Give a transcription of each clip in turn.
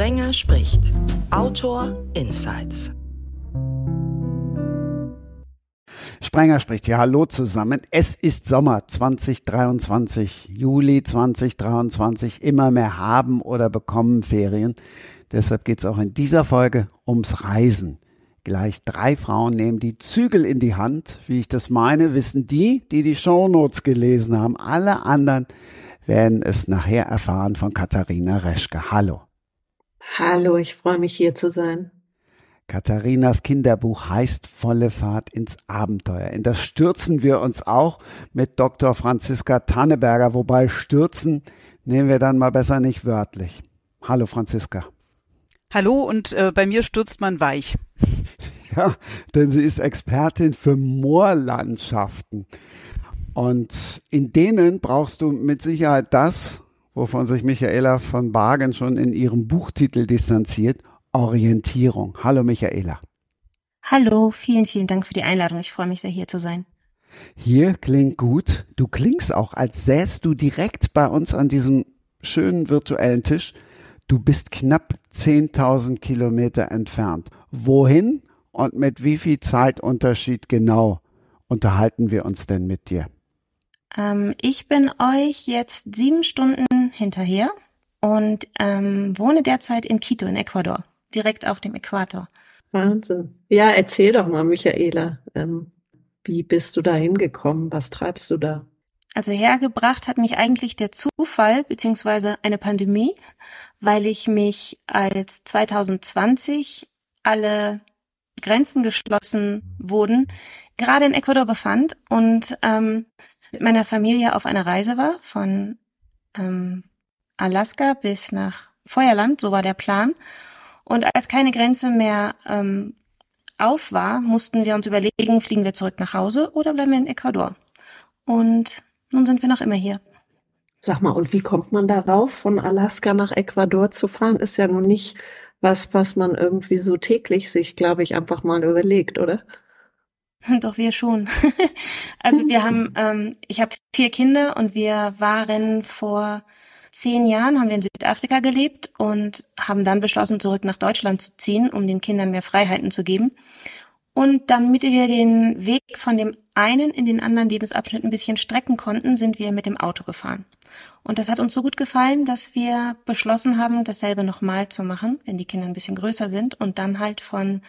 Sprenger spricht. Autor Insights. Sprenger spricht. Ja, hallo zusammen. Es ist Sommer 2023, Juli 2023. Immer mehr haben oder bekommen Ferien. Deshalb geht es auch in dieser Folge ums Reisen. Gleich drei Frauen nehmen die Zügel in die Hand. Wie ich das meine, wissen die, die die Shownotes gelesen haben. Alle anderen werden es nachher erfahren von Katharina Reschke. Hallo. Hallo, ich freue mich hier zu sein. Katharinas Kinderbuch heißt Volle Fahrt ins Abenteuer. In das stürzen wir uns auch mit Dr. Franziska Tanneberger, wobei stürzen nehmen wir dann mal besser nicht wörtlich. Hallo Franziska. Hallo und äh, bei mir stürzt man weich. Ja, denn sie ist Expertin für Moorlandschaften. Und in denen brauchst du mit Sicherheit das, wovon sich Michaela von Bargen schon in ihrem Buchtitel distanziert, Orientierung. Hallo Michaela. Hallo, vielen, vielen Dank für die Einladung. Ich freue mich sehr, hier zu sein. Hier klingt gut. Du klingst auch, als säst du direkt bei uns an diesem schönen virtuellen Tisch. Du bist knapp 10.000 Kilometer entfernt. Wohin und mit wie viel Zeitunterschied genau unterhalten wir uns denn mit dir? Ähm, ich bin euch jetzt sieben Stunden hinterher und ähm, wohne derzeit in Quito in Ecuador, direkt auf dem Äquator. Wahnsinn. Ja, erzähl doch mal, Michaela, ähm, wie bist du da hingekommen? Was treibst du da? Also hergebracht hat mich eigentlich der Zufall beziehungsweise eine Pandemie, weil ich mich als 2020 alle Grenzen geschlossen wurden, gerade in Ecuador befand und ähm, mit meiner Familie auf einer Reise war von ähm, Alaska bis nach Feuerland, so war der Plan. Und als keine Grenze mehr ähm, auf war, mussten wir uns überlegen, fliegen wir zurück nach Hause oder bleiben wir in Ecuador. Und nun sind wir noch immer hier. Sag mal, und wie kommt man darauf, von Alaska nach Ecuador zu fahren? Ist ja nun nicht was, was man irgendwie so täglich sich, glaube ich, einfach mal überlegt, oder? Doch wir schon. also wir haben, ähm, ich habe vier Kinder und wir waren vor zehn Jahren haben wir in Südafrika gelebt und haben dann beschlossen, zurück nach Deutschland zu ziehen, um den Kindern mehr Freiheiten zu geben. Und damit wir den Weg von dem einen in den anderen Lebensabschnitt ein bisschen strecken konnten, sind wir mit dem Auto gefahren. Und das hat uns so gut gefallen, dass wir beschlossen haben, dasselbe nochmal zu machen, wenn die Kinder ein bisschen größer sind und dann halt von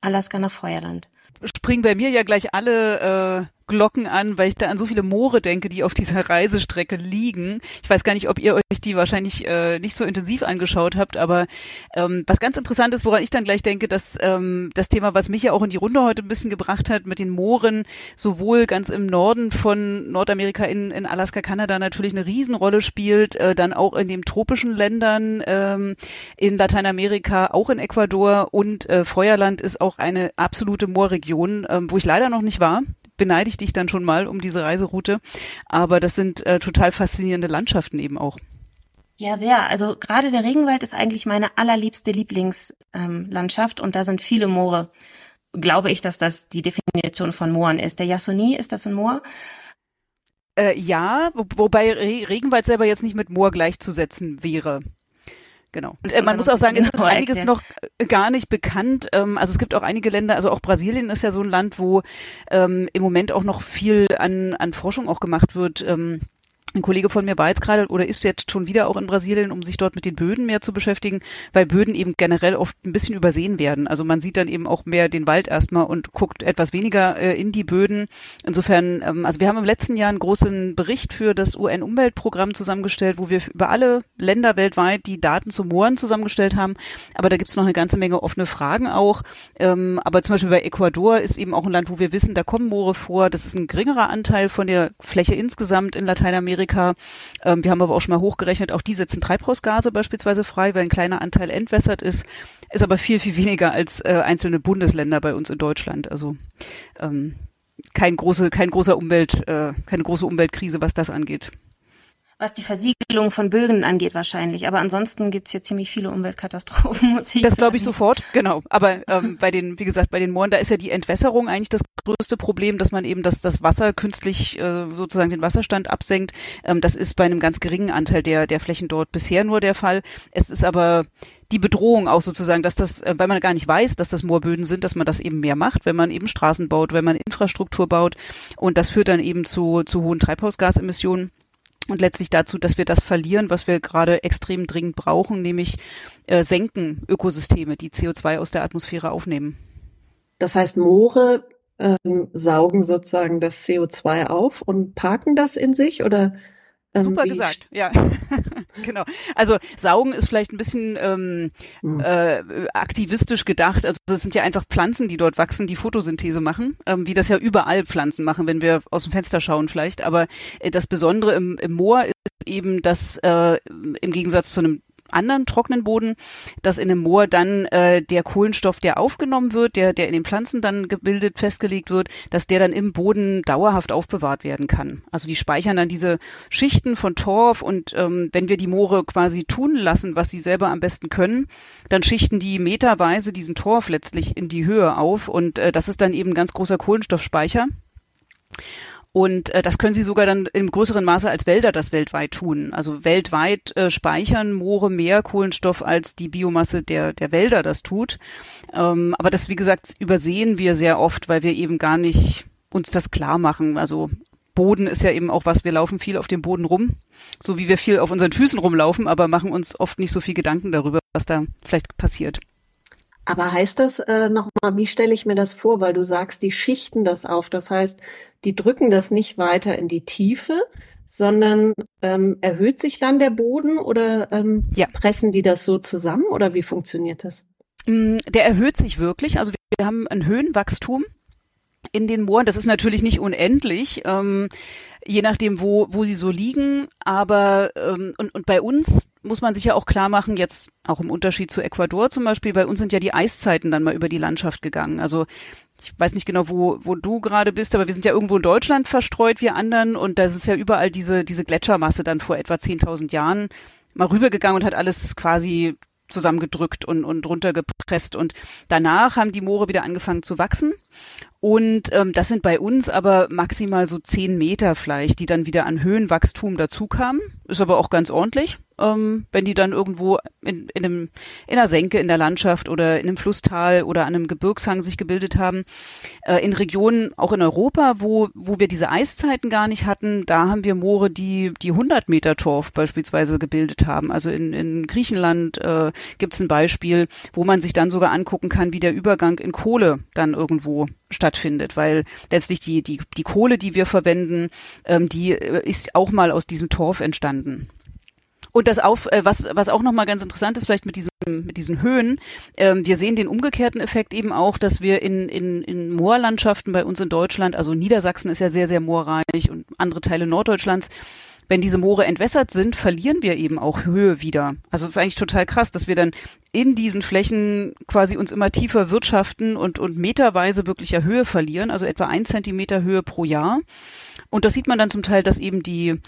Alaska nach Feuerland. Springen bei mir ja gleich alle äh, Glocken an, weil ich da an so viele Moore denke, die auf dieser Reisestrecke liegen. Ich weiß gar nicht, ob ihr euch die wahrscheinlich äh, nicht so intensiv angeschaut habt, aber ähm, was ganz interessant ist, woran ich dann gleich denke, dass ähm, das Thema, was mich ja auch in die Runde heute ein bisschen gebracht hat, mit den Mooren, sowohl ganz im Norden von Nordamerika in, in Alaska, Kanada natürlich eine Riesenrolle spielt, äh, dann auch in den tropischen Ländern ähm, in Lateinamerika, auch in Ecuador und äh, Feuerland ist auch eine absolute Moorregion, ähm, wo ich leider noch nicht war beneide ich dich dann schon mal um diese Reiseroute. Aber das sind äh, total faszinierende Landschaften eben auch. Ja, sehr. Also gerade der Regenwald ist eigentlich meine allerliebste Lieblingslandschaft ähm, und da sind viele Moore. Glaube ich, dass das die Definition von Mooren ist. Der Yasuni, ist das ein Moor? Äh, ja, wo, wobei Re Regenwald selber jetzt nicht mit Moor gleichzusetzen wäre. Genau. Und äh, man muss auch sagen, es ist genau einiges noch äh, gar nicht bekannt. Ähm, also es gibt auch einige Länder, also auch Brasilien ist ja so ein Land, wo ähm, im Moment auch noch viel an, an Forschung auch gemacht wird. Ähm, ein Kollege von mir war jetzt gerade oder ist jetzt schon wieder auch in Brasilien, um sich dort mit den Böden mehr zu beschäftigen, weil Böden eben generell oft ein bisschen übersehen werden. Also man sieht dann eben auch mehr den Wald erstmal und guckt etwas weniger äh, in die Böden. Insofern, ähm, also wir haben im letzten Jahr einen großen Bericht für das UN-Umweltprogramm zusammengestellt, wo wir über alle Länder weltweit die Daten zu Mooren zusammengestellt haben. Aber da gibt es noch eine ganze Menge offene Fragen auch. Ähm, aber zum Beispiel bei Ecuador ist eben auch ein Land, wo wir wissen, da kommen Moore vor. Das ist ein geringerer Anteil von der Fläche insgesamt in Lateinamerika. Amerika. Ähm, wir haben aber auch schon mal hochgerechnet, auch die setzen Treibhausgase beispielsweise frei, weil ein kleiner Anteil entwässert ist, ist aber viel, viel weniger als äh, einzelne Bundesländer bei uns in Deutschland. Also ähm, kein große, kein großer Umwelt, äh, keine große Umweltkrise, was das angeht. Was die Versiegelung von Bögen angeht wahrscheinlich. Aber ansonsten gibt's hier ziemlich viele Umweltkatastrophen, muss ich Das glaube ich sofort, genau. Aber ähm, bei den, wie gesagt, bei den Mooren, da ist ja die Entwässerung eigentlich das größte Problem, dass man eben das, das Wasser künstlich äh, sozusagen den Wasserstand absenkt. Ähm, das ist bei einem ganz geringen Anteil der, der Flächen dort bisher nur der Fall. Es ist aber die Bedrohung auch sozusagen, dass das, äh, weil man gar nicht weiß, dass das Moorböden sind, dass man das eben mehr macht, wenn man eben Straßen baut, wenn man Infrastruktur baut. Und das führt dann eben zu, zu hohen Treibhausgasemissionen und letztlich dazu, dass wir das verlieren, was wir gerade extrem dringend brauchen, nämlich äh, senken Ökosysteme, die CO2 aus der Atmosphäre aufnehmen. Das heißt, Moore ähm, saugen sozusagen das CO2 auf und parken das in sich oder ähm, Super gesagt, ja. Genau. Also saugen ist vielleicht ein bisschen ähm, hm. äh, aktivistisch gedacht. Also das sind ja einfach Pflanzen, die dort wachsen, die Photosynthese machen, ähm, wie das ja überall Pflanzen machen, wenn wir aus dem Fenster schauen vielleicht. Aber äh, das Besondere im, im Moor ist eben, dass äh, im Gegensatz zu einem anderen trockenen Boden, dass in einem Moor dann äh, der Kohlenstoff, der aufgenommen wird, der, der in den Pflanzen dann gebildet, festgelegt wird, dass der dann im Boden dauerhaft aufbewahrt werden kann. Also die speichern dann diese Schichten von Torf und ähm, wenn wir die Moore quasi tun lassen, was sie selber am besten können, dann schichten die meterweise diesen Torf letztlich in die Höhe auf und äh, das ist dann eben ein ganz großer Kohlenstoffspeicher. Und äh, das können sie sogar dann im größeren Maße als Wälder das weltweit tun. Also weltweit äh, speichern Moore mehr Kohlenstoff als die Biomasse der, der Wälder das tut. Ähm, aber das, wie gesagt, übersehen wir sehr oft, weil wir eben gar nicht uns das klar machen. Also Boden ist ja eben auch was, wir laufen viel auf dem Boden rum, so wie wir viel auf unseren Füßen rumlaufen, aber machen uns oft nicht so viel Gedanken darüber, was da vielleicht passiert. Aber heißt das äh, nochmal, wie stelle ich mir das vor? Weil du sagst, die schichten das auf. Das heißt, die drücken das nicht weiter in die Tiefe, sondern ähm, erhöht sich dann der Boden oder ähm, ja. pressen die das so zusammen oder wie funktioniert das? Mm, der erhöht sich wirklich. Also wir haben ein Höhenwachstum in den Mooren. Das ist natürlich nicht unendlich, ähm, je nachdem, wo, wo sie so liegen. Aber ähm, und, und bei uns muss man sich ja auch klar machen, jetzt auch im Unterschied zu Ecuador zum Beispiel, bei uns sind ja die Eiszeiten dann mal über die Landschaft gegangen. Also ich weiß nicht genau, wo, wo du gerade bist, aber wir sind ja irgendwo in Deutschland verstreut, wir anderen, und da ist ja überall diese, diese Gletschermasse dann vor etwa 10.000 Jahren mal rübergegangen und hat alles quasi zusammengedrückt und, und runtergepresst. Und danach haben die Moore wieder angefangen zu wachsen. Und ähm, das sind bei uns aber maximal so zehn Meter vielleicht, die dann wieder an Höhenwachstum dazu kamen. Ist aber auch ganz ordentlich ähm, wenn die dann irgendwo in, in, einem, in einer Senke in der Landschaft oder in einem Flusstal oder an einem Gebirgshang sich gebildet haben. Äh, in Regionen, auch in Europa, wo, wo wir diese Eiszeiten gar nicht hatten, da haben wir Moore, die die 100 Meter Torf beispielsweise gebildet haben. Also in, in Griechenland äh, gibt es ein Beispiel, wo man sich dann sogar angucken kann, wie der Übergang in Kohle dann irgendwo stattfindet, weil letztlich die, die, die Kohle, die wir verwenden, ähm, die äh, ist auch mal aus diesem Torf entstanden. Und das auf, äh, was, was auch nochmal ganz interessant ist, vielleicht mit diesem, mit diesen Höhen, ähm, wir sehen den umgekehrten Effekt eben auch, dass wir in, in, in Moorlandschaften bei uns in Deutschland, also Niedersachsen ist ja sehr, sehr moorreich und andere Teile Norddeutschlands, wenn diese Moore entwässert sind, verlieren wir eben auch Höhe wieder. Also es ist eigentlich total krass, dass wir dann in diesen Flächen quasi uns immer tiefer wirtschaften und, und meterweise wirklicher Höhe verlieren, also etwa ein Zentimeter Höhe pro Jahr. Und das sieht man dann zum Teil, dass eben die,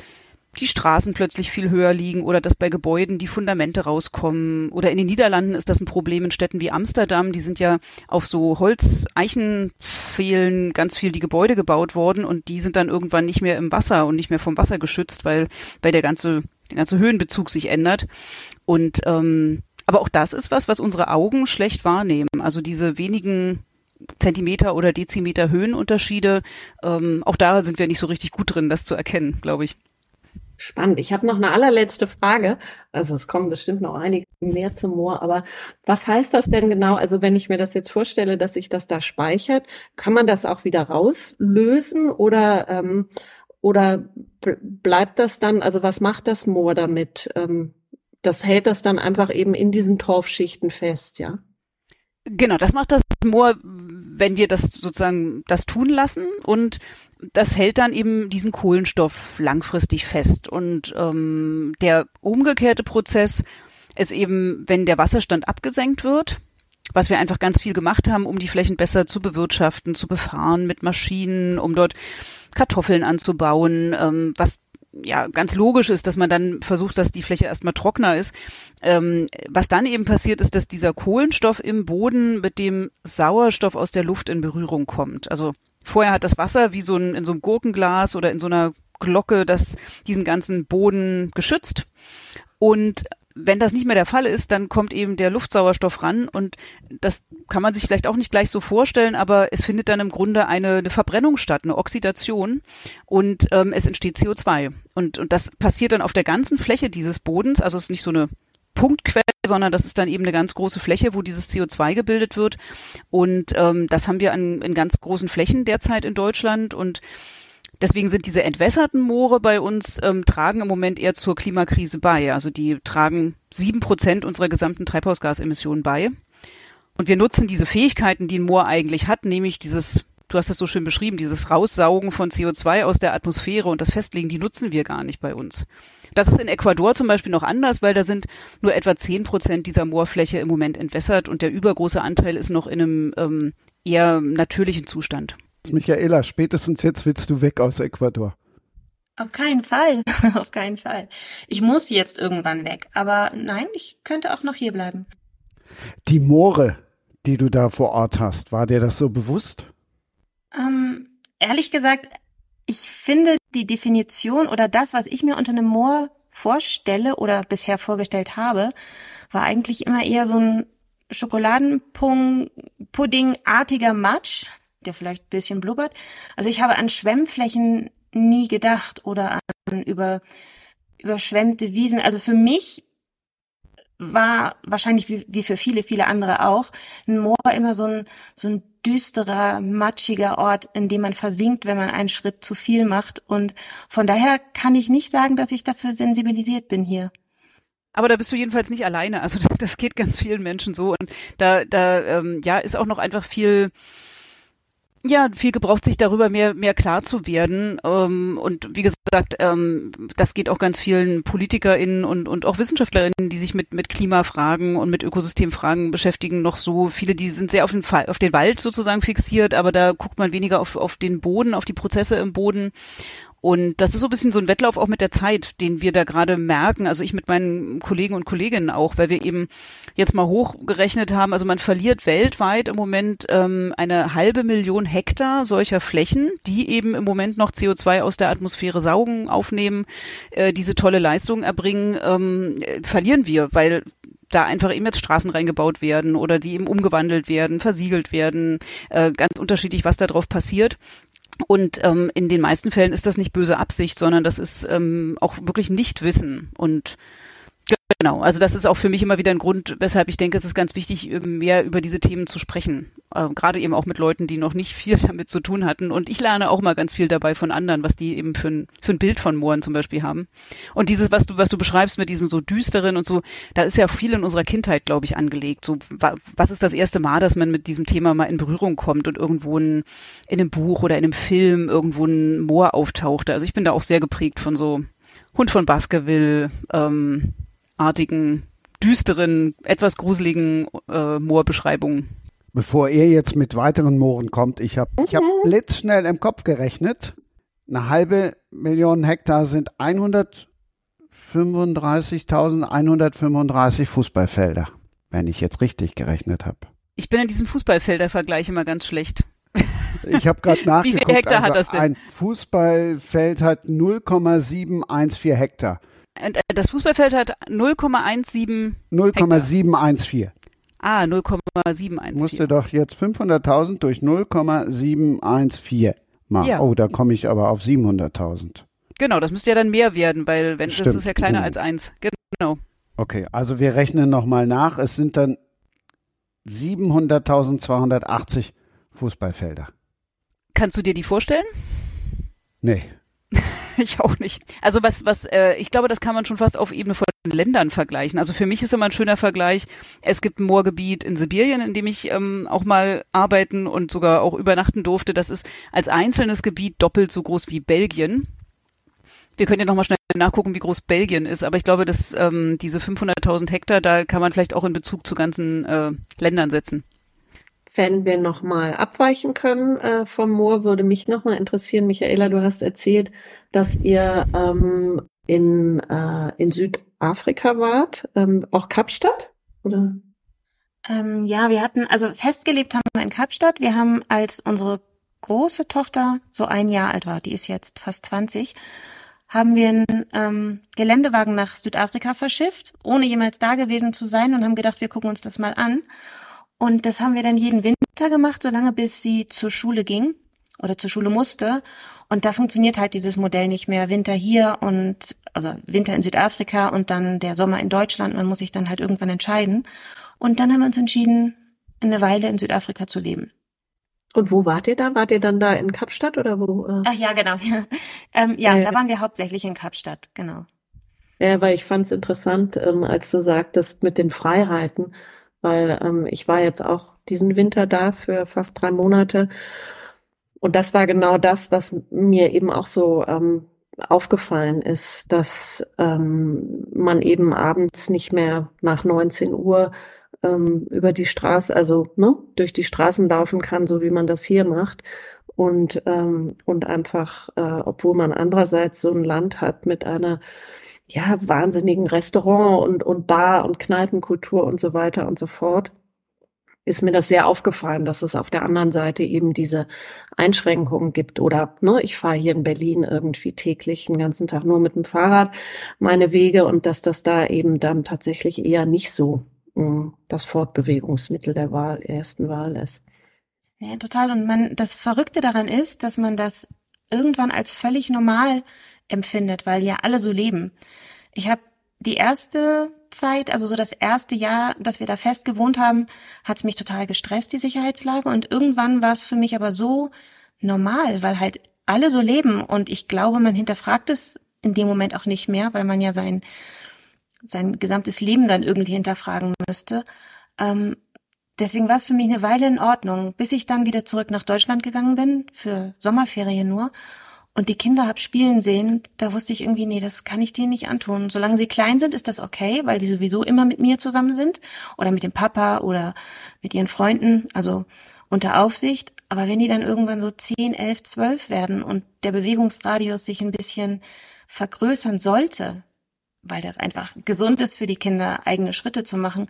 die Straßen plötzlich viel höher liegen oder dass bei Gebäuden die Fundamente rauskommen. Oder in den Niederlanden ist das ein Problem in Städten wie Amsterdam. Die sind ja auf so Holz-Eichenpfählen ganz viel die Gebäude gebaut worden und die sind dann irgendwann nicht mehr im Wasser und nicht mehr vom Wasser geschützt, weil, weil der ganze, der ganze Höhenbezug sich ändert. Und ähm, aber auch das ist was, was unsere Augen schlecht wahrnehmen. Also diese wenigen Zentimeter oder Dezimeter Höhenunterschiede, ähm, auch da sind wir nicht so richtig gut drin, das zu erkennen, glaube ich. Spannend. Ich habe noch eine allerletzte Frage. Also es kommen bestimmt noch einige mehr zum Moor, aber was heißt das denn genau? Also wenn ich mir das jetzt vorstelle, dass sich das da speichert, kann man das auch wieder rauslösen oder ähm, oder bleibt das dann? Also was macht das Moor damit? Ähm, das hält das dann einfach eben in diesen Torfschichten fest, ja? Genau, das macht das Moor, wenn wir das sozusagen das tun lassen und das hält dann eben diesen Kohlenstoff langfristig fest. Und ähm, der umgekehrte Prozess ist eben, wenn der Wasserstand abgesenkt wird, was wir einfach ganz viel gemacht haben, um die Flächen besser zu bewirtschaften, zu befahren mit Maschinen, um dort Kartoffeln anzubauen, ähm, was ja ganz logisch ist, dass man dann versucht, dass die Fläche erstmal trockener ist. Ähm, was dann eben passiert, ist, dass dieser Kohlenstoff im Boden mit dem Sauerstoff aus der Luft in Berührung kommt. Also vorher hat das Wasser wie so ein, in so einem Gurkenglas oder in so einer Glocke das diesen ganzen Boden geschützt. Und wenn das nicht mehr der Fall ist, dann kommt eben der Luftsauerstoff ran. Und das kann man sich vielleicht auch nicht gleich so vorstellen, aber es findet dann im Grunde eine, eine Verbrennung statt, eine Oxidation. Und ähm, es entsteht CO2 und, und das passiert dann auf der ganzen Fläche dieses Bodens, also es ist nicht so eine Punktquelle, sondern das ist dann eben eine ganz große Fläche, wo dieses CO2 gebildet wird und ähm, das haben wir an, in ganz großen Flächen derzeit in Deutschland und Deswegen sind diese entwässerten Moore bei uns, ähm, tragen im Moment eher zur Klimakrise bei. Also die tragen sieben Prozent unserer gesamten Treibhausgasemissionen bei. Und wir nutzen diese Fähigkeiten, die ein Moor eigentlich hat, nämlich dieses, du hast es so schön beschrieben, dieses Raussaugen von CO2 aus der Atmosphäre und das Festlegen, die nutzen wir gar nicht bei uns. Das ist in Ecuador zum Beispiel noch anders, weil da sind nur etwa zehn Prozent dieser Moorfläche im Moment entwässert und der übergroße Anteil ist noch in einem ähm, eher natürlichen Zustand. Michaela, spätestens jetzt willst du weg aus Ecuador. Auf keinen Fall, auf keinen Fall. Ich muss jetzt irgendwann weg, aber nein, ich könnte auch noch hier bleiben. Die Moore, die du da vor Ort hast, war dir das so bewusst? Ähm, ehrlich gesagt, ich finde die Definition oder das, was ich mir unter einem Moor vorstelle oder bisher vorgestellt habe, war eigentlich immer eher so ein Schokoladenpudding-artiger Matsch, der vielleicht ein bisschen blubbert. Also ich habe an Schwemmflächen nie gedacht oder an über, überschwemmte Wiesen. Also für mich war wahrscheinlich wie, wie für viele, viele andere auch, ein Moor immer so ein, so ein düsterer, matschiger Ort, in dem man versinkt, wenn man einen Schritt zu viel macht. Und von daher kann ich nicht sagen, dass ich dafür sensibilisiert bin hier. Aber da bist du jedenfalls nicht alleine. Also das geht ganz vielen Menschen so. Und da, da ähm, ja, ist auch noch einfach viel ja, viel gebraucht sich darüber mehr, mehr klar zu werden. Ähm, und wie gesagt, ähm, das geht auch ganz vielen PolitikerInnen und, und auch WissenschaftlerInnen, die sich mit, mit Klimafragen und mit Ökosystemfragen beschäftigen, noch so. Viele, die sind sehr auf den, auf den Wald sozusagen fixiert, aber da guckt man weniger auf, auf den Boden, auf die Prozesse im Boden. Und das ist so ein bisschen so ein Wettlauf auch mit der Zeit, den wir da gerade merken. Also ich mit meinen Kollegen und Kolleginnen auch, weil wir eben jetzt mal hochgerechnet haben. Also man verliert weltweit im Moment ähm, eine halbe Million Hektar solcher Flächen, die eben im Moment noch CO2 aus der Atmosphäre saugen, aufnehmen, äh, diese tolle Leistung erbringen, ähm, äh, verlieren wir, weil da einfach eben jetzt Straßen reingebaut werden oder die eben umgewandelt werden, versiegelt werden, äh, ganz unterschiedlich, was da drauf passiert. Und ähm, in den meisten Fällen ist das nicht böse Absicht, sondern das ist ähm, auch wirklich Nichtwissen. Und Genau, also das ist auch für mich immer wieder ein Grund, weshalb ich denke, es ist ganz wichtig, mehr über diese Themen zu sprechen. Äh, gerade eben auch mit Leuten, die noch nicht viel damit zu tun hatten. Und ich lerne auch mal ganz viel dabei von anderen, was die eben für ein, für ein Bild von Mooren zum Beispiel haben. Und dieses, was du, was du beschreibst mit diesem so düsteren und so, da ist ja viel in unserer Kindheit, glaube ich, angelegt. So, was ist das erste Mal, dass man mit diesem Thema mal in Berührung kommt und irgendwo in, in einem Buch oder in einem Film irgendwo ein Moor auftauchte? Also ich bin da auch sehr geprägt von so Hund von Baskerville, ähm, artigen, düsteren, etwas gruseligen äh, Moorbeschreibungen. Bevor ihr jetzt mit weiteren Mooren kommt, ich habe ich hab mhm. blitzschnell im Kopf gerechnet. Eine halbe Million Hektar sind 135.135 Fußballfelder, wenn ich jetzt richtig gerechnet habe. Ich bin in diesem Fußballfelder-Vergleich immer ganz schlecht. Ich habe gerade nachgeguckt. Wie viele Hektar also hat das denn? Ein Fußballfeld hat 0,714 Hektar. Äh, das Fußballfeld hat 0,17 0,714. Ah, 0,714. Musste doch jetzt 500.000 durch 0,714 machen. Ja. Oh, da komme ich aber auf 700.000. Genau, das müsste ja dann mehr werden, weil wenn Stimmt, das ist ja kleiner genau. als eins. Genau. Okay, also wir rechnen nochmal nach. Es sind dann 700.280 Fußballfelder. Kannst du dir die vorstellen? Nee. ich auch nicht. Also was, was, äh, ich glaube, das kann man schon fast auf Ebene von Ländern vergleichen. Also für mich ist immer ein schöner Vergleich. Es gibt ein Moorgebiet in Sibirien, in dem ich ähm, auch mal arbeiten und sogar auch übernachten durfte. Das ist als einzelnes Gebiet doppelt so groß wie Belgien. Wir können ja nochmal schnell nachgucken, wie groß Belgien ist, aber ich glaube, dass ähm, diese 500.000 Hektar, da kann man vielleicht auch in Bezug zu ganzen äh, Ländern setzen. Wenn wir nochmal abweichen können äh, vom Moor, würde mich nochmal interessieren, Michaela, du hast erzählt, dass ihr ähm, in, äh, in Südafrika wart, ähm, auch Kapstadt, oder? Ähm, ja, wir hatten, also festgelebt haben wir in Kapstadt. Wir haben, als unsere große Tochter so ein Jahr alt war, die ist jetzt fast 20, haben wir einen ähm, Geländewagen nach Südafrika verschifft, ohne jemals da gewesen zu sein und haben gedacht, wir gucken uns das mal an. Und das haben wir dann jeden Winter gemacht, solange bis sie zur Schule ging oder zur Schule musste. Und da funktioniert halt dieses Modell nicht mehr. Winter hier und, also Winter in Südafrika und dann der Sommer in Deutschland. Man muss sich dann halt irgendwann entscheiden. Und dann haben wir uns entschieden, eine Weile in Südafrika zu leben. Und wo wart ihr da? Wart ihr dann da in Kapstadt oder wo? Äh? Ach ja, genau. Ja, ähm, ja äh, da waren wir hauptsächlich in Kapstadt, genau. Ja, weil ich fand es interessant, ähm, als du sagtest mit den Freiheiten weil ähm, ich war jetzt auch diesen Winter da für fast drei Monate. Und das war genau das, was mir eben auch so ähm, aufgefallen ist, dass ähm, man eben abends nicht mehr nach 19 Uhr ähm, über die Straße, also ne, durch die Straßen laufen kann, so wie man das hier macht. Und, ähm, und einfach, äh, obwohl man andererseits so ein Land hat mit einer ja, wahnsinnigen Restaurant und, und Bar und Kneipenkultur und so weiter und so fort, ist mir das sehr aufgefallen, dass es auf der anderen Seite eben diese Einschränkungen gibt. Oder ne, ich fahre hier in Berlin irgendwie täglich den ganzen Tag nur mit dem Fahrrad meine Wege und dass das da eben dann tatsächlich eher nicht so mh, hm, das Fortbewegungsmittel der Wahl, ersten Wahl ist. Ja, total. Und man, das Verrückte daran ist, dass man das irgendwann als völlig normal empfindet, weil ja alle so leben. Ich habe die erste Zeit, also so das erste Jahr, dass wir da fest gewohnt haben, hat es mich total gestresst, die Sicherheitslage. Und irgendwann war es für mich aber so normal, weil halt alle so leben. Und ich glaube, man hinterfragt es in dem Moment auch nicht mehr, weil man ja sein, sein gesamtes Leben dann irgendwie hinterfragen müsste. Ähm, deswegen war es für mich eine Weile in Ordnung, bis ich dann wieder zurück nach Deutschland gegangen bin, für Sommerferien nur und die Kinder hab spielen sehen, da wusste ich irgendwie, nee, das kann ich denen nicht antun. Solange sie klein sind, ist das okay, weil sie sowieso immer mit mir zusammen sind oder mit dem Papa oder mit ihren Freunden, also unter Aufsicht. Aber wenn die dann irgendwann so 10, 11, 12 werden und der Bewegungsradius sich ein bisschen vergrößern sollte, weil das einfach gesund ist für die Kinder, eigene Schritte zu machen,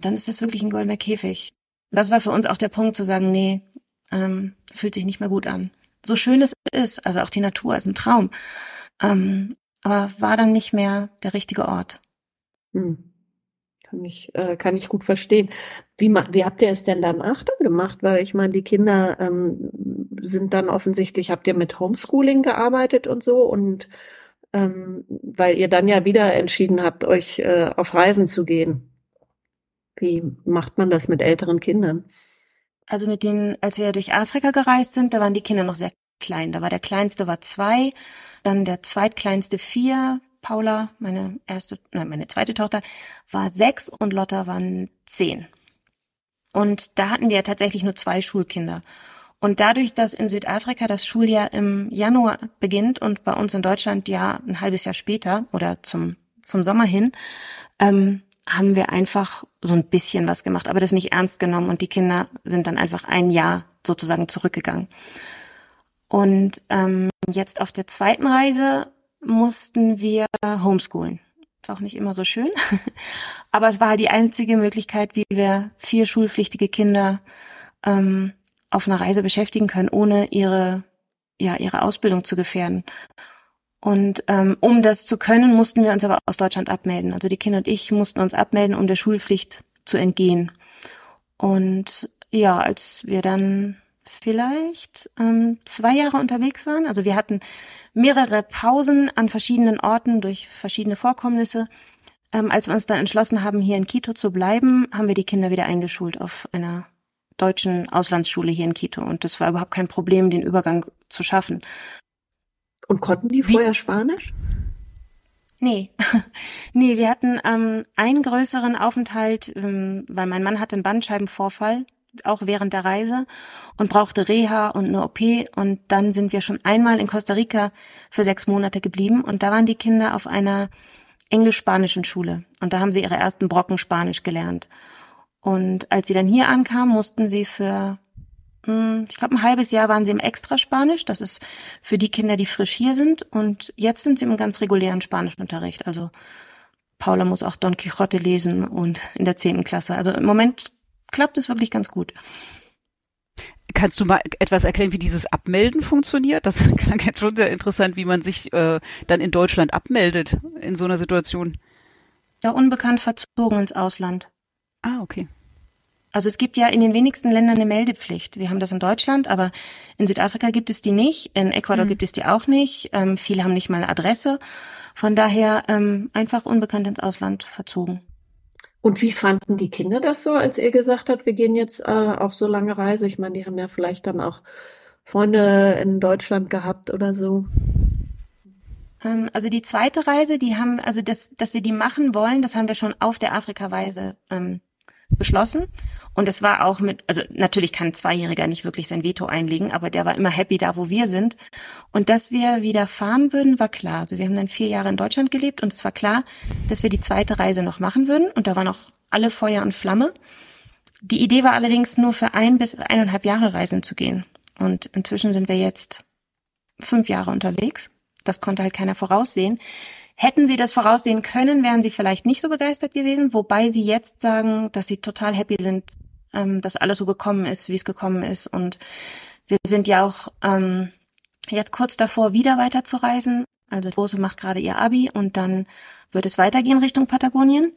dann ist das wirklich ein goldener Käfig. Das war für uns auch der Punkt zu sagen, nee, ähm, fühlt sich nicht mehr gut an so schön es ist, also auch die Natur ist ein Traum, ähm, aber war dann nicht mehr der richtige Ort. Hm. Kann ich, äh, kann ich gut verstehen. Wie, wie habt ihr es denn dann gemacht? Weil ich meine, die Kinder ähm, sind dann offensichtlich, habt ihr mit Homeschooling gearbeitet und so und ähm, weil ihr dann ja wieder entschieden habt, euch äh, auf Reisen zu gehen. Wie macht man das mit älteren Kindern? Also mit denen, als wir durch Afrika gereist sind, da waren die Kinder noch sehr klein. Da war der kleinste war zwei, dann der zweitkleinste vier. Paula, meine erste, nein, meine zweite Tochter, war sechs und Lotta waren zehn. Und da hatten wir tatsächlich nur zwei Schulkinder. Und dadurch, dass in Südafrika das Schuljahr im Januar beginnt und bei uns in Deutschland ja ein halbes Jahr später oder zum, zum Sommer hin, ähm, haben wir einfach so ein bisschen was gemacht, aber das nicht ernst genommen und die Kinder sind dann einfach ein Jahr sozusagen zurückgegangen. Und ähm, jetzt auf der zweiten Reise mussten wir homeschoolen. Ist auch nicht immer so schön, aber es war die einzige Möglichkeit, wie wir vier schulpflichtige Kinder ähm, auf einer Reise beschäftigen können, ohne ihre ja ihre Ausbildung zu gefährden. Und ähm, um das zu können, mussten wir uns aber aus Deutschland abmelden. Also die Kinder und ich mussten uns abmelden, um der Schulpflicht zu entgehen. Und ja, als wir dann vielleicht ähm, zwei Jahre unterwegs waren, also wir hatten mehrere Pausen an verschiedenen Orten durch verschiedene Vorkommnisse. Ähm, als wir uns dann entschlossen haben, hier in Quito zu bleiben, haben wir die Kinder wieder eingeschult auf einer deutschen Auslandsschule hier in Quito. Und das war überhaupt kein Problem, den Übergang zu schaffen. Und konnten die vorher Wie? Spanisch? Nee, nee, wir hatten ähm, einen größeren Aufenthalt, ähm, weil mein Mann hatte einen Bandscheibenvorfall, auch während der Reise und brauchte Reha und eine OP und dann sind wir schon einmal in Costa Rica für sechs Monate geblieben und da waren die Kinder auf einer englisch-spanischen Schule und da haben sie ihre ersten Brocken Spanisch gelernt. Und als sie dann hier ankam, mussten sie für, ich glaube, ein halbes Jahr waren sie im Extraspanisch. Das ist für die Kinder, die frisch hier sind. Und jetzt sind sie im ganz regulären Spanischunterricht. Also Paula muss auch Don Quixote lesen und in der zehnten Klasse. Also im Moment klappt es wirklich ganz gut. Kannst du mal etwas erklären, wie dieses Abmelden funktioniert? Das klang jetzt schon sehr interessant, wie man sich äh, dann in Deutschland abmeldet in so einer Situation. Ja, unbekannt verzogen ins Ausland. Ah, okay. Also es gibt ja in den wenigsten Ländern eine Meldepflicht. Wir haben das in Deutschland, aber in Südafrika gibt es die nicht. In Ecuador mhm. gibt es die auch nicht. Ähm, viele haben nicht mal eine Adresse. Von daher ähm, einfach unbekannt ins Ausland verzogen. Und wie fanden die Kinder das so, als ihr gesagt habt, wir gehen jetzt äh, auf so lange Reise? Ich meine, die haben ja vielleicht dann auch Freunde in Deutschland gehabt oder so. Ähm, also die zweite Reise, die haben, also das, dass wir die machen wollen, das haben wir schon auf der Afrika-Reise ähm, beschlossen. Und es war auch mit, also natürlich kann ein Zweijähriger nicht wirklich sein Veto einlegen, aber der war immer happy da, wo wir sind. Und dass wir wieder fahren würden, war klar. Also wir haben dann vier Jahre in Deutschland gelebt und es war klar, dass wir die zweite Reise noch machen würden. Und da waren auch alle Feuer und Flamme. Die Idee war allerdings nur für ein bis eineinhalb Jahre reisen zu gehen. Und inzwischen sind wir jetzt fünf Jahre unterwegs. Das konnte halt keiner voraussehen. Hätten sie das voraussehen können, wären sie vielleicht nicht so begeistert gewesen, wobei sie jetzt sagen, dass sie total happy sind, ähm, dass alles so gekommen ist, wie es gekommen ist. Und wir sind ja auch ähm, jetzt kurz davor, wieder weiterzureisen. Also die Große macht gerade ihr Abi und dann wird es weitergehen Richtung Patagonien.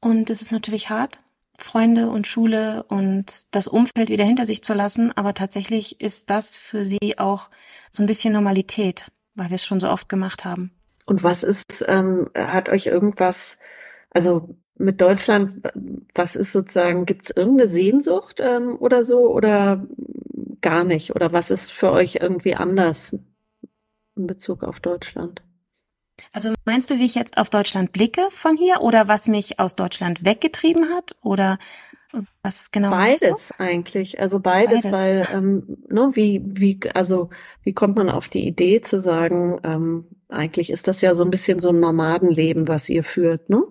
Und es ist natürlich hart, Freunde und Schule und das Umfeld wieder hinter sich zu lassen. Aber tatsächlich ist das für sie auch so ein bisschen Normalität, weil wir es schon so oft gemacht haben. Und was ist, ähm, hat euch irgendwas, also mit Deutschland, was ist sozusagen, gibt es irgendeine Sehnsucht ähm, oder so oder gar nicht? Oder was ist für euch irgendwie anders in Bezug auf Deutschland? Also meinst du, wie ich jetzt auf Deutschland blicke von hier oder was mich aus Deutschland weggetrieben hat oder was genau? Beides eigentlich, also beides, beides. weil ähm, ne, wie wie also wie kommt man auf die Idee zu sagen, ähm, eigentlich ist das ja so ein bisschen so ein Nomadenleben, was ihr führt, ne?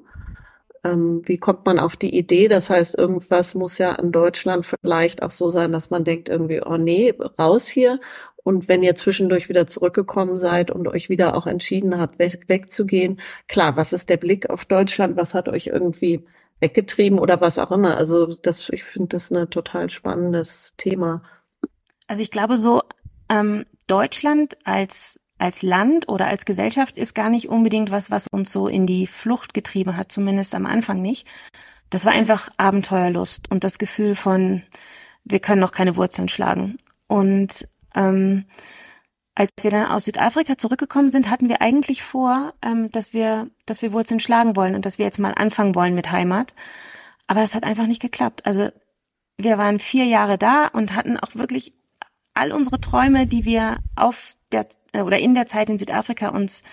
Ähm, wie kommt man auf die Idee? Das heißt, irgendwas muss ja in Deutschland vielleicht auch so sein, dass man denkt irgendwie, oh nee, raus hier. Und wenn ihr zwischendurch wieder zurückgekommen seid und euch wieder auch entschieden habt, weg, wegzugehen, klar, was ist der Blick auf Deutschland? Was hat euch irgendwie weggetrieben oder was auch immer? Also das, ich finde das ein total spannendes Thema. Also ich glaube so, ähm, Deutschland als als Land oder als Gesellschaft ist gar nicht unbedingt was, was uns so in die Flucht getrieben hat, zumindest am Anfang nicht. Das war einfach Abenteuerlust und das Gefühl von, wir können noch keine Wurzeln schlagen. Und ähm, als wir dann aus Südafrika zurückgekommen sind, hatten wir eigentlich vor, ähm, dass wir, dass wir Wurzeln schlagen wollen und dass wir jetzt mal anfangen wollen mit Heimat. Aber es hat einfach nicht geklappt. Also wir waren vier Jahre da und hatten auch wirklich all unsere Träume, die wir auf der äh, oder in der Zeit in Südafrika uns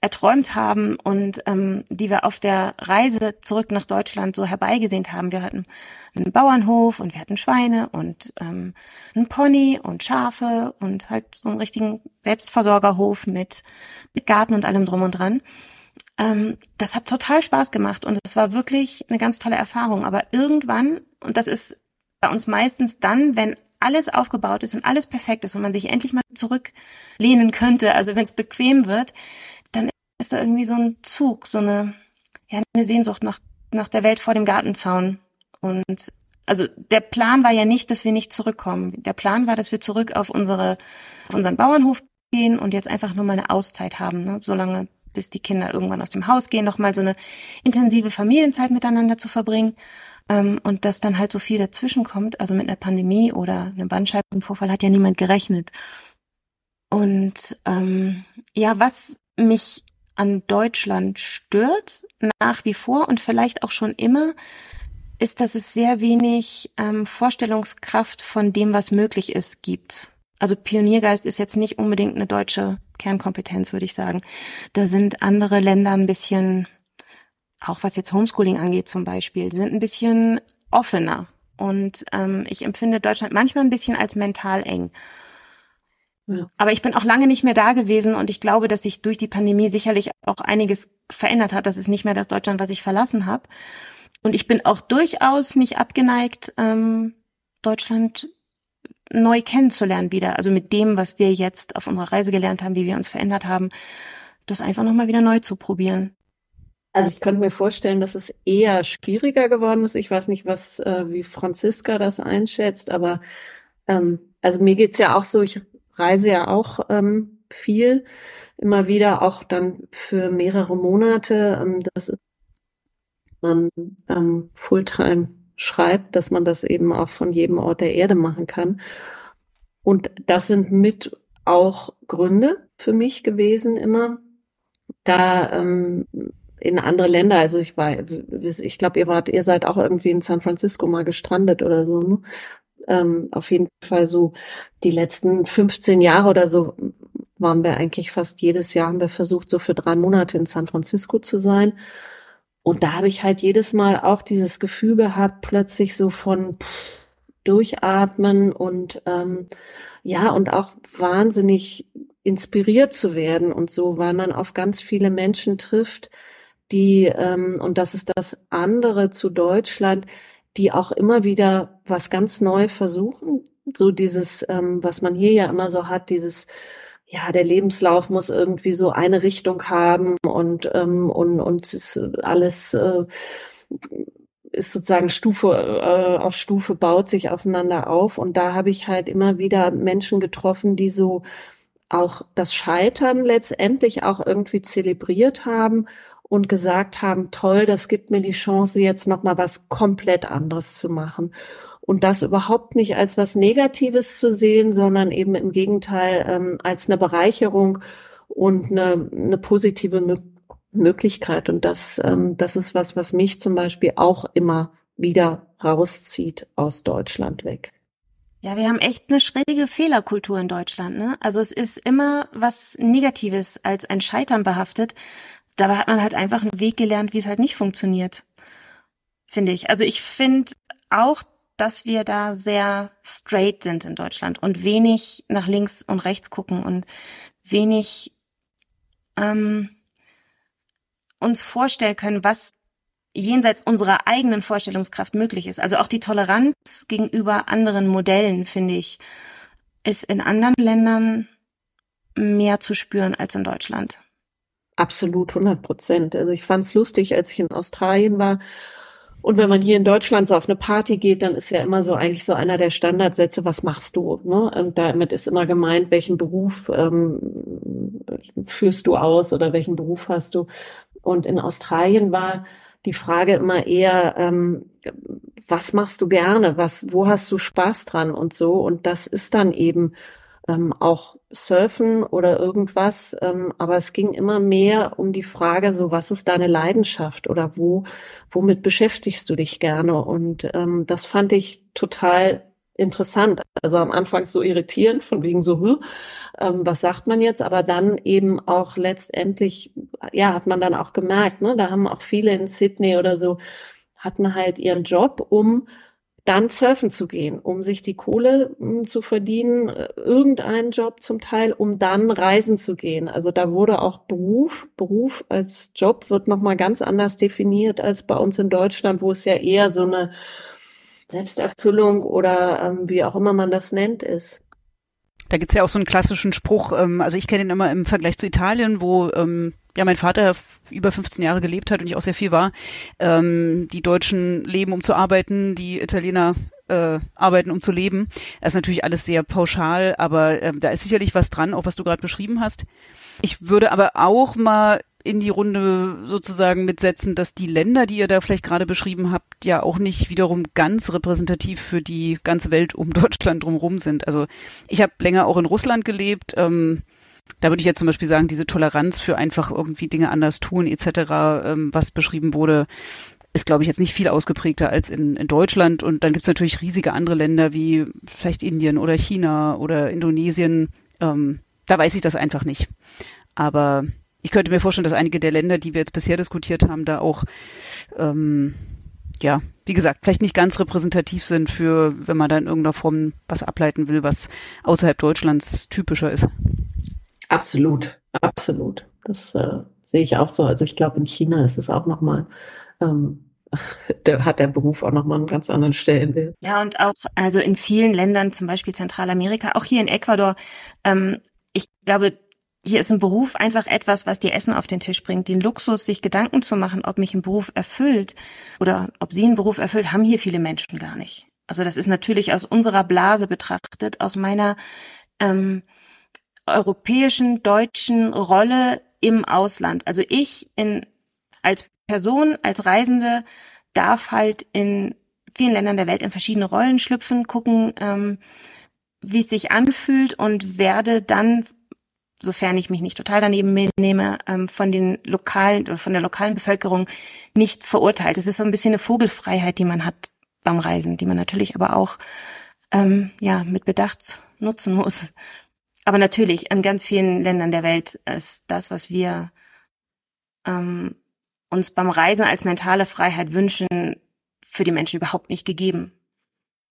erträumt haben und ähm, die wir auf der Reise zurück nach Deutschland so herbeigesehnt haben. Wir hatten einen Bauernhof und wir hatten Schweine und ähm, einen Pony und Schafe und halt so einen richtigen Selbstversorgerhof mit, mit Garten und allem drum und dran. Ähm, das hat total Spaß gemacht und es war wirklich eine ganz tolle Erfahrung. Aber irgendwann, und das ist bei uns meistens dann, wenn alles aufgebaut ist und alles perfekt ist und man sich endlich mal zurücklehnen könnte, also wenn es bequem wird, dann ist da irgendwie so ein Zug, so eine, ja, eine Sehnsucht nach, nach der Welt vor dem Gartenzaun. Und also der Plan war ja nicht, dass wir nicht zurückkommen. Der Plan war, dass wir zurück auf unsere, auf unseren Bauernhof gehen und jetzt einfach nur mal eine Auszeit haben, ne? solange bis die Kinder irgendwann aus dem Haus gehen, noch mal so eine intensive Familienzeit miteinander zu verbringen. Ähm, und dass dann halt so viel dazwischen kommt, also mit einer Pandemie oder einem Bandscheibenvorfall hat ja niemand gerechnet. Und ähm, ja, was mich an Deutschland stört, nach wie vor und vielleicht auch schon immer, ist, dass es sehr wenig ähm, Vorstellungskraft von dem, was möglich ist, gibt. Also Pioniergeist ist jetzt nicht unbedingt eine deutsche Kernkompetenz, würde ich sagen. Da sind andere Länder ein bisschen auch was jetzt Homeschooling angeht zum Beispiel, sind ein bisschen offener. Und ähm, ich empfinde Deutschland manchmal ein bisschen als mental eng. Ja. Aber ich bin auch lange nicht mehr da gewesen und ich glaube, dass sich durch die Pandemie sicherlich auch einiges verändert hat. Das ist nicht mehr das Deutschland, was ich verlassen habe. Und ich bin auch durchaus nicht abgeneigt, ähm, Deutschland neu kennenzulernen wieder. Also mit dem, was wir jetzt auf unserer Reise gelernt haben, wie wir uns verändert haben, das einfach nochmal wieder neu zu probieren. Also ich könnte mir vorstellen, dass es eher schwieriger geworden ist. Ich weiß nicht, was äh, wie Franziska das einschätzt, aber ähm, also mir geht's ja auch so, ich reise ja auch ähm, viel, immer wieder, auch dann für mehrere Monate. Ähm, das man ähm, Fulltime schreibt, dass man das eben auch von jedem Ort der Erde machen kann. Und das sind mit auch Gründe für mich gewesen immer, da ähm, in andere Länder, also ich war, ich glaube, ihr wart, ihr seid auch irgendwie in San Francisco mal gestrandet oder so, ne? Ähm, auf jeden Fall so die letzten 15 Jahre oder so waren wir eigentlich fast jedes Jahr, haben wir versucht, so für drei Monate in San Francisco zu sein. Und da habe ich halt jedes Mal auch dieses Gefühl gehabt, plötzlich so von durchatmen und ähm, ja, und auch wahnsinnig inspiriert zu werden und so, weil man auf ganz viele Menschen trifft, die, ähm, und das ist das andere zu Deutschland, die auch immer wieder was ganz neu versuchen. So dieses, ähm, was man hier ja immer so hat, dieses ja, der Lebenslauf muss irgendwie so eine Richtung haben und, ähm, und, und ist alles äh, ist sozusagen Stufe äh, auf Stufe baut sich aufeinander auf. Und da habe ich halt immer wieder Menschen getroffen, die so auch das Scheitern letztendlich auch irgendwie zelebriert haben und gesagt haben, toll, das gibt mir die Chance, jetzt nochmal was komplett anderes zu machen und das überhaupt nicht als was Negatives zu sehen, sondern eben im Gegenteil ähm, als eine Bereicherung und eine, eine positive Mö Möglichkeit. Und das, ähm, das ist was, was mich zum Beispiel auch immer wieder rauszieht aus Deutschland weg. Ja, wir haben echt eine schräge Fehlerkultur in Deutschland. Ne? Also es ist immer was Negatives als ein Scheitern behaftet. Dabei hat man halt einfach einen Weg gelernt, wie es halt nicht funktioniert, finde ich. Also ich finde auch, dass wir da sehr straight sind in Deutschland und wenig nach links und rechts gucken und wenig ähm, uns vorstellen können, was jenseits unserer eigenen Vorstellungskraft möglich ist. Also auch die Toleranz gegenüber anderen Modellen, finde ich, ist in anderen Ländern mehr zu spüren als in Deutschland. Absolut, 100 Prozent. Also ich fand es lustig, als ich in Australien war und wenn man hier in Deutschland so auf eine Party geht, dann ist ja immer so eigentlich so einer der Standardsätze, was machst du? Ne? Und damit ist immer gemeint, welchen Beruf ähm, führst du aus oder welchen Beruf hast du? Und in Australien war die Frage immer eher, ähm, was machst du gerne? Was, wo hast du Spaß dran und so? Und das ist dann eben ähm, auch Surfen oder irgendwas. Ähm, aber es ging immer mehr um die Frage, so was ist deine Leidenschaft oder wo, womit beschäftigst du dich gerne? Und ähm, das fand ich total interessant. Also am Anfang so irritierend, von wegen so, hm, ähm, was sagt man jetzt? Aber dann eben auch letztendlich, ja, hat man dann auch gemerkt, ne, da haben auch viele in Sydney oder so, hatten halt ihren Job, um dann surfen zu gehen, um sich die Kohle m, hm, zu verdienen, äh, irgendeinen Job zum Teil, um dann reisen zu gehen. Also da wurde auch Beruf, Beruf als Job wird nochmal ganz anders definiert als bei uns in Deutschland, wo es ja eher so eine Selbsterfüllung oder ähm, wie auch immer man das nennt ist. Da gibt's ja auch so einen klassischen Spruch, ähm, also ich kenne ihn immer im Vergleich zu Italien, wo ähm, ja mein Vater über 15 Jahre gelebt hat und ich auch sehr viel war. Ähm, die Deutschen leben, um zu arbeiten, die Italiener äh, arbeiten, um zu leben. Das ist natürlich alles sehr pauschal, aber äh, da ist sicherlich was dran, auch was du gerade beschrieben hast. Ich würde aber auch mal in die Runde sozusagen mitsetzen, dass die Länder, die ihr da vielleicht gerade beschrieben habt, ja auch nicht wiederum ganz repräsentativ für die ganze Welt um Deutschland drumherum sind. Also ich habe länger auch in Russland gelebt. Ähm, da würde ich jetzt zum Beispiel sagen, diese Toleranz für einfach irgendwie Dinge anders tun etc., ähm, was beschrieben wurde, ist, glaube ich, jetzt nicht viel ausgeprägter als in, in Deutschland. Und dann gibt es natürlich riesige andere Länder wie vielleicht Indien oder China oder Indonesien. Ähm, da weiß ich das einfach nicht. Aber ich könnte mir vorstellen, dass einige der Länder, die wir jetzt bisher diskutiert haben, da auch, ähm, ja, wie gesagt, vielleicht nicht ganz repräsentativ sind für, wenn man da in irgendeiner Form was ableiten will, was außerhalb Deutschlands typischer ist. Absolut, absolut. Das äh, sehe ich auch so. Also ich glaube, in China ist es auch nochmal ähm, da hat der Beruf auch nochmal einen ganz anderen Stellenwert. Ja, und auch, also in vielen Ländern, zum Beispiel Zentralamerika, auch hier in Ecuador, ähm, ich glaube, hier ist ein Beruf einfach etwas, was dir Essen auf den Tisch bringt. Den Luxus, sich Gedanken zu machen, ob mich ein Beruf erfüllt oder ob sie einen Beruf erfüllt, haben hier viele Menschen gar nicht. Also das ist natürlich aus unserer Blase betrachtet, aus meiner ähm, europäischen, deutschen Rolle im Ausland. Also ich in, als Person, als Reisende darf halt in vielen Ländern der Welt in verschiedene Rollen schlüpfen, gucken, ähm, wie es sich anfühlt und werde dann sofern ich mich nicht total daneben nehme, ähm, von den lokalen oder von der lokalen Bevölkerung nicht verurteilt. Es ist so ein bisschen eine Vogelfreiheit, die man hat beim Reisen, die man natürlich aber auch ähm, ja mit Bedacht nutzen muss. Aber natürlich in ganz vielen Ländern der Welt ist das, was wir ähm, uns beim Reisen als mentale Freiheit wünschen, für die Menschen überhaupt nicht gegeben.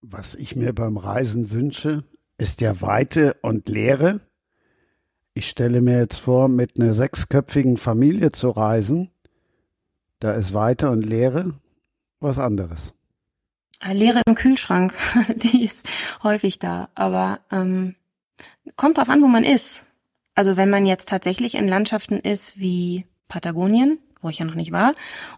Was ich mir beim Reisen wünsche, ist ja Weite und Leere ich stelle mir jetzt vor, mit einer sechsköpfigen Familie zu reisen. Da ist Weite und Leere was anderes. Äh, Leere im Kühlschrank, die ist häufig da. Aber ähm, kommt drauf an, wo man ist. Also wenn man jetzt tatsächlich in Landschaften ist wie Patagonien, wo ich ja noch nicht war,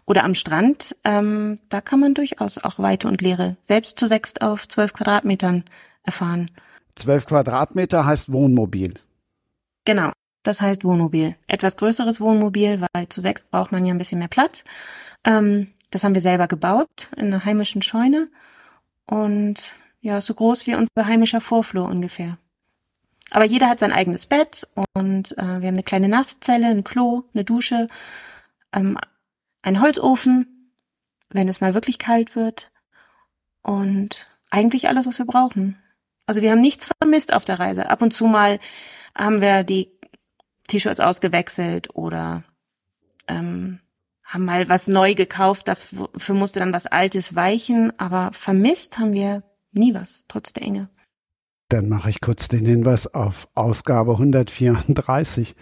oder am Strand, ähm, da kann man durchaus auch Weite und Leere selbst zu sechs auf zwölf Quadratmetern erfahren. Zwölf Quadratmeter heißt Wohnmobil. Genau. Das heißt Wohnmobil. Etwas größeres Wohnmobil, weil zu sechs braucht man ja ein bisschen mehr Platz. Ähm, das haben wir selber gebaut in einer heimischen Scheune. Und ja, so groß wie unser heimischer Vorflur ungefähr. Aber jeder hat sein eigenes Bett und äh, wir haben eine kleine Nasszelle, ein Klo, eine Dusche, ähm, einen Holzofen, wenn es mal wirklich kalt wird. Und eigentlich alles, was wir brauchen. Also wir haben nichts vermisst auf der Reise. Ab und zu mal haben wir die T-Shirts ausgewechselt oder ähm, haben mal was neu gekauft, dafür musste dann was Altes weichen, aber vermisst haben wir nie was, trotz der Enge. Dann mache ich kurz den Hinweis auf Ausgabe 134.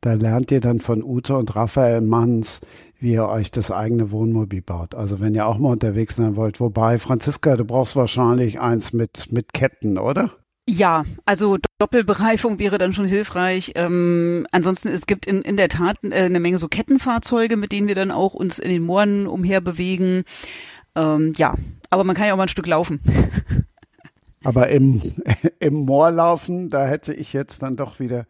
Da lernt ihr dann von Ute und Raphael Manns, wie ihr euch das eigene Wohnmobil baut. Also wenn ihr auch mal unterwegs sein wollt. Wobei, Franziska, du brauchst wahrscheinlich eins mit, mit Ketten, oder? Ja, also Doppelbereifung wäre dann schon hilfreich. Ähm, ansonsten, es gibt in, in der Tat äh, eine Menge so Kettenfahrzeuge, mit denen wir dann auch uns in den Mooren umher bewegen. Ähm, ja, aber man kann ja auch mal ein Stück laufen. Aber im, im Moor laufen, da hätte ich jetzt dann doch wieder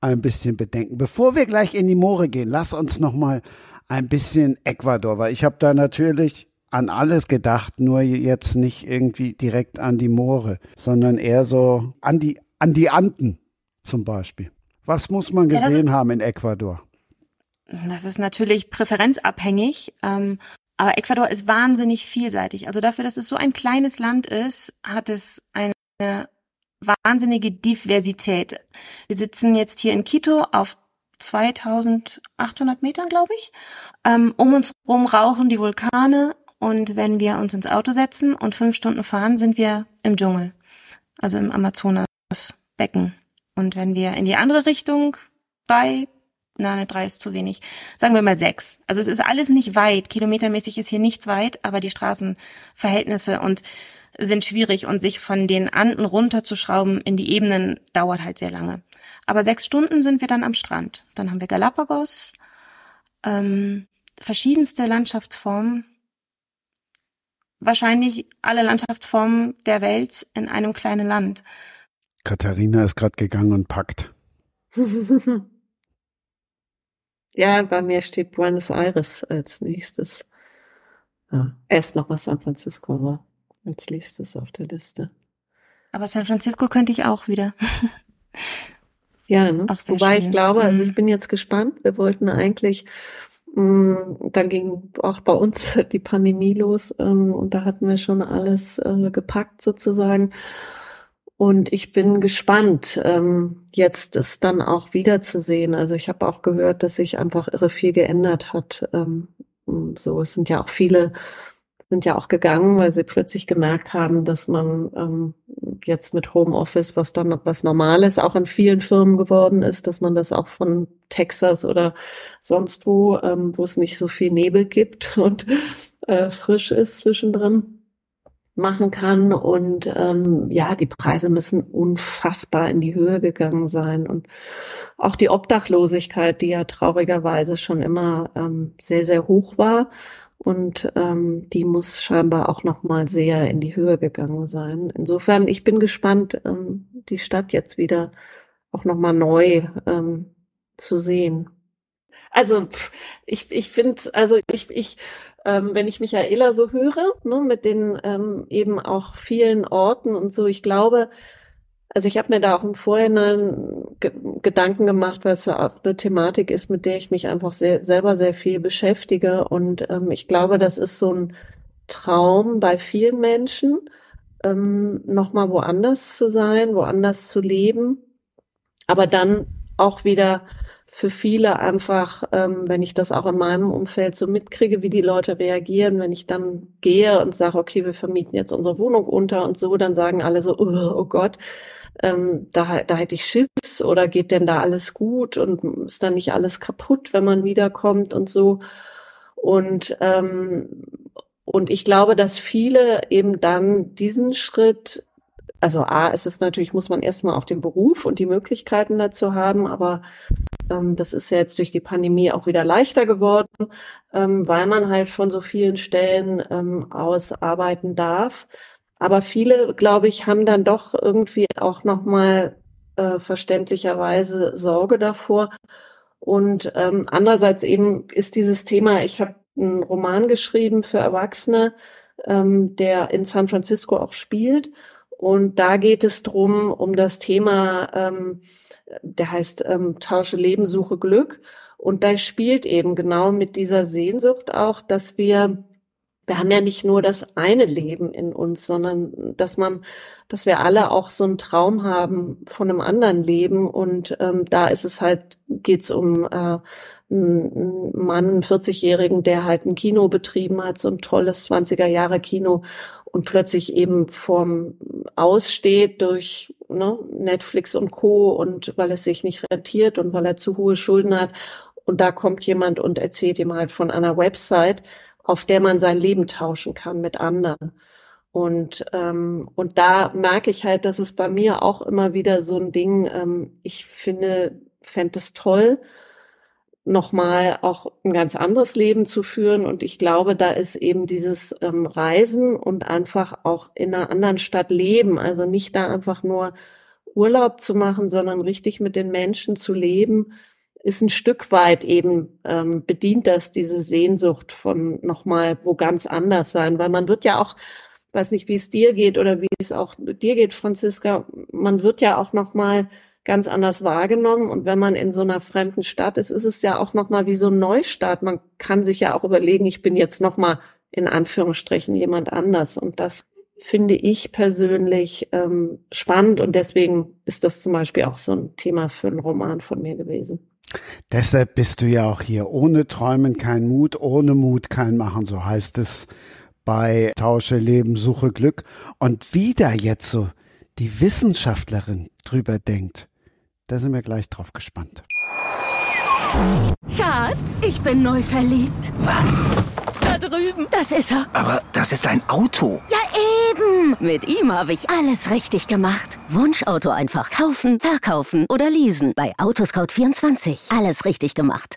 ein bisschen Bedenken. Bevor wir gleich in die Moore gehen, lass uns noch mal ein bisschen Ecuador, weil ich habe da natürlich an alles gedacht, nur jetzt nicht irgendwie direkt an die Moore, sondern eher so an die, an die Anden zum Beispiel. Was muss man gesehen ja, haben in Ecuador? Das ist natürlich präferenzabhängig. Ähm, aber Ecuador ist wahnsinnig vielseitig. Also dafür, dass es so ein kleines Land ist, hat es eine wahnsinnige Diversität. Wir sitzen jetzt hier in Quito auf 2800 Metern, glaube ich. Ähm, um uns herum rauchen die Vulkane und wenn wir uns ins Auto setzen und fünf Stunden fahren, sind wir im Dschungel, also im Amazonasbecken. Und wenn wir in die andere Richtung drei, nein, drei ist zu wenig, sagen wir mal sechs. Also es ist alles nicht weit, kilometermäßig ist hier nichts weit, aber die Straßenverhältnisse und sind schwierig und sich von den Anden runterzuschrauben in die Ebenen dauert halt sehr lange. Aber sechs Stunden sind wir dann am Strand. Dann haben wir Galapagos, ähm, verschiedenste Landschaftsformen, wahrscheinlich alle Landschaftsformen der Welt in einem kleinen Land. Katharina ist gerade gegangen und packt. ja, bei mir steht Buenos Aires als nächstes. Ja, erst noch was San Francisco war als nächstes auf der Liste. Aber San Francisco könnte ich auch wieder. ja, ne? Wobei schön. ich glaube, also ich mhm. bin jetzt gespannt. Wir wollten eigentlich Mm, da ging auch bei uns die Pandemie los ähm, und da hatten wir schon alles äh, gepackt sozusagen. Und ich bin gespannt, ähm, jetzt es dann auch wiederzusehen. Also ich habe auch gehört, dass sich einfach irre viel geändert hat. Ähm, so, es sind ja auch viele sind ja auch gegangen, weil sie plötzlich gemerkt haben, dass man ähm, jetzt mit Homeoffice, was dann was Normales auch in vielen Firmen geworden ist, dass man das auch von Texas oder sonst wo, ähm, wo es nicht so viel Nebel gibt und äh, frisch ist zwischendrin machen kann. Und ähm, ja, die Preise müssen unfassbar in die Höhe gegangen sein. Und auch die Obdachlosigkeit, die ja traurigerweise schon immer ähm, sehr, sehr hoch war. Und ähm, die muss scheinbar auch noch mal sehr in die Höhe gegangen sein. Insofern, ich bin gespannt, ähm, die Stadt jetzt wieder auch noch mal neu ähm, zu sehen. Also ich, ich finde, also ich, ich ähm, wenn ich Michaela so höre, ne, mit den ähm, eben auch vielen Orten und so, ich glaube, also ich habe mir da auch im Vorhinein ge Gedanken gemacht, weil es ja auch eine Thematik ist, mit der ich mich einfach sehr, selber sehr viel beschäftige. Und ähm, ich glaube, das ist so ein Traum bei vielen Menschen, ähm, nochmal woanders zu sein, woanders zu leben, aber dann auch wieder für viele einfach, ähm, wenn ich das auch in meinem Umfeld so mitkriege, wie die Leute reagieren, wenn ich dann gehe und sage, okay, wir vermieten jetzt unsere Wohnung unter und so, dann sagen alle so, oh, oh Gott, ähm, da, da hätte ich Schiss oder geht denn da alles gut und ist dann nicht alles kaputt, wenn man wiederkommt und so. Und, ähm, und ich glaube, dass viele eben dann diesen Schritt also A, ist es natürlich, muss man erstmal auch den Beruf und die Möglichkeiten dazu haben, aber ähm, das ist ja jetzt durch die Pandemie auch wieder leichter geworden, ähm, weil man halt von so vielen Stellen ähm, aus arbeiten darf. Aber viele, glaube ich, haben dann doch irgendwie auch nochmal äh, verständlicherweise Sorge davor. Und ähm, andererseits eben ist dieses Thema, ich habe einen Roman geschrieben für Erwachsene, ähm, der in San Francisco auch spielt. Und da geht es drum um das Thema, ähm, der heißt ähm, Tausche Leben, Suche Glück. Und da spielt eben genau mit dieser Sehnsucht auch, dass wir, wir haben ja nicht nur das eine Leben in uns, sondern dass man, dass wir alle auch so einen Traum haben von einem anderen Leben. Und ähm, da ist es halt, geht's um äh, einen Mann, einen 40-Jährigen, der halt ein Kino betrieben hat, so ein tolles 20er Jahre Kino und plötzlich eben vorm Aussteht durch ne, Netflix und Co. und weil es sich nicht rentiert und weil er zu hohe Schulden hat. Und da kommt jemand und erzählt ihm halt von einer Website, auf der man sein Leben tauschen kann mit anderen. Und, ähm, und da merke ich halt, dass es bei mir auch immer wieder so ein Ding, ähm, ich finde, fände es toll, nochmal auch ein ganz anderes Leben zu führen. Und ich glaube, da ist eben dieses ähm, Reisen und einfach auch in einer anderen Stadt leben. Also nicht da einfach nur Urlaub zu machen, sondern richtig mit den Menschen zu leben, ist ein Stück weit eben ähm, bedient das diese Sehnsucht von nochmal wo ganz anders sein, weil man wird ja auch, weiß nicht, wie es dir geht oder wie es auch dir geht, Franziska, man wird ja auch nochmal ganz anders wahrgenommen. Und wenn man in so einer fremden Stadt ist, ist es ja auch nochmal wie so ein Neustart. Man kann sich ja auch überlegen, ich bin jetzt nochmal in Anführungsstrichen jemand anders. Und das finde ich persönlich ähm, spannend. Und deswegen ist das zum Beispiel auch so ein Thema für einen Roman von mir gewesen. Deshalb bist du ja auch hier. Ohne Träumen kein Mut, ohne Mut kein Machen, so heißt es bei Tausche Leben, Suche Glück. Und wie da jetzt so die Wissenschaftlerin drüber denkt, da sind wir gleich drauf gespannt. Schatz, ich bin neu verliebt. Was? Da drüben. Das ist er. Aber das ist ein Auto. Ja, eben. Mit ihm habe ich alles richtig gemacht. Wunschauto einfach kaufen, verkaufen oder leasen. Bei Autoscout24. Alles richtig gemacht.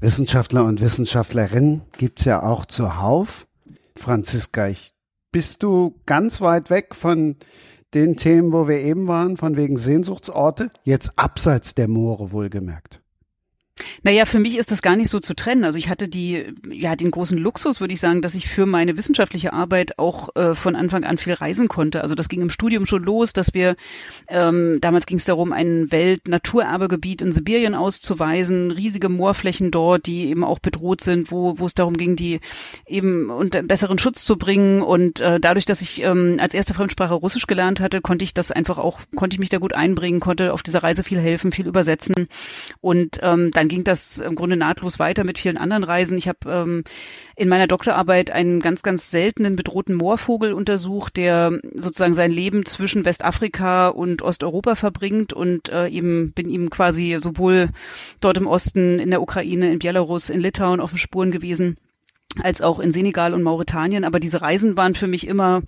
Wissenschaftler und Wissenschaftlerinnen gibt's ja auch zuhauf. Franziska, ich, bist du ganz weit weg von den Themen, wo wir eben waren, von wegen Sehnsuchtsorte? Jetzt abseits der Moore wohlgemerkt. Naja, für mich ist das gar nicht so zu trennen. Also ich hatte die, ja, den großen Luxus, würde ich sagen, dass ich für meine wissenschaftliche Arbeit auch äh, von Anfang an viel reisen konnte. Also das ging im Studium schon los, dass wir, ähm, damals ging es darum, ein Weltnaturerbegebiet in Sibirien auszuweisen, riesige Moorflächen dort, die eben auch bedroht sind, wo, wo es darum ging, die eben unter besseren Schutz zu bringen. Und äh, dadurch, dass ich ähm, als erste Fremdsprache Russisch gelernt hatte, konnte ich das einfach auch, konnte ich mich da gut einbringen, konnte auf dieser Reise viel helfen, viel übersetzen. Und ähm, dann ging das im Grunde nahtlos weiter mit vielen anderen Reisen. Ich habe ähm, in meiner Doktorarbeit einen ganz, ganz seltenen bedrohten Moorvogel untersucht, der sozusagen sein Leben zwischen Westafrika und Osteuropa verbringt und äh, eben bin ihm quasi sowohl dort im Osten, in der Ukraine, in Belarus, in Litauen auf den Spuren gewesen als auch in Senegal und Mauretanien. Aber diese Reisen waren für mich immer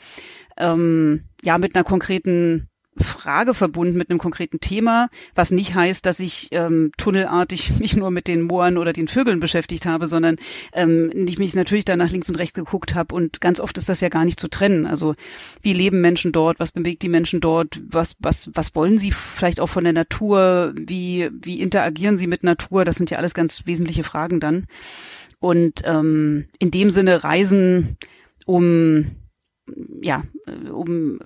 ähm, ja mit einer konkreten Frage verbunden mit einem konkreten Thema, was nicht heißt, dass ich ähm, tunnelartig mich nur mit den Mooren oder den Vögeln beschäftigt habe, sondern ähm, ich mich natürlich da nach links und rechts geguckt habe und ganz oft ist das ja gar nicht zu trennen. Also wie leben Menschen dort, was bewegt die Menschen dort, was was was wollen sie vielleicht auch von der Natur, wie wie interagieren sie mit Natur? Das sind ja alles ganz wesentliche Fragen dann. Und ähm, in dem Sinne Reisen um ja, um,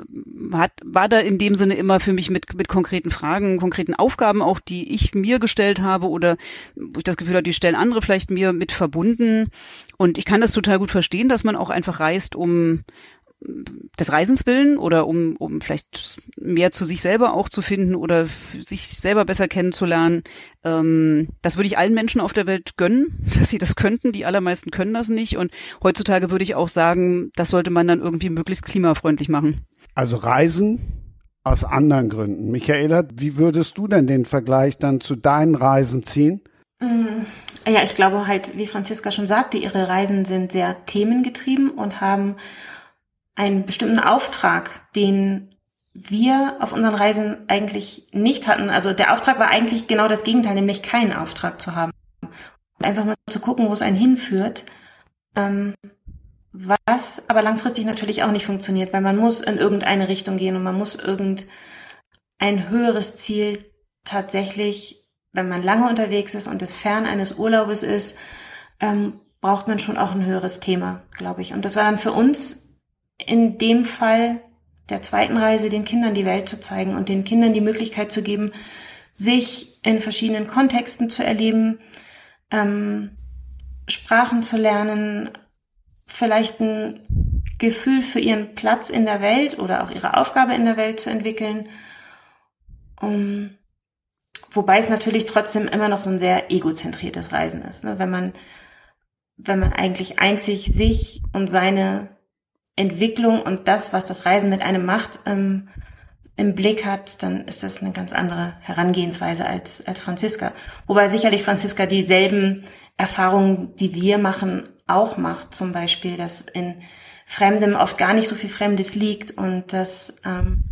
hat, war da in dem Sinne immer für mich mit, mit konkreten Fragen, konkreten Aufgaben auch, die ich mir gestellt habe oder wo ich das Gefühl habe, die stellen andere vielleicht mir mit verbunden. Und ich kann das total gut verstehen, dass man auch einfach reist, um, des Reisens willen oder um, um vielleicht mehr zu sich selber auch zu finden oder sich selber besser kennenzulernen. Ähm, das würde ich allen Menschen auf der Welt gönnen, dass sie das könnten. Die allermeisten können das nicht. Und heutzutage würde ich auch sagen, das sollte man dann irgendwie möglichst klimafreundlich machen. Also Reisen aus anderen Gründen. Michaela, wie würdest du denn den Vergleich dann zu deinen Reisen ziehen? Mm, ja, ich glaube halt, wie Franziska schon sagte, ihre Reisen sind sehr themengetrieben und haben einen bestimmten Auftrag, den wir auf unseren Reisen eigentlich nicht hatten. Also der Auftrag war eigentlich genau das Gegenteil, nämlich keinen Auftrag zu haben. Und einfach mal zu gucken, wo es einen hinführt. Ähm, was aber langfristig natürlich auch nicht funktioniert, weil man muss in irgendeine Richtung gehen und man muss irgendein höheres Ziel tatsächlich, wenn man lange unterwegs ist und es fern eines Urlaubes ist, ähm, braucht man schon auch ein höheres Thema, glaube ich. Und das war dann für uns in dem Fall der zweiten Reise den Kindern die Welt zu zeigen und den Kindern die Möglichkeit zu geben, sich in verschiedenen Kontexten zu erleben, ähm, Sprachen zu lernen, vielleicht ein Gefühl für ihren Platz in der Welt oder auch ihre Aufgabe in der Welt zu entwickeln. Um, wobei es natürlich trotzdem immer noch so ein sehr egozentriertes Reisen ist. Ne? Wenn man, wenn man eigentlich einzig sich und seine Entwicklung und das, was das Reisen mit einem macht, ähm, im Blick hat, dann ist das eine ganz andere Herangehensweise als, als Franziska. Wobei sicherlich Franziska dieselben Erfahrungen, die wir machen, auch macht. Zum Beispiel, dass in Fremdem oft gar nicht so viel Fremdes liegt und dass, ähm,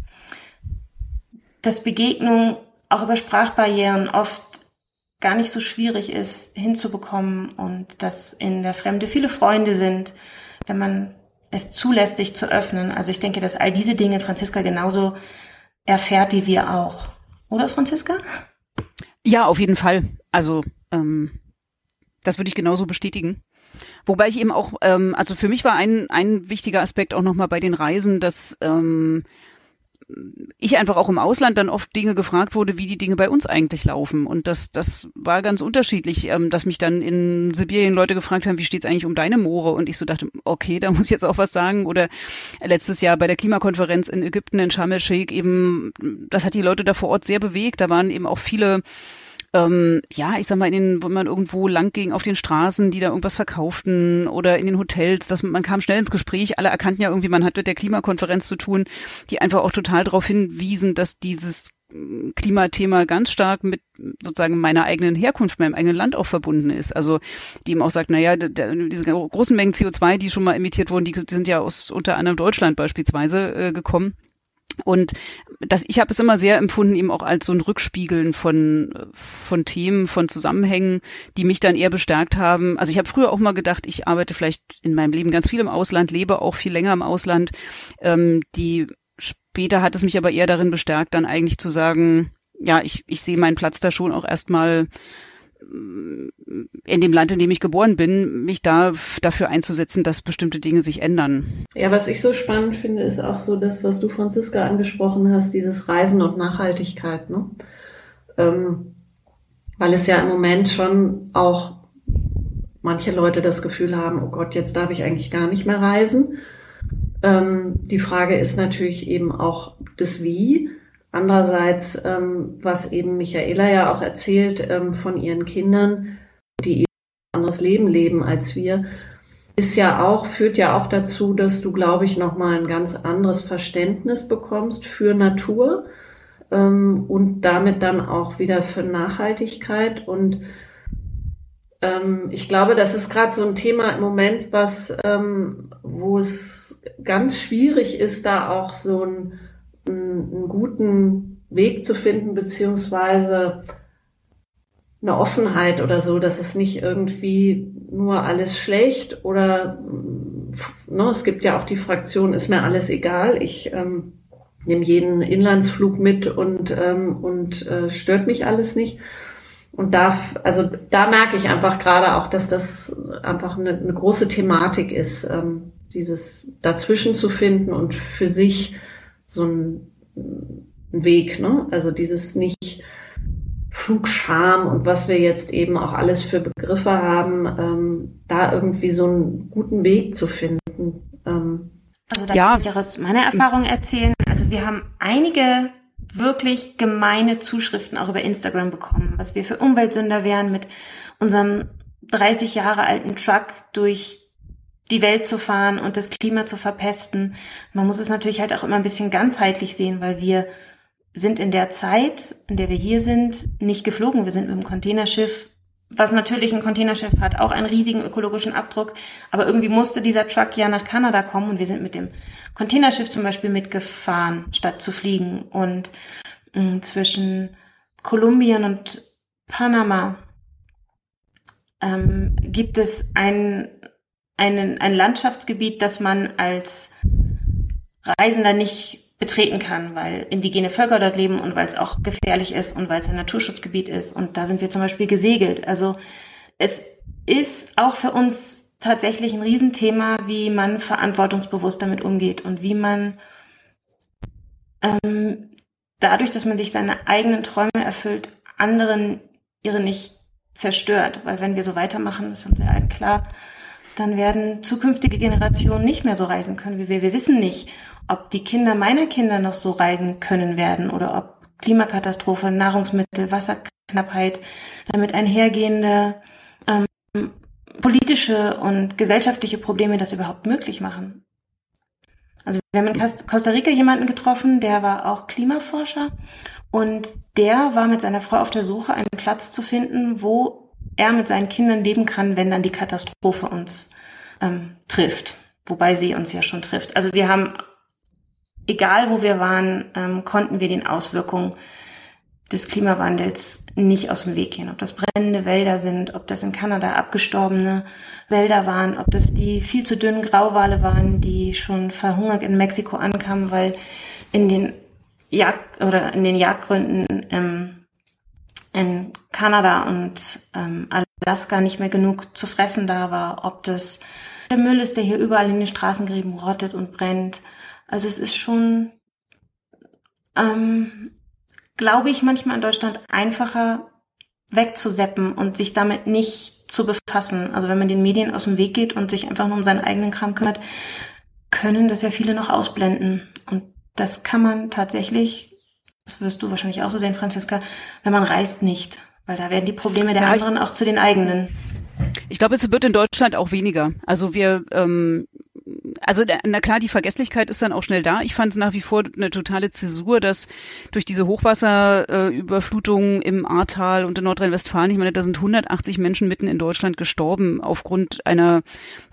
dass Begegnung auch über Sprachbarrieren oft gar nicht so schwierig ist hinzubekommen und dass in der Fremde viele Freunde sind, wenn man es zulässt, sich zu öffnen. Also ich denke, dass all diese Dinge Franziska genauso erfährt wie wir auch. Oder Franziska? Ja, auf jeden Fall. Also ähm, das würde ich genauso bestätigen. Wobei ich eben auch, ähm, also für mich war ein, ein wichtiger Aspekt auch nochmal bei den Reisen, dass ähm, ich einfach auch im Ausland dann oft Dinge gefragt wurde, wie die Dinge bei uns eigentlich laufen. Und das, das war ganz unterschiedlich, ähm, dass mich dann in Sibirien Leute gefragt haben, wie steht's eigentlich um deine Moore? Und ich so dachte, okay, da muss ich jetzt auch was sagen. Oder letztes Jahr bei der Klimakonferenz in Ägypten in Sharm el-Sheikh eben, das hat die Leute da vor Ort sehr bewegt. Da waren eben auch viele ähm, ja, ich sag mal, in den, wo man irgendwo lang ging auf den Straßen, die da irgendwas verkauften oder in den Hotels, dass man, man kam schnell ins Gespräch, alle erkannten ja irgendwie, man hat mit der Klimakonferenz zu tun, die einfach auch total darauf hinwiesen, dass dieses mm, Klimathema ganz stark mit sozusagen meiner eigenen Herkunft, meinem eigenen Land auch verbunden ist. Also die eben auch sagt, naja, diese großen Mengen CO2, die schon mal emittiert wurden, die, die sind ja aus unter anderem Deutschland beispielsweise äh, gekommen. Und das, ich habe es immer sehr empfunden, eben auch als so ein Rückspiegeln von, von Themen, von Zusammenhängen, die mich dann eher bestärkt haben. Also ich habe früher auch mal gedacht, ich arbeite vielleicht in meinem Leben ganz viel im Ausland, lebe auch viel länger im Ausland. Ähm, die später hat es mich aber eher darin bestärkt, dann eigentlich zu sagen, ja, ich, ich sehe meinen Platz da schon auch erstmal in dem Land, in dem ich geboren bin, mich da dafür einzusetzen, dass bestimmte Dinge sich ändern. Ja, was ich so spannend finde, ist auch so das, was du, Franziska, angesprochen hast, dieses Reisen und Nachhaltigkeit. Ne? Ähm, weil es ja im Moment schon auch manche Leute das Gefühl haben, oh Gott, jetzt darf ich eigentlich gar nicht mehr reisen. Ähm, die Frage ist natürlich eben auch das Wie. Andererseits, ähm, was eben Michaela ja auch erzählt ähm, von ihren Kindern, die ein anderes Leben leben als wir, ist ja auch, führt ja auch dazu, dass du, glaube ich, nochmal ein ganz anderes Verständnis bekommst für Natur ähm, und damit dann auch wieder für Nachhaltigkeit. Und ähm, ich glaube, das ist gerade so ein Thema im Moment, was, ähm, wo es ganz schwierig ist, da auch so einen, einen guten Weg zu finden, beziehungsweise eine Offenheit oder so, dass es nicht irgendwie nur alles schlecht oder ne, es gibt ja auch die Fraktion, ist mir alles egal, ich ähm, nehme jeden Inlandsflug mit und, ähm, und äh, stört mich alles nicht. Und da, also da merke ich einfach gerade auch, dass das einfach eine, eine große Thematik ist, ähm, dieses dazwischen zu finden und für sich so ein, ein Weg, ne? Also dieses nicht Flugscham und was wir jetzt eben auch alles für Begriffe haben, ähm, da irgendwie so einen guten Weg zu finden. Ähm, also da ja. kann ich auch aus meiner Erfahrung erzählen. Also wir haben einige wirklich gemeine Zuschriften auch über Instagram bekommen, was wir für Umweltsünder wären, mit unserem 30 Jahre alten Truck durch die Welt zu fahren und das Klima zu verpesten. Man muss es natürlich halt auch immer ein bisschen ganzheitlich sehen, weil wir sind in der Zeit, in der wir hier sind, nicht geflogen. Wir sind mit dem Containerschiff was natürlich ein Containerschiff hat, auch einen riesigen ökologischen Abdruck. Aber irgendwie musste dieser Truck ja nach Kanada kommen und wir sind mit dem Containerschiff zum Beispiel mitgefahren, statt zu fliegen. Und mm, zwischen Kolumbien und Panama ähm, gibt es ein, einen, ein Landschaftsgebiet, das man als Reisender nicht betreten kann, weil indigene Völker dort leben und weil es auch gefährlich ist und weil es ein Naturschutzgebiet ist. Und da sind wir zum Beispiel gesegelt. Also es ist auch für uns tatsächlich ein Riesenthema, wie man verantwortungsbewusst damit umgeht und wie man ähm, dadurch, dass man sich seine eigenen Träume erfüllt, anderen ihre nicht zerstört. Weil wenn wir so weitermachen, ist uns ja allen klar, dann werden zukünftige Generationen nicht mehr so reisen können wie wir. Wir wissen nicht, ob die Kinder meiner Kinder noch so reisen können werden oder ob Klimakatastrophe, Nahrungsmittel, Wasserknappheit, damit einhergehende ähm, politische und gesellschaftliche Probleme das überhaupt möglich machen. Also wir haben in Costa Rica jemanden getroffen, der war auch Klimaforscher und der war mit seiner Frau auf der Suche, einen Platz zu finden, wo er mit seinen Kindern leben kann, wenn dann die Katastrophe uns ähm, trifft. Wobei sie uns ja schon trifft. Also wir haben egal wo wir waren, ähm, konnten wir den Auswirkungen des Klimawandels nicht aus dem Weg gehen. Ob das brennende Wälder sind, ob das in Kanada abgestorbene Wälder waren, ob das die viel zu dünnen Grauwale waren, die schon verhungert in Mexiko ankamen, weil in den Jagd oder in den Jagdgründen ähm, in Kanada und ähm, Alaska nicht mehr genug zu fressen da war, ob das der Müll ist, der hier überall in den Straßengräben rottet und brennt, also es ist schon, ähm, glaube ich, manchmal in Deutschland einfacher wegzuseppen und sich damit nicht zu befassen. Also wenn man den Medien aus dem Weg geht und sich einfach nur um seinen eigenen Kram kümmert, können das ja viele noch ausblenden. Und das kann man tatsächlich, das wirst du wahrscheinlich auch so sehen, Franziska, wenn man reist nicht. Weil da werden die Probleme der ja, anderen auch zu den eigenen. Ich glaube, es wird in Deutschland auch weniger. Also wir ähm, also na klar, die Vergesslichkeit ist dann auch schnell da. Ich fand es nach wie vor eine totale Zäsur, dass durch diese Hochwasserüberflutungen äh, im Ahrtal und in Nordrhein-Westfalen, ich meine, da sind 180 Menschen mitten in Deutschland gestorben aufgrund einer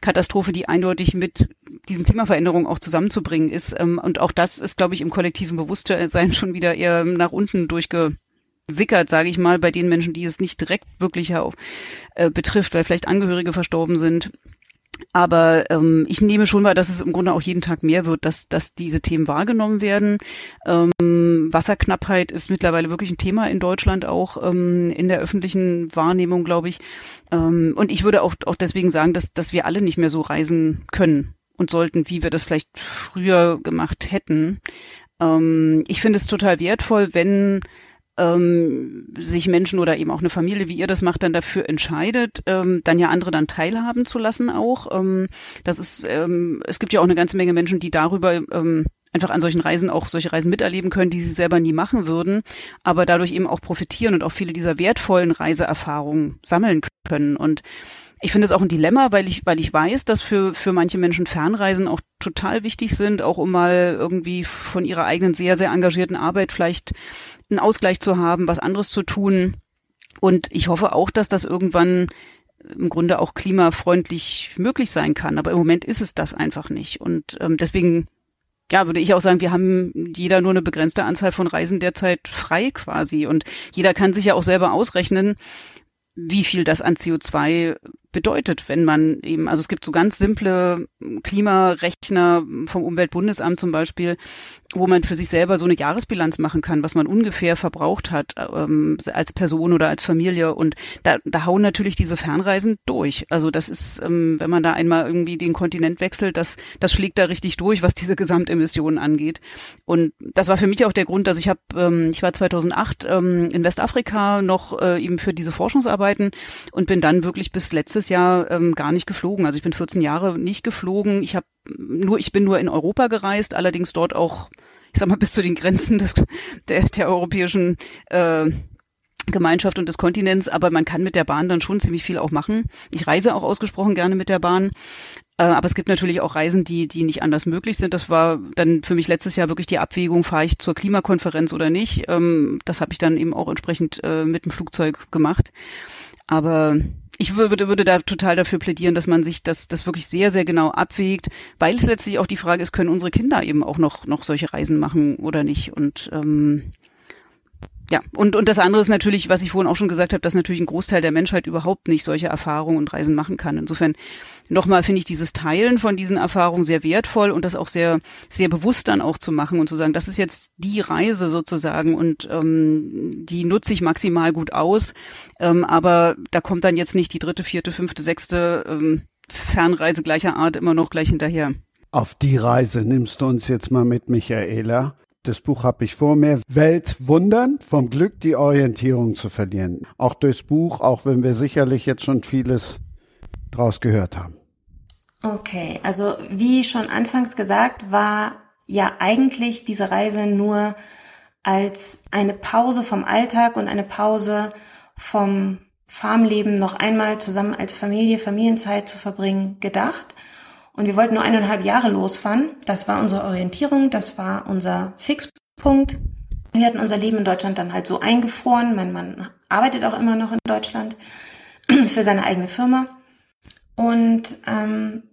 Katastrophe, die eindeutig mit diesen Klimaveränderungen auch zusammenzubringen ist. Ähm, und auch das ist, glaube ich, im kollektiven Bewusstsein schon wieder eher nach unten durchge sickert, sage ich mal, bei den Menschen, die es nicht direkt wirklich äh, betrifft, weil vielleicht Angehörige verstorben sind Aber ähm, ich nehme schon wahr, dass es im Grunde auch jeden Tag mehr wird, dass, dass diese Themen wahrgenommen werden. Ähm, Wasserknappheit ist mittlerweile wirklich ein Thema in Deutschland auch ähm, in der öffentlichen Wahrnehmung, glaube ich. Ähm, und ich würde auch, auch deswegen sagen, dass, dass wir alle nicht mehr so reisen können und sollten, wie wir das vielleicht früher gemacht hätten. Ähm, ich finde es total wertvoll, wenn ähm, sich Menschen oder eben auch eine Familie, wie ihr das macht, dann dafür entscheidet, ähm, dann ja andere dann teilhaben zu lassen auch. Ähm, das ist, ähm, es gibt ja auch eine ganze Menge Menschen, die darüber ähm, einfach an solchen Reisen auch solche Reisen miterleben können, die sie selber nie machen würden, aber dadurch eben auch profitieren und auch viele dieser wertvollen Reiseerfahrungen sammeln können. Und ich finde es auch ein Dilemma, weil ich, weil ich weiß, dass für, für manche Menschen Fernreisen auch total wichtig sind, auch um mal irgendwie von ihrer eigenen sehr, sehr engagierten Arbeit vielleicht einen Ausgleich zu haben, was anderes zu tun. Und ich hoffe auch, dass das irgendwann im Grunde auch klimafreundlich möglich sein kann. Aber im Moment ist es das einfach nicht. Und ähm, deswegen, ja, würde ich auch sagen, wir haben jeder nur eine begrenzte Anzahl von Reisen derzeit frei quasi. Und jeder kann sich ja auch selber ausrechnen, wie viel das an CO2 bedeutet, wenn man eben, also es gibt so ganz simple Klimarechner vom Umweltbundesamt zum Beispiel, wo man für sich selber so eine Jahresbilanz machen kann, was man ungefähr verbraucht hat ähm, als Person oder als Familie. Und da, da hauen natürlich diese Fernreisen durch. Also das ist, ähm, wenn man da einmal irgendwie den Kontinent wechselt, das, das schlägt da richtig durch, was diese Gesamtemissionen angeht. Und das war für mich auch der Grund, dass ich habe, ähm, ich war 2008 ähm, in Westafrika noch äh, eben für diese Forschungsarbeiten und bin dann wirklich bis letztes Jahr ähm, gar nicht geflogen. Also ich bin 14 Jahre nicht geflogen. Ich habe nur, ich bin nur in Europa gereist, allerdings dort auch, ich sag mal, bis zu den Grenzen des, der, der europäischen äh, Gemeinschaft und des Kontinents, aber man kann mit der Bahn dann schon ziemlich viel auch machen. Ich reise auch ausgesprochen gerne mit der Bahn. Äh, aber es gibt natürlich auch Reisen, die, die nicht anders möglich sind. Das war dann für mich letztes Jahr wirklich die Abwägung, fahre ich zur Klimakonferenz oder nicht. Ähm, das habe ich dann eben auch entsprechend äh, mit dem Flugzeug gemacht. Aber ich würde, würde da total dafür plädieren, dass man sich das, das wirklich sehr, sehr genau abwägt, weil es letztlich auch die Frage ist, können unsere Kinder eben auch noch, noch solche Reisen machen oder nicht? Und ähm, ja, und, und das andere ist natürlich, was ich vorhin auch schon gesagt habe, dass natürlich ein Großteil der Menschheit überhaupt nicht solche Erfahrungen und Reisen machen kann. Insofern nochmal finde ich dieses Teilen von diesen Erfahrungen sehr wertvoll und das auch sehr, sehr bewusst dann auch zu machen und zu sagen, das ist jetzt die Reise sozusagen und ähm, die nutze ich maximal gut aus. Ähm, aber da kommt dann jetzt nicht die dritte, vierte, fünfte, sechste ähm, Fernreise gleicher Art immer noch gleich hinterher. Auf die Reise nimmst du uns jetzt mal mit, Michaela. Das Buch habe ich vor mir. Weltwundern, vom Glück die Orientierung zu verlieren. Auch durchs Buch, auch wenn wir sicherlich jetzt schon vieles draus gehört haben. Okay, also wie schon anfangs gesagt, war ja eigentlich diese Reise nur als eine Pause vom Alltag und eine Pause vom Farmleben noch einmal zusammen als Familie, Familienzeit zu verbringen, gedacht. Und wir wollten nur eineinhalb Jahre losfahren. Das war unsere Orientierung, das war unser Fixpunkt. Wir hatten unser Leben in Deutschland dann halt so eingefroren. Mein Mann arbeitet auch immer noch in Deutschland für seine eigene Firma. Und ähm,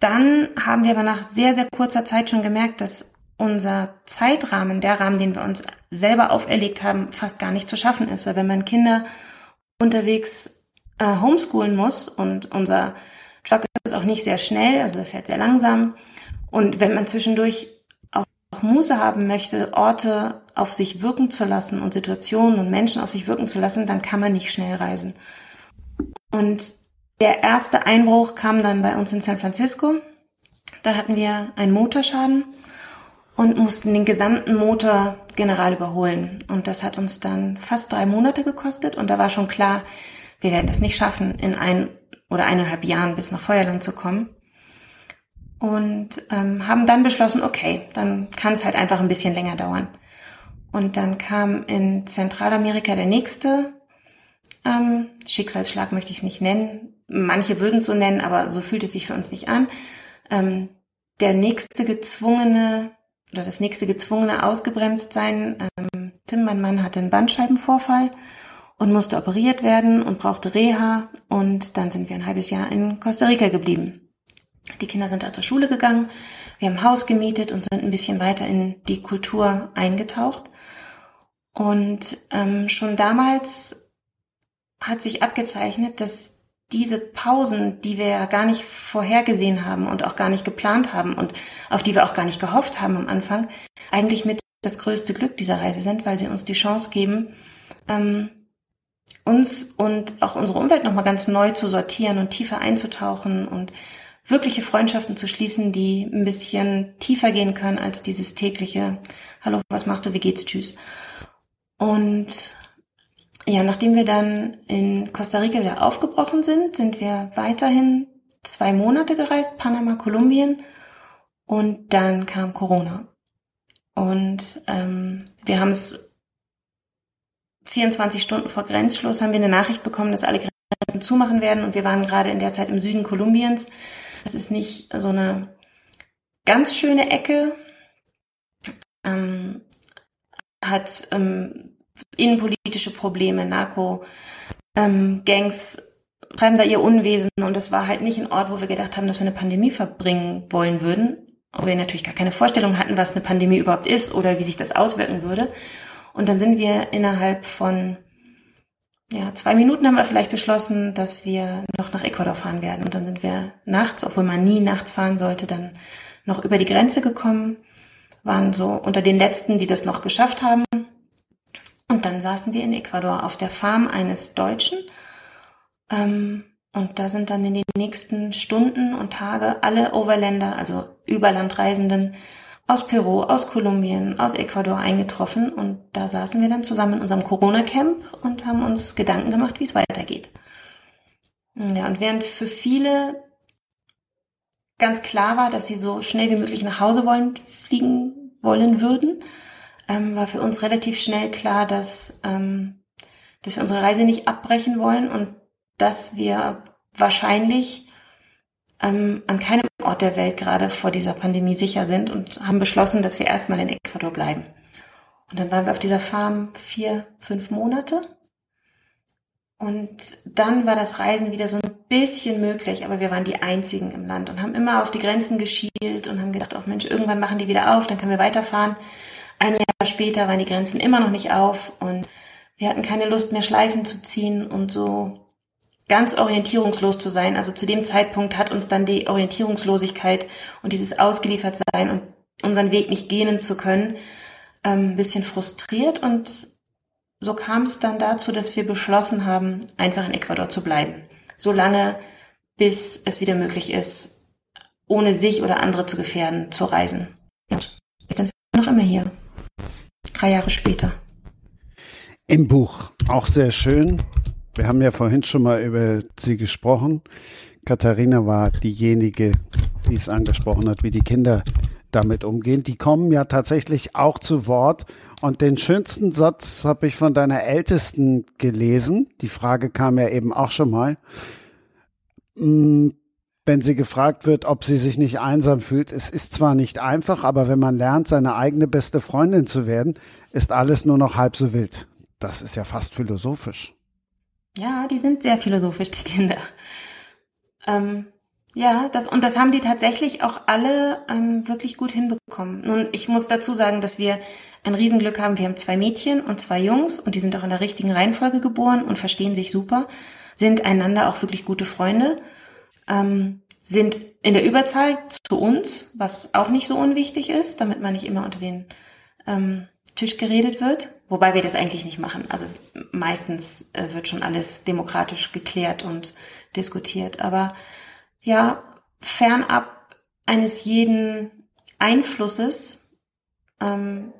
dann haben wir aber nach sehr, sehr kurzer Zeit schon gemerkt, dass unser Zeitrahmen, der Rahmen, den wir uns selber auferlegt haben, fast gar nicht zu schaffen ist. Weil wenn man Kinder unterwegs äh, homeschoolen muss und unser Truck ist auch nicht sehr schnell, also er fährt sehr langsam. Und wenn man zwischendurch auch Muße haben möchte, Orte auf sich wirken zu lassen und Situationen und Menschen auf sich wirken zu lassen, dann kann man nicht schnell reisen. Und der erste Einbruch kam dann bei uns in San Francisco. Da hatten wir einen Motorschaden und mussten den gesamten Motor general überholen. Und das hat uns dann fast drei Monate gekostet. Und da war schon klar, wir werden das nicht schaffen, in ein oder eineinhalb Jahren bis nach Feuerland zu kommen. Und ähm, haben dann beschlossen, okay, dann kann es halt einfach ein bisschen länger dauern. Und dann kam in Zentralamerika der nächste ähm, Schicksalsschlag, möchte ich es nicht nennen. Manche würden es so nennen, aber so fühlt es sich für uns nicht an. Ähm, der nächste gezwungene oder das nächste gezwungene ausgebremst sein. Ähm, Tim, mein Mann, hatte einen Bandscheibenvorfall und musste operiert werden und brauchte Reha und dann sind wir ein halbes Jahr in Costa Rica geblieben. Die Kinder sind da zur Schule gegangen, wir haben Haus gemietet und sind ein bisschen weiter in die Kultur eingetaucht. Und ähm, schon damals hat sich abgezeichnet, dass diese Pausen, die wir ja gar nicht vorhergesehen haben und auch gar nicht geplant haben und auf die wir auch gar nicht gehofft haben am Anfang, eigentlich mit das größte Glück dieser Reise sind, weil sie uns die Chance geben, ähm, uns und auch unsere Umwelt nochmal ganz neu zu sortieren und tiefer einzutauchen und wirkliche Freundschaften zu schließen, die ein bisschen tiefer gehen können als dieses tägliche Hallo, was machst du, wie geht's, tschüss. Und ja, nachdem wir dann in Costa Rica wieder aufgebrochen sind, sind wir weiterhin zwei Monate gereist, Panama, Kolumbien und dann kam Corona. Und ähm, wir haben es 24 Stunden vor Grenzschluss haben wir eine Nachricht bekommen, dass alle Grenzen zumachen werden und wir waren gerade in der Zeit im Süden Kolumbiens. Das ist nicht so eine ganz schöne Ecke, ähm, hat ähm, innenpolitische Probleme, Narco, ähm, Gangs treiben da ihr Unwesen und es war halt nicht ein Ort, wo wir gedacht haben, dass wir eine Pandemie verbringen wollen würden, wo wir natürlich gar keine Vorstellung hatten, was eine Pandemie überhaupt ist oder wie sich das auswirken würde. Und dann sind wir innerhalb von ja, zwei Minuten haben wir vielleicht beschlossen, dass wir noch nach Ecuador fahren werden. Und dann sind wir nachts, obwohl man nie nachts fahren sollte, dann noch über die Grenze gekommen, waren so unter den letzten, die das noch geschafft haben. Und dann saßen wir in Ecuador auf der Farm eines Deutschen. Ähm, und da sind dann in den nächsten Stunden und Tage alle Overländer, also Überlandreisenden aus Peru, aus Kolumbien, aus Ecuador eingetroffen. Und da saßen wir dann zusammen in unserem Corona-Camp und haben uns Gedanken gemacht, wie es weitergeht. Ja, und während für viele ganz klar war, dass sie so schnell wie möglich nach Hause wollen, fliegen wollen würden, ähm, war für uns relativ schnell klar, dass, ähm, dass wir unsere Reise nicht abbrechen wollen und dass wir wahrscheinlich ähm, an keinem Ort der Welt gerade vor dieser Pandemie sicher sind und haben beschlossen, dass wir erstmal in Ecuador bleiben. Und dann waren wir auf dieser Farm vier, fünf Monate. Und dann war das Reisen wieder so ein bisschen möglich, aber wir waren die einzigen im Land und haben immer auf die Grenzen geschielt und haben gedacht, oh Mensch, irgendwann machen die wieder auf, dann können wir weiterfahren. Ein Jahr später waren die Grenzen immer noch nicht auf und wir hatten keine Lust mehr Schleifen zu ziehen und so ganz orientierungslos zu sein. Also zu dem Zeitpunkt hat uns dann die Orientierungslosigkeit und dieses Ausgeliefertsein und unseren Weg nicht gehen zu können, ähm, ein bisschen frustriert und so kam es dann dazu, dass wir beschlossen haben, einfach in Ecuador zu bleiben. So lange, bis es wieder möglich ist, ohne sich oder andere zu gefährden, zu reisen. Und jetzt sind wir noch immer hier. Drei Jahre später. Im Buch, auch sehr schön, wir haben ja vorhin schon mal über sie gesprochen. Katharina war diejenige, die es angesprochen hat, wie die Kinder damit umgehen. Die kommen ja tatsächlich auch zu Wort. Und den schönsten Satz habe ich von deiner Ältesten gelesen. Die Frage kam ja eben auch schon mal. Mm, wenn sie gefragt wird, ob sie sich nicht einsam fühlt, es ist zwar nicht einfach, aber wenn man lernt, seine eigene beste Freundin zu werden, ist alles nur noch halb so wild. Das ist ja fast philosophisch. Ja, die sind sehr philosophisch, die Kinder. Ähm, ja, das, und das haben die tatsächlich auch alle ähm, wirklich gut hinbekommen. Nun, ich muss dazu sagen, dass wir ein Riesenglück haben. Wir haben zwei Mädchen und zwei Jungs und die sind auch in der richtigen Reihenfolge geboren und verstehen sich super, sind einander auch wirklich gute Freunde, ähm, sind in der Überzahl zu uns, was auch nicht so unwichtig ist, damit man nicht immer unter den ähm, Tisch geredet wird, wobei wir das eigentlich nicht machen. Also meistens äh, wird schon alles demokratisch geklärt und diskutiert. Aber ja, fernab eines jeden Einflusses, ähm,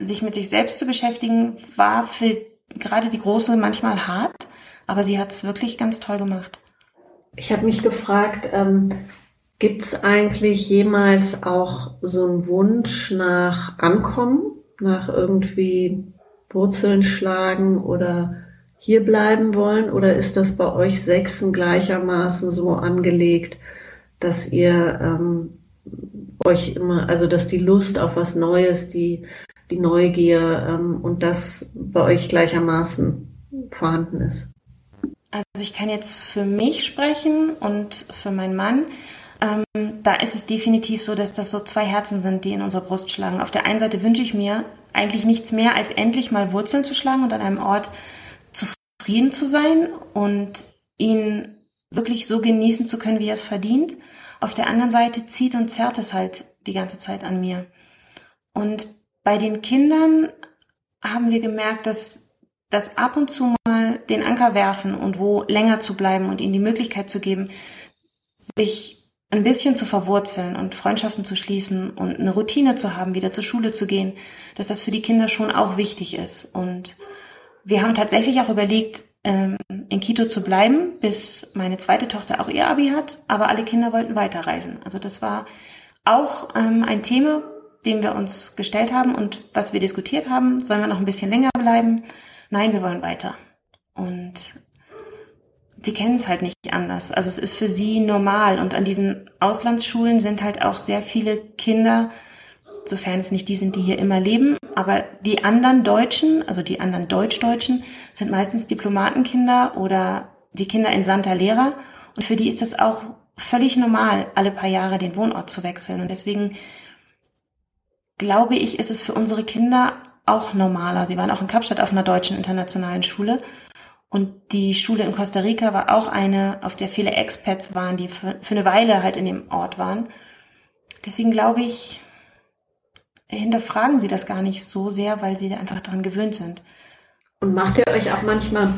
sich mit sich selbst zu beschäftigen, war für gerade die Große manchmal hart, aber sie hat es wirklich ganz toll gemacht. Ich habe mich gefragt, ähm, gibt es eigentlich jemals auch so einen Wunsch nach Ankommen? Nach irgendwie Wurzeln schlagen oder hier bleiben wollen? Oder ist das bei euch Sechsen gleichermaßen so angelegt, dass ihr ähm, euch immer, also dass die Lust auf was Neues, die, die Neugier ähm, und das bei euch gleichermaßen vorhanden ist? Also ich kann jetzt für mich sprechen und für meinen Mann. Ähm, da ist es definitiv so, dass das so zwei Herzen sind, die in unserer Brust schlagen. Auf der einen Seite wünsche ich mir eigentlich nichts mehr, als endlich mal Wurzeln zu schlagen und an einem Ort zufrieden zu sein und ihn wirklich so genießen zu können, wie er es verdient. Auf der anderen Seite zieht und zerrt es halt die ganze Zeit an mir. Und bei den Kindern haben wir gemerkt, dass das ab und zu mal den Anker werfen und wo länger zu bleiben und ihnen die Möglichkeit zu geben, sich ein bisschen zu verwurzeln und Freundschaften zu schließen und eine Routine zu haben, wieder zur Schule zu gehen, dass das für die Kinder schon auch wichtig ist. Und wir haben tatsächlich auch überlegt, ähm, in Quito zu bleiben, bis meine zweite Tochter auch ihr Abi hat, aber alle Kinder wollten weiterreisen. Also das war auch ähm, ein Thema, dem wir uns gestellt haben und was wir diskutiert haben. Sollen wir noch ein bisschen länger bleiben? Nein, wir wollen weiter. Und sie kennen es halt nicht anders. Also es ist für sie normal. Und an diesen Auslandsschulen sind halt auch sehr viele Kinder, sofern es nicht die sind, die hier immer leben, aber die anderen Deutschen, also die anderen Deutschdeutschen, sind meistens Diplomatenkinder oder die Kinder in Santa Lehrer. Und für die ist das auch völlig normal, alle paar Jahre den Wohnort zu wechseln. Und deswegen glaube ich, ist es für unsere Kinder auch normaler. Sie waren auch in Kapstadt auf einer deutschen internationalen Schule. Und die Schule in Costa Rica war auch eine, auf der viele Expats waren, die für, für eine Weile halt in dem Ort waren. Deswegen glaube ich, hinterfragen sie das gar nicht so sehr, weil sie einfach daran gewöhnt sind. Und macht ihr euch auch manchmal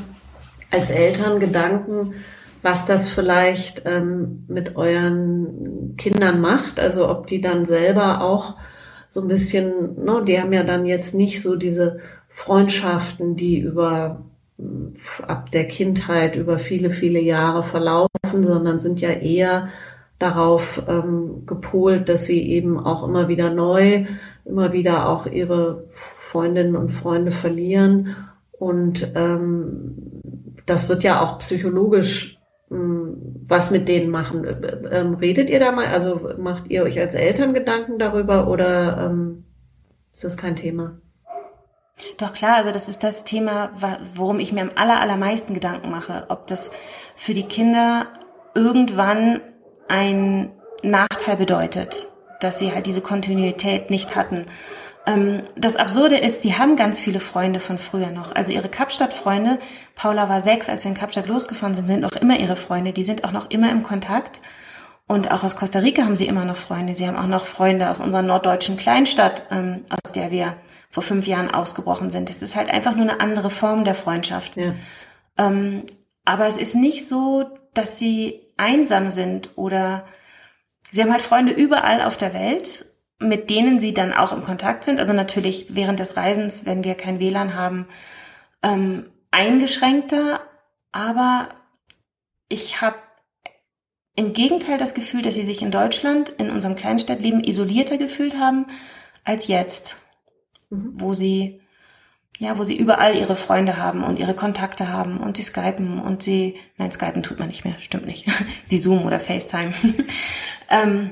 als Eltern Gedanken, was das vielleicht ähm, mit euren Kindern macht? Also ob die dann selber auch so ein bisschen, ne, die haben ja dann jetzt nicht so diese Freundschaften, die über ab der Kindheit über viele, viele Jahre verlaufen, sondern sind ja eher darauf ähm, gepolt, dass sie eben auch immer wieder neu, immer wieder auch ihre Freundinnen und Freunde verlieren. Und ähm, das wird ja auch psychologisch ähm, was mit denen machen. Ähm, redet ihr da mal, also macht ihr euch als Eltern Gedanken darüber oder ähm, ist das kein Thema? Doch klar, also das ist das Thema, worum ich mir am aller, allermeisten Gedanken mache, ob das für die Kinder irgendwann ein Nachteil bedeutet, dass sie halt diese Kontinuität nicht hatten. Ähm, das Absurde ist, sie haben ganz viele Freunde von früher noch. Also ihre Kapstadt-Freunde, Paula war sechs, als wir in Kapstadt losgefahren sind, sind noch immer ihre Freunde. Die sind auch noch immer im Kontakt. Und auch aus Costa Rica haben sie immer noch Freunde. Sie haben auch noch Freunde aus unserer norddeutschen Kleinstadt, ähm, aus der wir vor fünf Jahren ausgebrochen sind. Es ist halt einfach nur eine andere Form der Freundschaft. Ja. Ähm, aber es ist nicht so, dass sie einsam sind oder sie haben halt Freunde überall auf der Welt, mit denen sie dann auch im Kontakt sind. Also natürlich während des Reisens, wenn wir kein WLAN haben, ähm, eingeschränkter. Aber ich habe im Gegenteil das Gefühl, dass sie sich in Deutschland, in unserem Kleinstadtleben isolierter gefühlt haben als jetzt mhm. wo sie ja, wo sie überall ihre Freunde haben und ihre Kontakte haben und sie skypen und sie, nein, skypen tut man nicht mehr, stimmt nicht. sie zoomen oder FaceTime. ähm,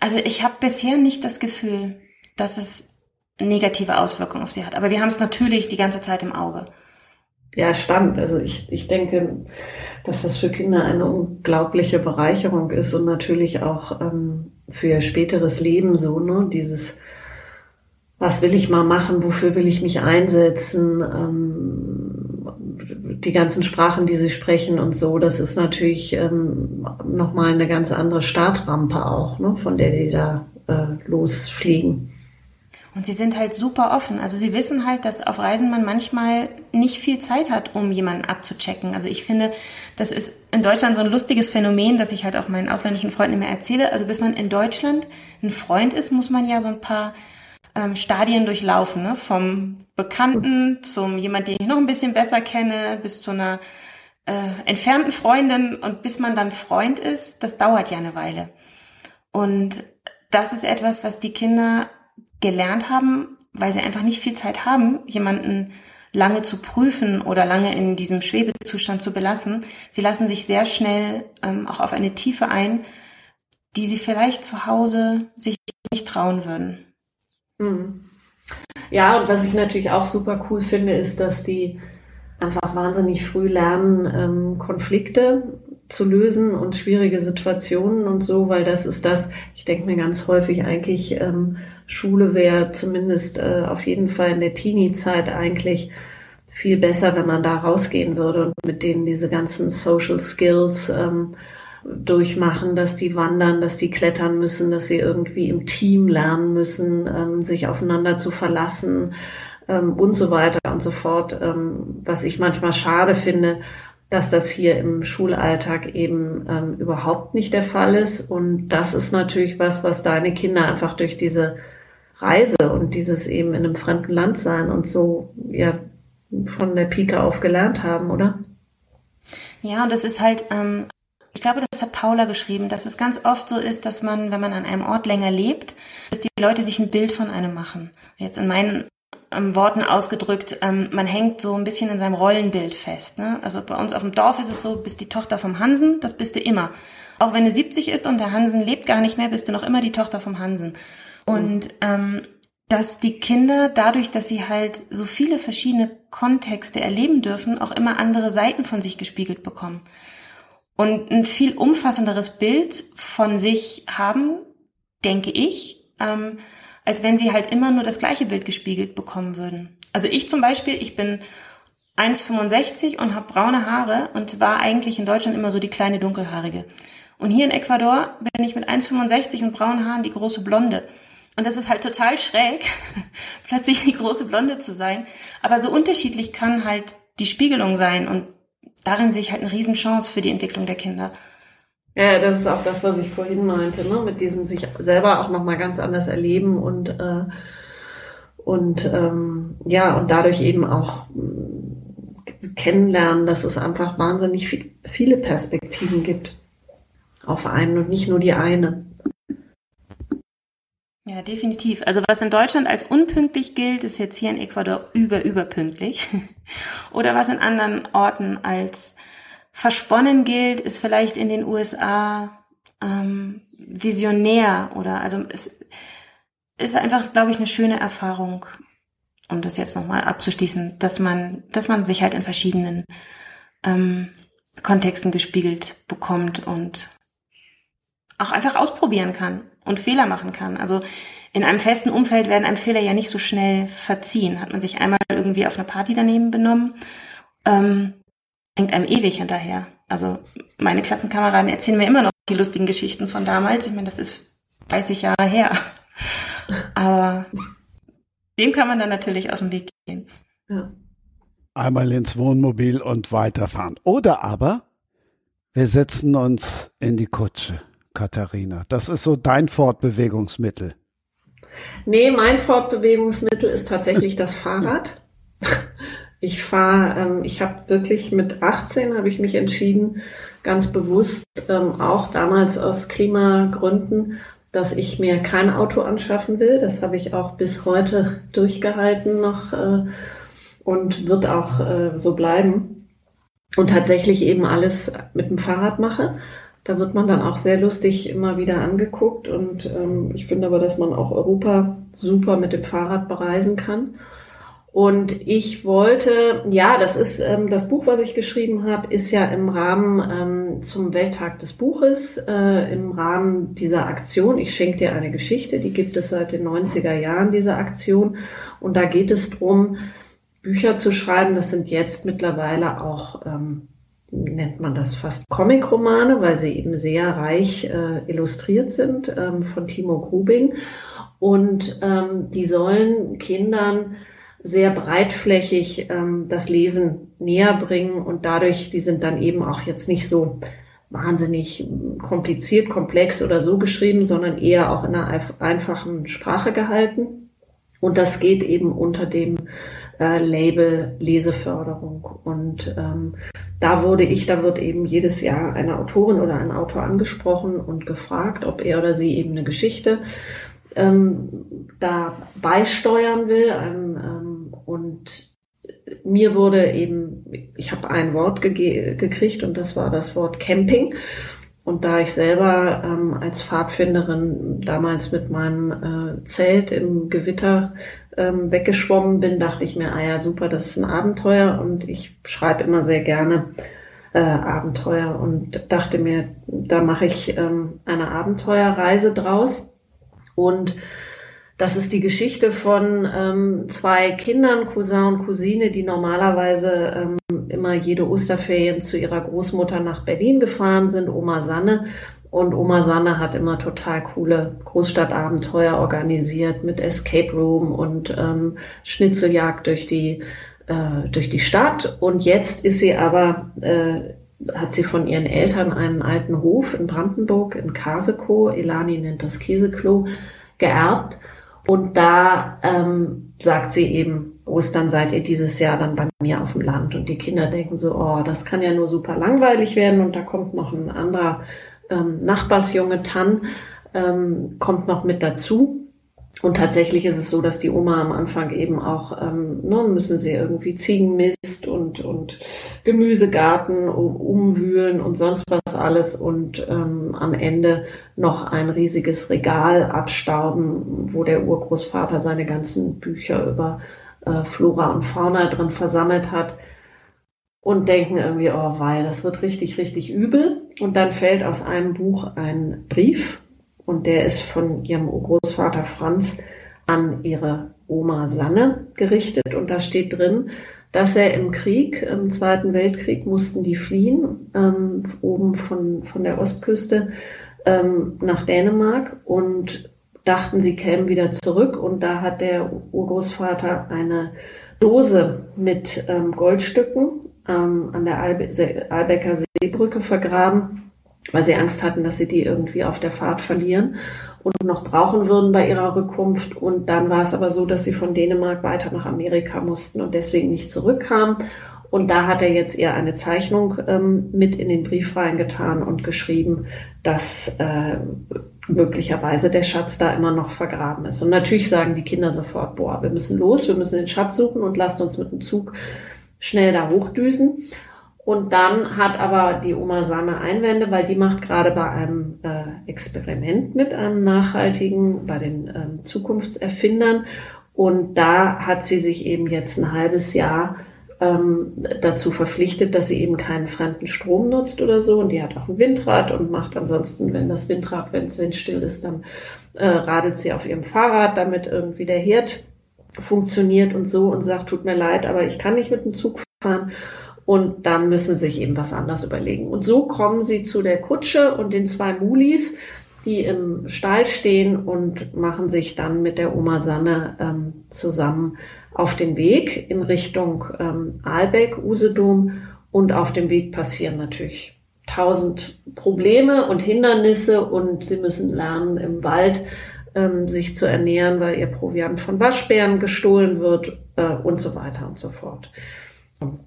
also ich habe bisher nicht das Gefühl, dass es negative Auswirkungen auf sie hat. Aber wir haben es natürlich die ganze Zeit im Auge. Ja, spannend. Also ich, ich denke, dass das für Kinder eine unglaubliche Bereicherung ist und natürlich auch ähm, für ihr späteres Leben so, ne? Dieses was will ich mal machen, wofür will ich mich einsetzen, ähm, die ganzen Sprachen, die sie sprechen und so, das ist natürlich ähm, nochmal eine ganz andere Startrampe auch, ne, von der die da äh, losfliegen. Und sie sind halt super offen. Also sie wissen halt, dass auf Reisen man manchmal nicht viel Zeit hat, um jemanden abzuchecken. Also ich finde, das ist in Deutschland so ein lustiges Phänomen, dass ich halt auch meinen ausländischen Freunden immer erzähle. Also bis man in Deutschland ein Freund ist, muss man ja so ein paar ähm, Stadien durchlaufen, ne? vom Bekannten zum jemand, den ich noch ein bisschen besser kenne, bis zu einer äh, entfernten Freundin und bis man dann Freund ist, das dauert ja eine Weile. Und das ist etwas, was die Kinder gelernt haben, weil sie einfach nicht viel Zeit haben, jemanden lange zu prüfen oder lange in diesem Schwebezustand zu belassen. Sie lassen sich sehr schnell ähm, auch auf eine Tiefe ein, die sie vielleicht zu Hause sich nicht trauen würden. Mhm. Ja, und was ich natürlich auch super cool finde, ist, dass die einfach wahnsinnig früh lernen, ähm, Konflikte zu lösen und schwierige Situationen und so, weil das ist das, ich denke mir ganz häufig eigentlich, ähm, Schule wäre zumindest äh, auf jeden Fall in der Teenie-Zeit eigentlich viel besser, wenn man da rausgehen würde und mit denen diese ganzen Social Skills ähm, durchmachen, dass die wandern, dass die klettern müssen, dass sie irgendwie im Team lernen müssen, ähm, sich aufeinander zu verlassen ähm, und so weiter und so fort. Ähm, was ich manchmal schade finde, dass das hier im Schulalltag eben ähm, überhaupt nicht der Fall ist. Und das ist natürlich was, was deine Kinder einfach durch diese Reise und dieses eben in einem fremden Land sein und so ja von der Pike auf gelernt haben, oder? Ja, und das ist halt, ähm, ich glaube, das hat Paula geschrieben, dass es ganz oft so ist, dass man, wenn man an einem Ort länger lebt, dass die Leute sich ein Bild von einem machen. Jetzt in meinen ähm, Worten ausgedrückt, ähm, man hängt so ein bisschen in seinem Rollenbild fest. Ne? Also bei uns auf dem Dorf ist es so, bist die Tochter vom Hansen, das bist du immer. Auch wenn du 70 ist und der Hansen lebt gar nicht mehr, bist du noch immer die Tochter vom Hansen. Und ähm, dass die Kinder dadurch, dass sie halt so viele verschiedene Kontexte erleben dürfen, auch immer andere Seiten von sich gespiegelt bekommen. Und ein viel umfassenderes Bild von sich haben, denke ich, ähm, als wenn sie halt immer nur das gleiche Bild gespiegelt bekommen würden. Also ich zum Beispiel, ich bin 1,65 und habe braune Haare und war eigentlich in Deutschland immer so die kleine Dunkelhaarige. Und hier in Ecuador bin ich mit 1,65 und braunen Haaren die große Blonde. Und das ist halt total schräg, plötzlich die große Blonde zu sein. Aber so unterschiedlich kann halt die Spiegelung sein. Und darin sehe ich halt eine Riesenchance für die Entwicklung der Kinder. Ja, das ist auch das, was ich vorhin meinte, ne? mit diesem sich selber auch nochmal ganz anders erleben und, äh, und ähm, ja, und dadurch eben auch äh, kennenlernen, dass es einfach wahnsinnig viel, viele Perspektiven gibt auf einen und nicht nur die eine. Ja, definitiv. Also was in Deutschland als unpünktlich gilt, ist jetzt hier in Ecuador über überpünktlich. Oder was in anderen Orten als versponnen gilt, ist vielleicht in den USA ähm, visionär oder also es ist einfach, glaube ich, eine schöne Erfahrung, um das jetzt nochmal abzuschließen, dass man, dass man sich halt in verschiedenen ähm, Kontexten gespiegelt bekommt und auch einfach ausprobieren kann und Fehler machen kann. Also in einem festen Umfeld werden einem Fehler ja nicht so schnell verziehen. Hat man sich einmal irgendwie auf einer Party daneben benommen, ähm, hängt einem ewig hinterher. Also meine Klassenkameraden erzählen mir immer noch die lustigen Geschichten von damals. Ich meine, das ist 30 Jahre her. Aber dem kann man dann natürlich aus dem Weg gehen. Ja. Einmal ins Wohnmobil und weiterfahren. Oder aber wir setzen uns in die Kutsche, Katharina. Das ist so dein Fortbewegungsmittel. Nee, mein Fortbewegungsmittel ist tatsächlich das Fahrrad. Ich fahre, ähm, ich habe wirklich mit 18 habe ich mich entschieden, ganz bewusst, ähm, auch damals aus Klimagründen, dass ich mir kein Auto anschaffen will. Das habe ich auch bis heute durchgehalten noch äh, und wird auch äh, so bleiben. Und tatsächlich eben alles mit dem Fahrrad mache. Da wird man dann auch sehr lustig immer wieder angeguckt. Und ähm, ich finde aber, dass man auch Europa super mit dem Fahrrad bereisen kann. Und ich wollte, ja, das ist ähm, das Buch, was ich geschrieben habe, ist ja im Rahmen ähm, zum Welttag des Buches, äh, im Rahmen dieser Aktion. Ich schenke dir eine Geschichte, die gibt es seit den 90er Jahren, diese Aktion. Und da geht es drum, Bücher zu schreiben. Das sind jetzt mittlerweile auch, ähm, nennt man das fast Comic-Romane, weil sie eben sehr reich äh, illustriert sind ähm, von Timo Grubing. Und ähm, die sollen Kindern sehr breitflächig ähm, das Lesen näher bringen und dadurch, die sind dann eben auch jetzt nicht so wahnsinnig kompliziert, komplex oder so geschrieben, sondern eher auch in einer einfachen Sprache gehalten. Und das geht eben unter dem äh, Label Leseförderung. Und ähm, da wurde ich, da wird eben jedes Jahr eine Autorin oder ein Autor angesprochen und gefragt, ob er oder sie eben eine Geschichte ähm, da beisteuern will. Ein, ähm, und mir wurde eben, ich habe ein Wort gekriegt und das war das Wort Camping. Und da ich selber ähm, als Pfadfinderin damals mit meinem äh, Zelt im Gewitter ähm, weggeschwommen bin, dachte ich mir, ah ja, super, das ist ein Abenteuer und ich schreibe immer sehr gerne äh, Abenteuer und dachte mir, da mache ich ähm, eine Abenteuerreise draus. Und Das ist die Geschichte von ähm, zwei Kindern, Cousin und Cousine, die normalerweise ähm, immer jede Osterferien zu ihrer Großmutter nach Berlin gefahren sind, Oma Sanne. Und Oma Sanne hat immer total coole Großstadtabenteuer organisiert mit Escape Room und ähm, Schnitzeljagd durch die, äh, durch die Stadt. Und jetzt ist sie aber, äh, hat sie von ihren Eltern einen alten Hof in Brandenburg, in Kasekow, Elani nennt das Käseklo, geerbt. Und da ähm, sagt sie eben, Ostern seid ihr dieses Jahr dann bei mir auf dem Land. Und die Kinder denken so, oh, das kann ja nur super langweilig werden. Und da kommt noch ein anderer ähm, Nachbarsjunge Tan, ähm, kommt noch mit dazu. Und tatsächlich ist es so, dass die Oma am Anfang eben auch, ähm, ne, müssen sie irgendwie Ziegenmist und, und Gemüsegarten um, umwühlen und sonst was alles und ähm, am Ende noch ein riesiges Regal abstauben, wo der Urgroßvater seine ganzen Bücher über äh, Flora und Fauna drin versammelt hat und denken irgendwie, oh weil das wird richtig, richtig übel. Und dann fällt aus einem Buch ein Brief und der ist von ihrem Großvater Franz an ihre Oma Sanne gerichtet und da steht drin, dass er im Krieg, im Zweiten Weltkrieg, mussten die fliehen, ähm, oben von, von der Ostküste ähm, nach Dänemark und dachten, sie kämen wieder zurück. Und da hat der Urgroßvater eine Dose mit ähm, Goldstücken ähm, an der Albe Albecker Seebrücke vergraben weil sie Angst hatten, dass sie die irgendwie auf der Fahrt verlieren und noch brauchen würden bei ihrer Rückkunft. Und dann war es aber so, dass sie von Dänemark weiter nach Amerika mussten und deswegen nicht zurückkamen. Und da hat er jetzt ihr eine Zeichnung ähm, mit in den Brief reingetan und geschrieben, dass äh, möglicherweise der Schatz da immer noch vergraben ist. Und natürlich sagen die Kinder sofort, boah, wir müssen los, wir müssen den Schatz suchen und lasst uns mit dem Zug schnell da hochdüsen. Und dann hat aber die Oma Sanne Einwände, weil die macht gerade bei einem äh, Experiment mit, einem nachhaltigen, bei den ähm, Zukunftserfindern. Und da hat sie sich eben jetzt ein halbes Jahr ähm, dazu verpflichtet, dass sie eben keinen fremden Strom nutzt oder so. Und die hat auch ein Windrad und macht ansonsten, wenn das Windrad, wenn es windstill ist, dann äh, radelt sie auf ihrem Fahrrad, damit irgendwie der Herd funktioniert und so und sagt, tut mir leid, aber ich kann nicht mit dem Zug fahren. Und dann müssen sie sich eben was anderes überlegen. Und so kommen sie zu der Kutsche und den zwei Mulis, die im Stall stehen und machen sich dann mit der Oma Sanne ähm, zusammen auf den Weg in Richtung ähm, Aalbeck, Usedom. Und auf dem Weg passieren natürlich tausend Probleme und Hindernisse und sie müssen lernen, im Wald ähm, sich zu ernähren, weil ihr Proviant von Waschbären gestohlen wird äh, und so weiter und so fort.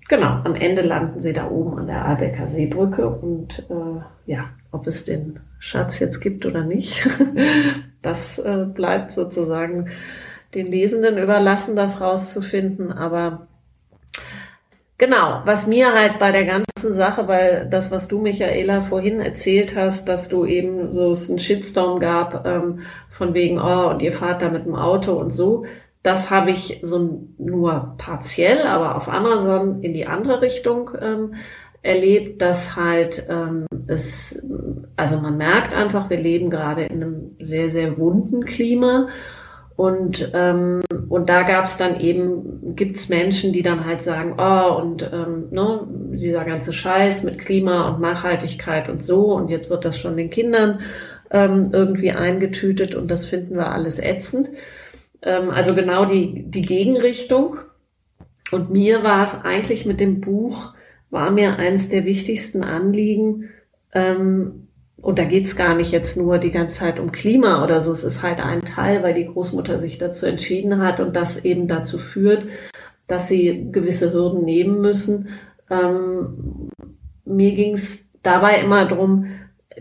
Genau, am Ende landen sie da oben an der Albecker Seebrücke und äh, ja, ob es den Schatz jetzt gibt oder nicht, das äh, bleibt sozusagen den Lesenden überlassen, das rauszufinden. Aber genau, was mir halt bei der ganzen Sache, weil das, was du, Michaela, vorhin erzählt hast, dass du eben so es einen Shitstorm gab, ähm, von wegen, oh, und ihr fahrt da mit dem Auto und so, das habe ich so nur partiell, aber auf Amazon in die andere Richtung ähm, erlebt, dass halt ähm, es, also man merkt einfach, wir leben gerade in einem sehr, sehr wunden Klima. Und, ähm, und da gab es dann eben, gibt's Menschen, die dann halt sagen, oh, und ähm, ne, dieser ganze Scheiß mit Klima und Nachhaltigkeit und so, und jetzt wird das schon den Kindern ähm, irgendwie eingetütet und das finden wir alles ätzend. Ähm, also genau die, die Gegenrichtung. Und mir war es eigentlich mit dem Buch, war mir eines der wichtigsten Anliegen, ähm, und da geht's gar nicht jetzt nur die ganze Zeit um Klima oder so, es ist halt ein Teil, weil die Großmutter sich dazu entschieden hat und das eben dazu führt, dass sie gewisse Hürden nehmen müssen. Ähm, mir ging's dabei immer drum,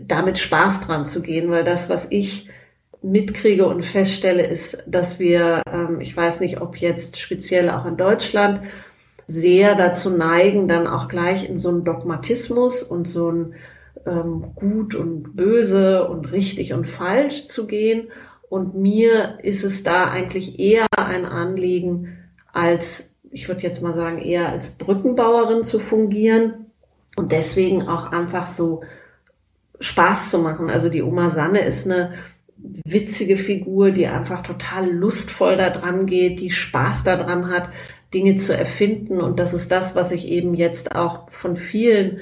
damit Spaß dran zu gehen, weil das, was ich mitkriege und feststelle, ist, dass wir, ähm, ich weiß nicht, ob jetzt speziell auch in Deutschland, sehr dazu neigen, dann auch gleich in so einen Dogmatismus und so ein ähm, gut und böse und richtig und falsch zu gehen. Und mir ist es da eigentlich eher ein Anliegen, als, ich würde jetzt mal sagen, eher als Brückenbauerin zu fungieren und deswegen auch einfach so Spaß zu machen. Also die Oma Sanne ist eine witzige Figur, die einfach total lustvoll da dran geht, die Spaß daran hat, Dinge zu erfinden. Und das ist das, was ich eben jetzt auch von vielen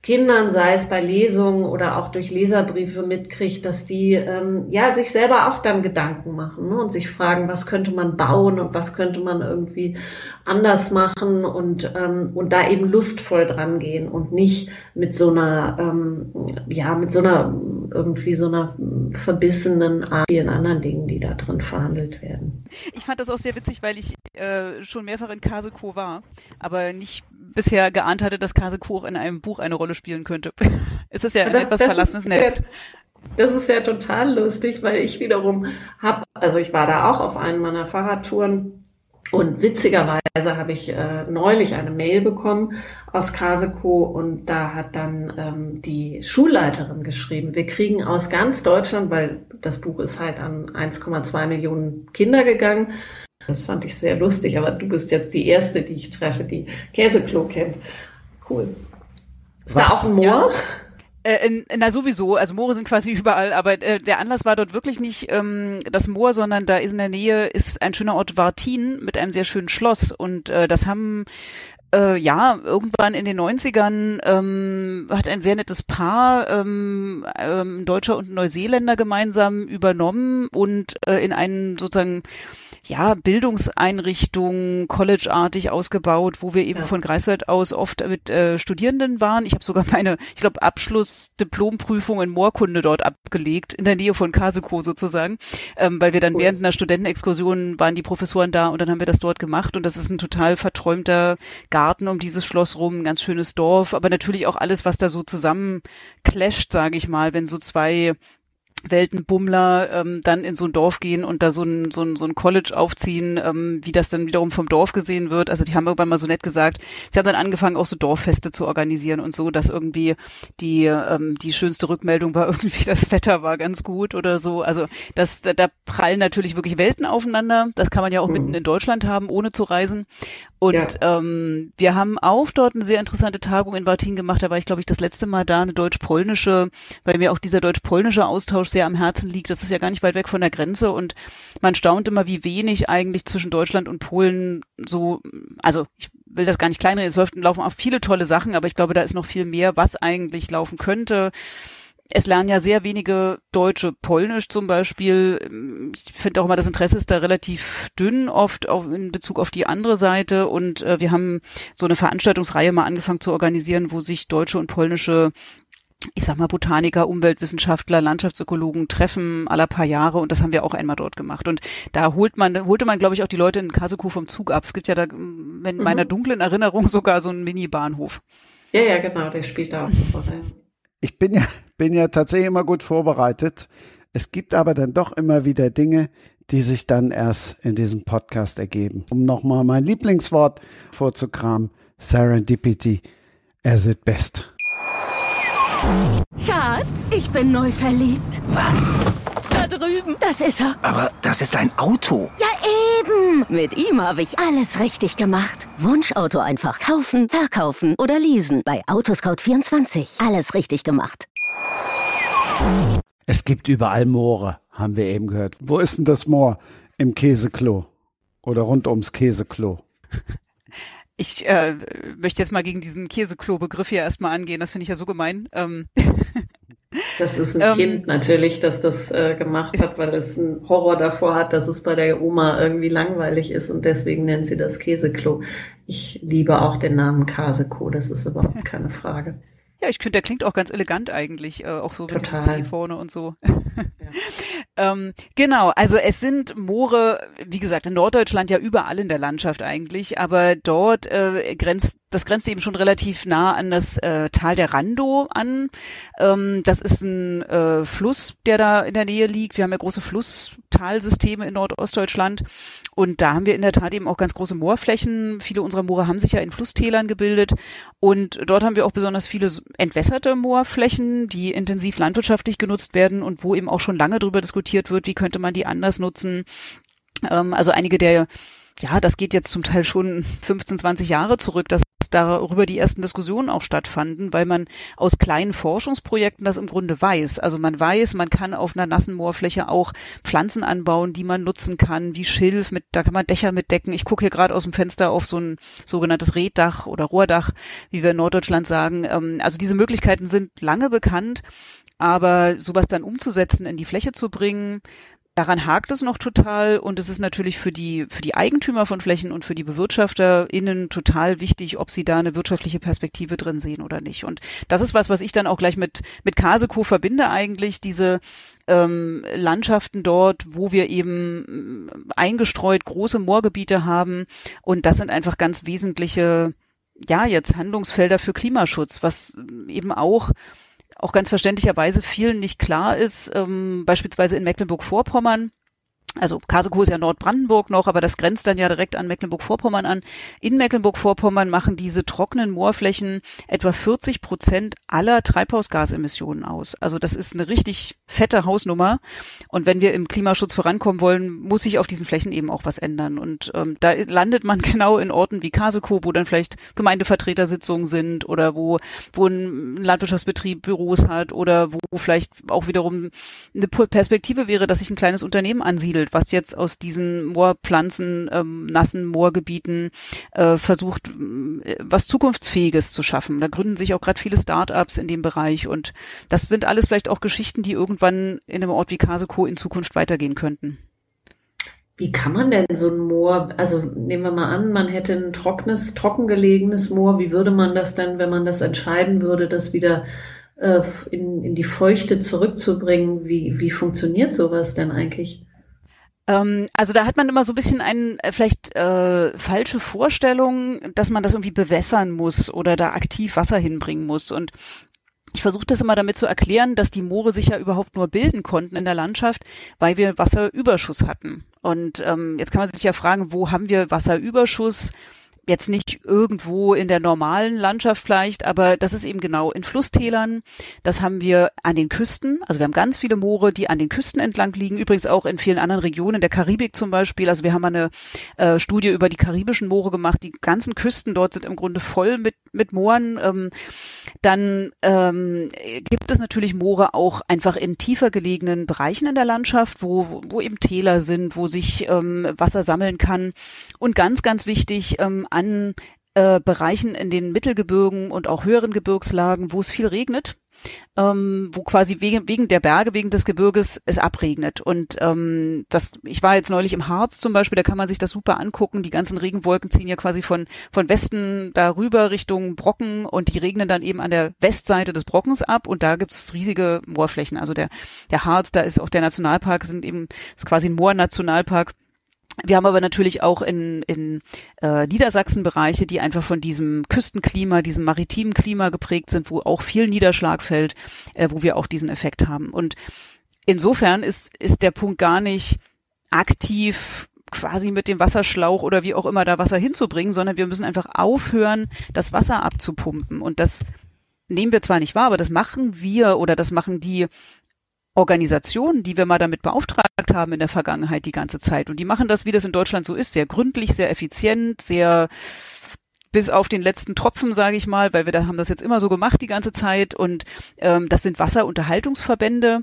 Kindern, sei es bei Lesungen oder auch durch Leserbriefe mitkriegt, dass die ähm, ja sich selber auch dann Gedanken machen ne, und sich fragen, was könnte man bauen und was könnte man irgendwie anders machen und und und da eben lustvoll dran gehen und nicht mit so einer ähm, ja mit so einer irgendwie so einer verbissenen Art vielen anderen Dingen, die da drin verhandelt werden. Ich fand das auch sehr witzig, weil ich äh, schon mehrfach in Kaseko war, aber nicht bisher geahnt hatte, dass Kaseko auch in einem Buch eine Rolle spielen könnte. es ist ja ein das, etwas das verlassenes Nest. Das ist ja total lustig, weil ich wiederum habe, also ich war da auch auf einen meiner Fahrradtouren und witzigerweise habe ich äh, neulich eine Mail bekommen aus Kaseko und da hat dann ähm, die Schulleiterin geschrieben, wir kriegen aus ganz Deutschland, weil das Buch ist halt an 1,2 Millionen Kinder gegangen. Das fand ich sehr lustig, aber du bist jetzt die erste, die ich treffe, die Käseklo kennt. Cool. Ist Was? da auch ein Moor? Ja. Äh, na sowieso, also Moore sind quasi überall, aber äh, der Anlass war dort wirklich nicht ähm, das Moor, sondern da ist in der Nähe ist ein schöner Ort Wartin mit einem sehr schönen Schloss und äh, das haben äh, ja, irgendwann in den 90ern ähm, hat ein sehr nettes Paar, ähm, ähm, Deutscher und Neuseeländer gemeinsam übernommen und äh, in einen sozusagen ja, Bildungseinrichtung, College-artig ausgebaut, wo wir eben ja. von Greifswald aus oft mit äh, Studierenden waren. Ich habe sogar meine, ich glaube, Abschluss-Diplomprüfung in Moorkunde dort abgelegt, in der Nähe von Kaseko sozusagen, ähm, weil wir dann cool. während einer Studentenexkursion waren die Professoren da und dann haben wir das dort gemacht und das ist ein total verträumter Garten um dieses Schloss rum, ein ganz schönes Dorf, aber natürlich auch alles, was da so zusammen clasht, sage ich mal, wenn so zwei Weltenbummler ähm, dann in so ein Dorf gehen und da so ein, so ein, so ein College aufziehen, ähm, wie das dann wiederum vom Dorf gesehen wird. Also die haben irgendwann mal so nett gesagt, sie haben dann angefangen, auch so Dorffeste zu organisieren und so, dass irgendwie die, ähm, die schönste Rückmeldung war irgendwie, das Wetter war ganz gut oder so. Also das, da, da prallen natürlich wirklich Welten aufeinander. Das kann man ja auch mhm. mitten in Deutschland haben, ohne zu reisen. Und ja. ähm, wir haben auch dort eine sehr interessante Tagung in Wartin gemacht. Da war ich, glaube ich, das letzte Mal da, eine deutsch-polnische, weil mir auch dieser deutsch-polnische Austausch sehr am Herzen liegt. Das ist ja gar nicht weit weg von der Grenze und man staunt immer, wie wenig eigentlich zwischen Deutschland und Polen so, also ich will das gar nicht kleinreden, es laufen auch viele tolle Sachen, aber ich glaube, da ist noch viel mehr, was eigentlich laufen könnte es lernen ja sehr wenige Deutsche Polnisch zum Beispiel. Ich finde auch immer, das Interesse ist da relativ dünn oft auf, in Bezug auf die andere Seite. Und äh, wir haben so eine Veranstaltungsreihe mal angefangen zu organisieren, wo sich deutsche und polnische ich sag mal, Botaniker, Umweltwissenschaftler, Landschaftsökologen treffen aller paar Jahre und das haben wir auch einmal dort gemacht. Und da holt man, holte man, glaube ich, auch die Leute in Kaseko vom Zug ab. Es gibt ja da in mhm. meiner dunklen Erinnerung sogar so einen Mini-Bahnhof. Ja, ja, genau, der spielt da auch sofort. Ich bin ja, bin ja tatsächlich immer gut vorbereitet. Es gibt aber dann doch immer wieder Dinge, die sich dann erst in diesem Podcast ergeben. Um nochmal mein Lieblingswort vorzukramen, Serendipity, as it best. Schatz, ich bin neu verliebt. Was? Da drüben. Das ist er. Aber das ist ein Auto. Ja, eben. Mit ihm habe ich alles richtig gemacht. Wunschauto einfach kaufen, verkaufen oder leasen. Bei Autoscout24. Alles richtig gemacht. Es gibt überall Moore, haben wir eben gehört. Wo ist denn das Moor? Im Käseklo. Oder rund ums Käseklo. Ich äh, möchte jetzt mal gegen diesen Käseklo-Begriff hier erstmal angehen. Das finde ich ja so gemein. Ähm. Das ist ein ähm, Kind natürlich, das das äh, gemacht hat, weil es einen Horror davor hat, dass es bei der Oma irgendwie langweilig ist und deswegen nennt sie das Käseklo. Ich liebe auch den Namen Kaseko, das ist überhaupt keine Frage. Ja, ich finde, der klingt auch ganz elegant eigentlich, äh, auch so mit Total. dem C vorne und so. Ja. ähm, genau, also es sind Moore, wie gesagt, in Norddeutschland ja überall in der Landschaft eigentlich, aber dort äh, grenzt, das grenzt eben schon relativ nah an das äh, Tal der Rando an. Ähm, das ist ein äh, Fluss, der da in der Nähe liegt. Wir haben ja große Flusstalsysteme in Nordostdeutschland und da haben wir in der Tat eben auch ganz große Moorflächen. Viele unserer Moore haben sich ja in Flusstälern gebildet und dort haben wir auch besonders viele entwässerte Moorflächen, die intensiv landwirtschaftlich genutzt werden und wo eben auch schon lange darüber diskutiert wird, wie könnte man die anders nutzen. Ähm, also einige der ja, das geht jetzt zum Teil schon 15, 20 Jahre zurück, dass darüber die ersten Diskussionen auch stattfanden, weil man aus kleinen Forschungsprojekten das im Grunde weiß. Also man weiß, man kann auf einer nassen Moorfläche auch Pflanzen anbauen, die man nutzen kann, wie Schilf, mit, da kann man Dächer mit decken. Ich gucke hier gerade aus dem Fenster auf so ein sogenanntes Reddach oder Rohrdach, wie wir in Norddeutschland sagen. Ähm, also diese Möglichkeiten sind lange bekannt. Aber sowas dann umzusetzen, in die Fläche zu bringen, Daran hakt es noch total und es ist natürlich für die, für die Eigentümer von Flächen und für die BewirtschafterInnen total wichtig, ob sie da eine wirtschaftliche Perspektive drin sehen oder nicht. Und das ist was, was ich dann auch gleich mit, mit Kaseko verbinde eigentlich, diese ähm, Landschaften dort, wo wir eben äh, eingestreut große Moorgebiete haben. Und das sind einfach ganz wesentliche, ja, jetzt Handlungsfelder für Klimaschutz, was eben auch auch ganz verständlicherweise vielen nicht klar ist, ähm, beispielsweise in Mecklenburg-Vorpommern also Karlsruhe ist ja Nordbrandenburg noch, aber das grenzt dann ja direkt an Mecklenburg-Vorpommern an. In Mecklenburg-Vorpommern machen diese trockenen Moorflächen etwa 40 Prozent aller Treibhausgasemissionen aus. Also das ist eine richtig fette Hausnummer. Und wenn wir im Klimaschutz vorankommen wollen, muss sich auf diesen Flächen eben auch was ändern. Und ähm, da landet man genau in Orten wie Kaseko, wo dann vielleicht Gemeindevertretersitzungen sind oder wo, wo ein Landwirtschaftsbetrieb Büros hat oder wo vielleicht auch wiederum eine Perspektive wäre, dass sich ein kleines Unternehmen ansiedelt entwickelt, was jetzt aus diesen Moorpflanzen, ähm, nassen Moorgebieten äh, versucht, äh, was Zukunftsfähiges zu schaffen. Da gründen sich auch gerade viele Start-ups in dem Bereich und das sind alles vielleicht auch Geschichten, die irgendwann in einem Ort wie Kaseko in Zukunft weitergehen könnten. Wie kann man denn so ein Moor, also nehmen wir mal an, man hätte ein trockenes, trockengelegenes Moor, wie würde man das denn, wenn man das entscheiden würde, das wieder äh, in, in die Feuchte zurückzubringen? Wie, wie funktioniert sowas denn eigentlich? Ähm, also da hat man immer so ein bisschen ein äh, vielleicht äh, falsche Vorstellung, dass man das irgendwie bewässern muss oder da aktiv Wasser hinbringen muss. Und ich versuche das immer damit zu erklären, dass die Moore sich ja überhaupt nur bilden konnten in der Landschaft, weil wir Wasserüberschuss hatten. Und ähm, jetzt kann man sich ja fragen, wo haben wir Wasserüberschuss? Jetzt nicht irgendwo in der normalen Landschaft vielleicht, aber das ist eben genau in Flusstälern. Das haben wir an den Küsten. Also wir haben ganz viele Moore, die an den Küsten entlang liegen. Übrigens auch in vielen anderen Regionen, der Karibik zum Beispiel. Also wir haben eine äh, Studie über die karibischen Moore gemacht. Die ganzen Küsten dort sind im Grunde voll mit, mit Mooren. Ähm, dann ähm, gibt es natürlich Moore auch einfach in tiefer gelegenen Bereichen in der Landschaft, wo, wo eben Täler sind, wo sich ähm, Wasser sammeln kann. Und ganz, ganz wichtig, ähm, an äh, Bereichen in den Mittelgebirgen und auch höheren Gebirgslagen, wo es viel regnet, ähm, wo quasi wegen, wegen der Berge, wegen des Gebirges es abregnet. Und ähm, das, ich war jetzt neulich im Harz zum Beispiel, da kann man sich das super angucken. Die ganzen Regenwolken ziehen ja quasi von, von Westen darüber Richtung Brocken und die regnen dann eben an der Westseite des Brockens ab und da gibt es riesige Moorflächen. Also der, der Harz, da ist auch der Nationalpark, sind eben, ist quasi ein Moornationalpark. Wir haben aber natürlich auch in, in äh, Niedersachsen Bereiche, die einfach von diesem Küstenklima, diesem maritimen Klima geprägt sind, wo auch viel Niederschlag fällt, äh, wo wir auch diesen Effekt haben. Und insofern ist, ist der Punkt gar nicht aktiv quasi mit dem Wasserschlauch oder wie auch immer da Wasser hinzubringen, sondern wir müssen einfach aufhören, das Wasser abzupumpen. Und das nehmen wir zwar nicht wahr, aber das machen wir oder das machen die Organisationen, die wir mal damit beauftragt haben in der Vergangenheit die ganze Zeit. Und die machen das, wie das in Deutschland so ist, sehr gründlich, sehr effizient, sehr bis auf den letzten Tropfen, sage ich mal, weil wir da haben das jetzt immer so gemacht die ganze Zeit. Und ähm, das sind Wasserunterhaltungsverbände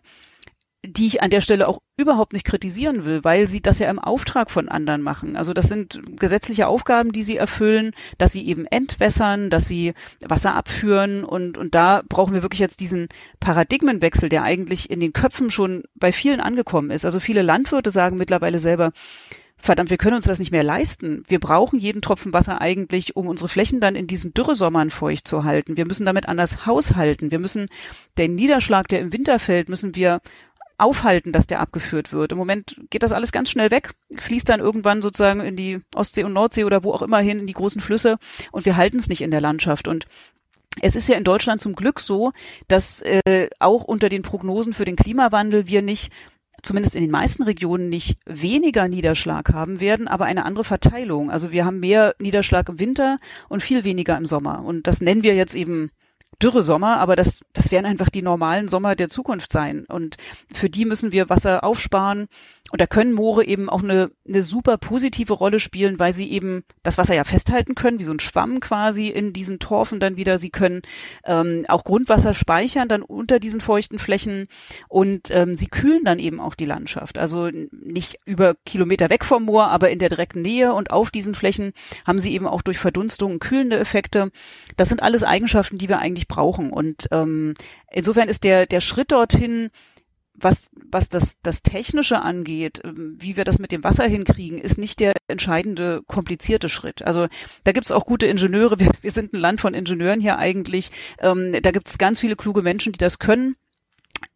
die ich an der Stelle auch überhaupt nicht kritisieren will, weil sie das ja im Auftrag von anderen machen. Also das sind gesetzliche Aufgaben, die sie erfüllen, dass sie eben entwässern, dass sie Wasser abführen und, und da brauchen wir wirklich jetzt diesen Paradigmenwechsel, der eigentlich in den Köpfen schon bei vielen angekommen ist. Also viele Landwirte sagen mittlerweile selber, verdammt, wir können uns das nicht mehr leisten. Wir brauchen jeden Tropfen Wasser eigentlich, um unsere Flächen dann in diesen Dürresommern feucht zu halten. Wir müssen damit anders haushalten. Wir müssen den Niederschlag, der im Winter fällt, müssen wir aufhalten, dass der abgeführt wird. Im Moment geht das alles ganz schnell weg, fließt dann irgendwann sozusagen in die Ostsee und Nordsee oder wo auch immer hin, in die großen Flüsse und wir halten es nicht in der Landschaft. Und es ist ja in Deutschland zum Glück so, dass äh, auch unter den Prognosen für den Klimawandel wir nicht zumindest in den meisten Regionen nicht weniger Niederschlag haben werden, aber eine andere Verteilung. Also wir haben mehr Niederschlag im Winter und viel weniger im Sommer. Und das nennen wir jetzt eben Dürresommer, aber das, das werden einfach die normalen Sommer der Zukunft sein. Und für die müssen wir Wasser aufsparen. Und da können Moore eben auch eine, eine super positive Rolle spielen, weil sie eben das Wasser ja festhalten können, wie so ein Schwamm quasi in diesen Torfen dann wieder. Sie können ähm, auch Grundwasser speichern dann unter diesen feuchten Flächen und ähm, sie kühlen dann eben auch die Landschaft. Also nicht über Kilometer weg vom Moor, aber in der direkten Nähe und auf diesen Flächen haben sie eben auch durch Verdunstung kühlende Effekte. Das sind alles Eigenschaften, die wir eigentlich brauchen. Und ähm, insofern ist der, der Schritt dorthin, was, was das, das Technische angeht, ähm, wie wir das mit dem Wasser hinkriegen, ist nicht der entscheidende, komplizierte Schritt. Also da gibt's auch gute Ingenieure. Wir, wir sind ein Land von Ingenieuren hier eigentlich. Ähm, da gibt's ganz viele kluge Menschen, die das können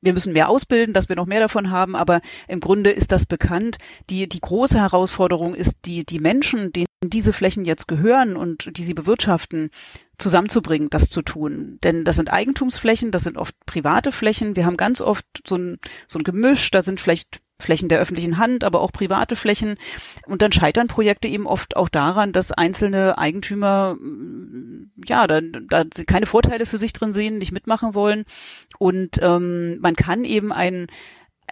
wir müssen mehr ausbilden, dass wir noch mehr davon haben, aber im Grunde ist das bekannt. Die, die große Herausforderung ist, die, die Menschen, denen diese Flächen jetzt gehören und die sie bewirtschaften, zusammenzubringen, das zu tun. Denn das sind Eigentumsflächen, das sind oft private Flächen. Wir haben ganz oft so ein, so ein Gemisch, da sind vielleicht Flächen der öffentlichen Hand, aber auch private Flächen. Und dann scheitern Projekte eben oft auch daran, dass einzelne Eigentümer ja da, da keine Vorteile für sich drin sehen, nicht mitmachen wollen. Und ähm, man kann eben einen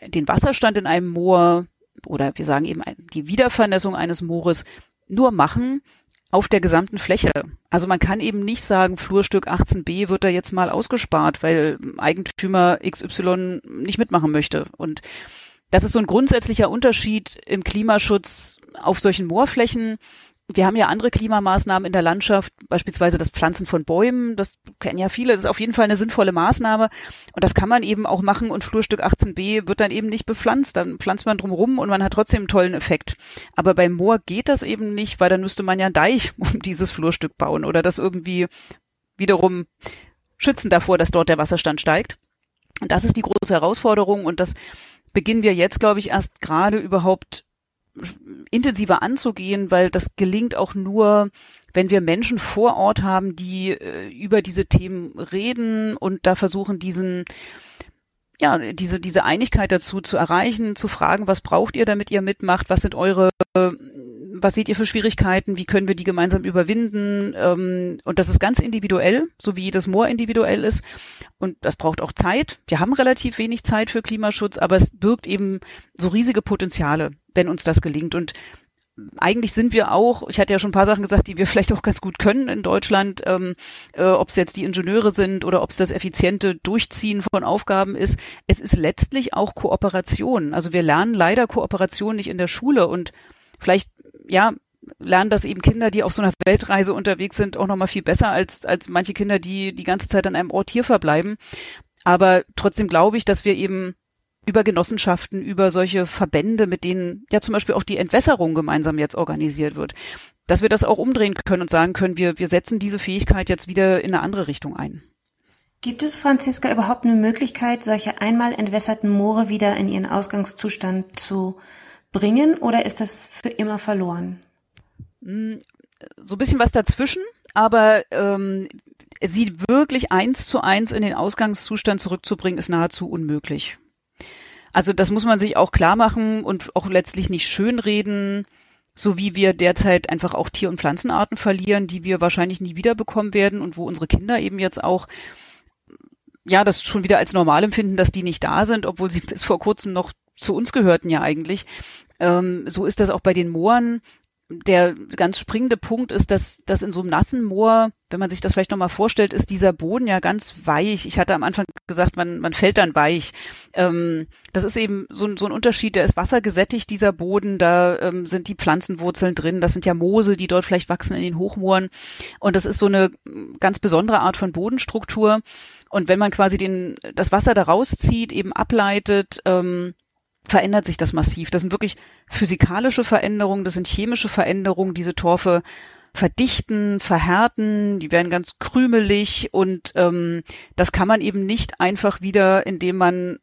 den Wasserstand in einem Moor oder wir sagen eben die Wiedervernässung eines Moores nur machen auf der gesamten Fläche. Also man kann eben nicht sagen, Flurstück 18b wird da jetzt mal ausgespart, weil Eigentümer XY nicht mitmachen möchte. Und das ist so ein grundsätzlicher Unterschied im Klimaschutz auf solchen Moorflächen. Wir haben ja andere Klimamaßnahmen in der Landschaft, beispielsweise das Pflanzen von Bäumen, das kennen ja viele, das ist auf jeden Fall eine sinnvolle Maßnahme. Und das kann man eben auch machen. Und Flurstück 18b wird dann eben nicht bepflanzt, dann pflanzt man drumherum und man hat trotzdem einen tollen Effekt. Aber beim Moor geht das eben nicht, weil dann müsste man ja einen Deich um dieses Flurstück bauen oder das irgendwie wiederum schützen davor, dass dort der Wasserstand steigt. Und das ist die große Herausforderung. Und das beginnen wir jetzt, glaube ich, erst gerade überhaupt intensiver anzugehen, weil das gelingt auch nur, wenn wir Menschen vor Ort haben, die äh, über diese Themen reden und da versuchen, diesen ja, diese, diese Einigkeit dazu zu erreichen, zu fragen, was braucht ihr, damit ihr mitmacht, was sind eure, was seht ihr für Schwierigkeiten, wie können wir die gemeinsam überwinden? Ähm, und das ist ganz individuell, so wie jedes Moor individuell ist. Und das braucht auch Zeit. Wir haben relativ wenig Zeit für Klimaschutz, aber es birgt eben so riesige Potenziale, wenn uns das gelingt. Und eigentlich sind wir auch, ich hatte ja schon ein paar Sachen gesagt, die wir vielleicht auch ganz gut können in Deutschland, ähm, äh, ob es jetzt die Ingenieure sind oder ob es das effiziente Durchziehen von Aufgaben ist. Es ist letztlich auch Kooperation. Also wir lernen leider Kooperation nicht in der Schule und vielleicht, ja, lernen das eben Kinder, die auf so einer Weltreise unterwegs sind, auch nochmal viel besser als, als manche Kinder, die die ganze Zeit an einem Ort hier verbleiben. Aber trotzdem glaube ich, dass wir eben über Genossenschaften, über solche Verbände, mit denen ja zum Beispiel auch die Entwässerung gemeinsam jetzt organisiert wird, dass wir das auch umdrehen können und sagen können, wir, wir setzen diese Fähigkeit jetzt wieder in eine andere Richtung ein. Gibt es, Franziska, überhaupt eine Möglichkeit, solche einmal entwässerten Moore wieder in ihren Ausgangszustand zu bringen oder ist das für immer verloren? Hm, so ein bisschen was dazwischen, aber ähm, sie wirklich eins zu eins in den Ausgangszustand zurückzubringen, ist nahezu unmöglich. Also das muss man sich auch klar machen und auch letztlich nicht schönreden, so wie wir derzeit einfach auch Tier- und Pflanzenarten verlieren, die wir wahrscheinlich nie wiederbekommen werden und wo unsere Kinder eben jetzt auch ja, das schon wieder als normal empfinden, dass die nicht da sind, obwohl sie bis vor kurzem noch zu uns gehörten ja eigentlich. Ähm, so ist das auch bei den Mooren der ganz springende Punkt ist, dass, dass in so einem nassen Moor, wenn man sich das vielleicht nochmal vorstellt, ist dieser Boden ja ganz weich. Ich hatte am Anfang gesagt, man, man fällt dann weich. Ähm, das ist eben so, so ein Unterschied, der ist wassergesättigt, dieser Boden, da ähm, sind die Pflanzenwurzeln drin, das sind ja Moose, die dort vielleicht wachsen in den Hochmooren. Und das ist so eine ganz besondere Art von Bodenstruktur. Und wenn man quasi den, das Wasser da rauszieht, eben ableitet, ähm, verändert sich das massiv. Das sind wirklich physikalische Veränderungen, das sind chemische Veränderungen. Diese Torfe verdichten, verhärten, die werden ganz krümelig und ähm, das kann man eben nicht einfach wieder, indem man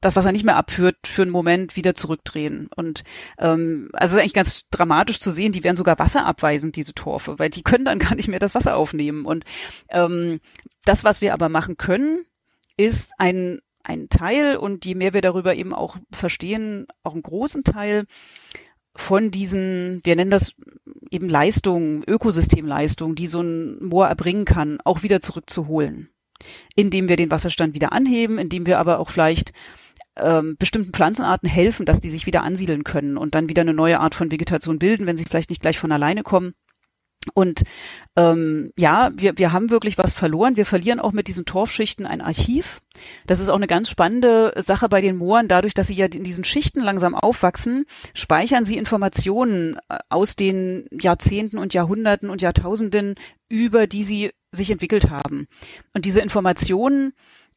das, was er nicht mehr abführt, für einen Moment wieder zurückdrehen. Und ähm, also es ist eigentlich ganz dramatisch zu sehen, die werden sogar wasserabweisend, diese Torfe, weil die können dann gar nicht mehr das Wasser aufnehmen. Und ähm, das, was wir aber machen können, ist ein ein Teil und je mehr wir darüber eben auch verstehen, auch einen großen Teil von diesen, wir nennen das eben Leistungen, Ökosystemleistungen, die so ein Moor erbringen kann, auch wieder zurückzuholen. Indem wir den Wasserstand wieder anheben, indem wir aber auch vielleicht ähm, bestimmten Pflanzenarten helfen, dass die sich wieder ansiedeln können und dann wieder eine neue Art von Vegetation bilden, wenn sie vielleicht nicht gleich von alleine kommen. Und ähm, ja, wir, wir haben wirklich was verloren. Wir verlieren auch mit diesen Torfschichten ein Archiv. Das ist auch eine ganz spannende Sache bei den Mooren. Dadurch, dass sie ja in diesen Schichten langsam aufwachsen, speichern sie Informationen äh, aus den Jahrzehnten und Jahrhunderten und Jahrtausenden, über die sie sich entwickelt haben. Und diese Informationen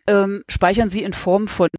ähm, speichern sie in Form von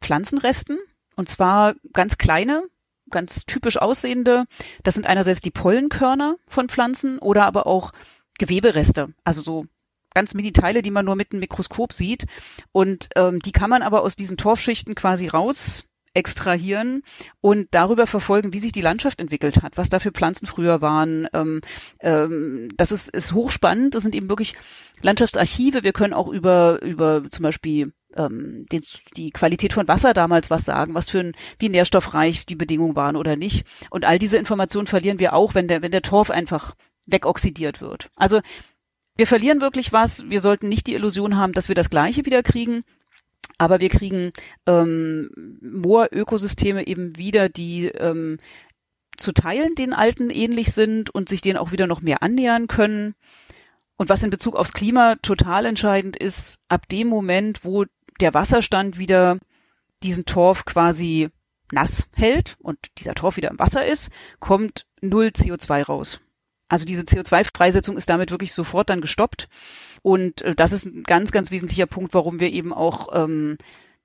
Pflanzenresten. Und zwar ganz kleine, ganz typisch aussehende. Das sind einerseits die Pollenkörner von Pflanzen oder aber auch Gewebereste, also so ganz Mini-Teile, die man nur mit einem Mikroskop sieht. Und ähm, die kann man aber aus diesen Torfschichten quasi raus extrahieren und darüber verfolgen, wie sich die Landschaft entwickelt hat, was da für Pflanzen früher waren. Ähm, ähm, das ist, ist hochspannend. Das sind eben wirklich Landschaftsarchive. Wir können auch über, über zum Beispiel ähm, den, die Qualität von Wasser damals was sagen, was für ein, wie nährstoffreich die Bedingungen waren oder nicht. Und all diese Informationen verlieren wir auch, wenn der, wenn der Torf einfach wegoxidiert wird. Also wir verlieren wirklich was. Wir sollten nicht die Illusion haben, dass wir das Gleiche wieder kriegen. Aber wir kriegen ähm, Moorökosysteme eben wieder, die ähm, zu Teilen den alten ähnlich sind und sich denen auch wieder noch mehr annähern können. Und was in Bezug aufs Klima total entscheidend ist, ab dem Moment, wo der Wasserstand wieder diesen Torf quasi nass hält und dieser Torf wieder im Wasser ist, kommt null CO2 raus. Also diese CO2-Freisetzung ist damit wirklich sofort dann gestoppt. Und äh, das ist ein ganz, ganz wesentlicher Punkt, warum wir eben auch, ähm,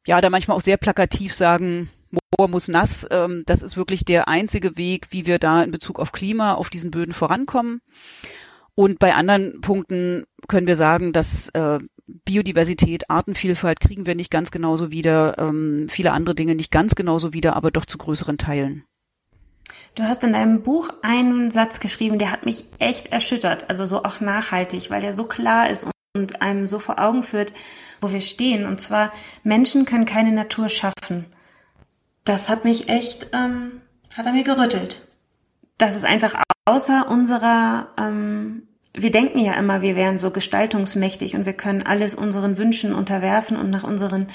ja, da manchmal auch sehr plakativ sagen, Moor muss nass. Ähm, das ist wirklich der einzige Weg, wie wir da in Bezug auf Klima auf diesen Böden vorankommen. Und bei anderen Punkten können wir sagen, dass äh, Biodiversität, Artenvielfalt kriegen wir nicht ganz genauso wieder, ähm, viele andere Dinge nicht ganz genauso wieder, aber doch zu größeren Teilen. Du hast in deinem Buch einen Satz geschrieben, der hat mich echt erschüttert, also so auch nachhaltig, weil der so klar ist und einem so vor Augen führt, wo wir stehen. Und zwar, Menschen können keine Natur schaffen. Das hat mich echt, ähm, hat er mir gerüttelt. Das ist einfach außer unserer ähm, wir denken ja immer, wir wären so gestaltungsmächtig und wir können alles unseren Wünschen unterwerfen und nach unseren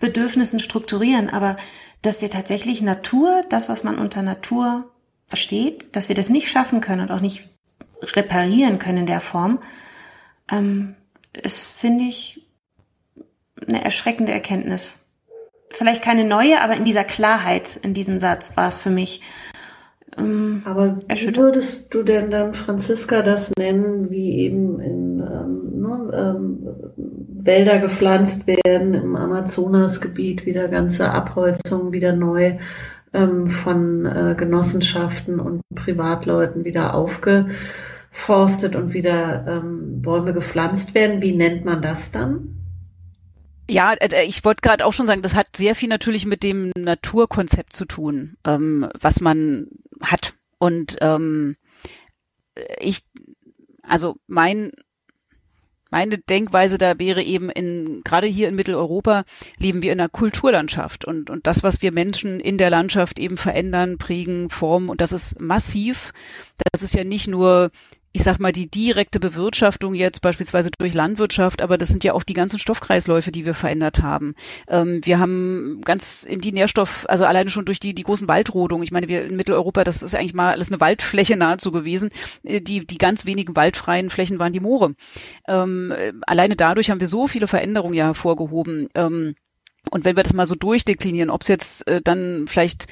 Bedürfnissen strukturieren, aber dass wir tatsächlich Natur, das, was man unter Natur versteht, dass wir das nicht schaffen können und auch nicht reparieren können in der Form, ähm, ist, finde ich, eine erschreckende Erkenntnis. Vielleicht keine neue, aber in dieser Klarheit, in diesem Satz war es für mich ähm, Aber wie würdest du denn dann, Franziska, das nennen, wie eben in ähm, ne, ähm, Wälder gepflanzt werden, im Amazonasgebiet wieder ganze Abholzungen wieder neu ähm, von äh, Genossenschaften und Privatleuten wieder aufgeforstet und wieder ähm, Bäume gepflanzt werden? Wie nennt man das dann? Ja, äh, ich wollte gerade auch schon sagen, das hat sehr viel natürlich mit dem Naturkonzept zu tun, ähm, was man hat. Und ähm, ich, also mein meine Denkweise da wäre eben in, gerade hier in Mitteleuropa leben wir in einer Kulturlandschaft und, und das, was wir Menschen in der Landschaft eben verändern, prägen, formen und das ist massiv. Das ist ja nicht nur ich sag mal, die direkte Bewirtschaftung jetzt beispielsweise durch Landwirtschaft, aber das sind ja auch die ganzen Stoffkreisläufe, die wir verändert haben. Ähm, wir haben ganz in die Nährstoff, also alleine schon durch die, die großen Waldrodungen. Ich meine, wir in Mitteleuropa, das ist eigentlich mal alles eine Waldfläche nahezu gewesen. Äh, die, die ganz wenigen waldfreien Flächen waren die Moore. Ähm, alleine dadurch haben wir so viele Veränderungen ja hervorgehoben. Ähm, und wenn wir das mal so durchdeklinieren, ob es jetzt äh, dann vielleicht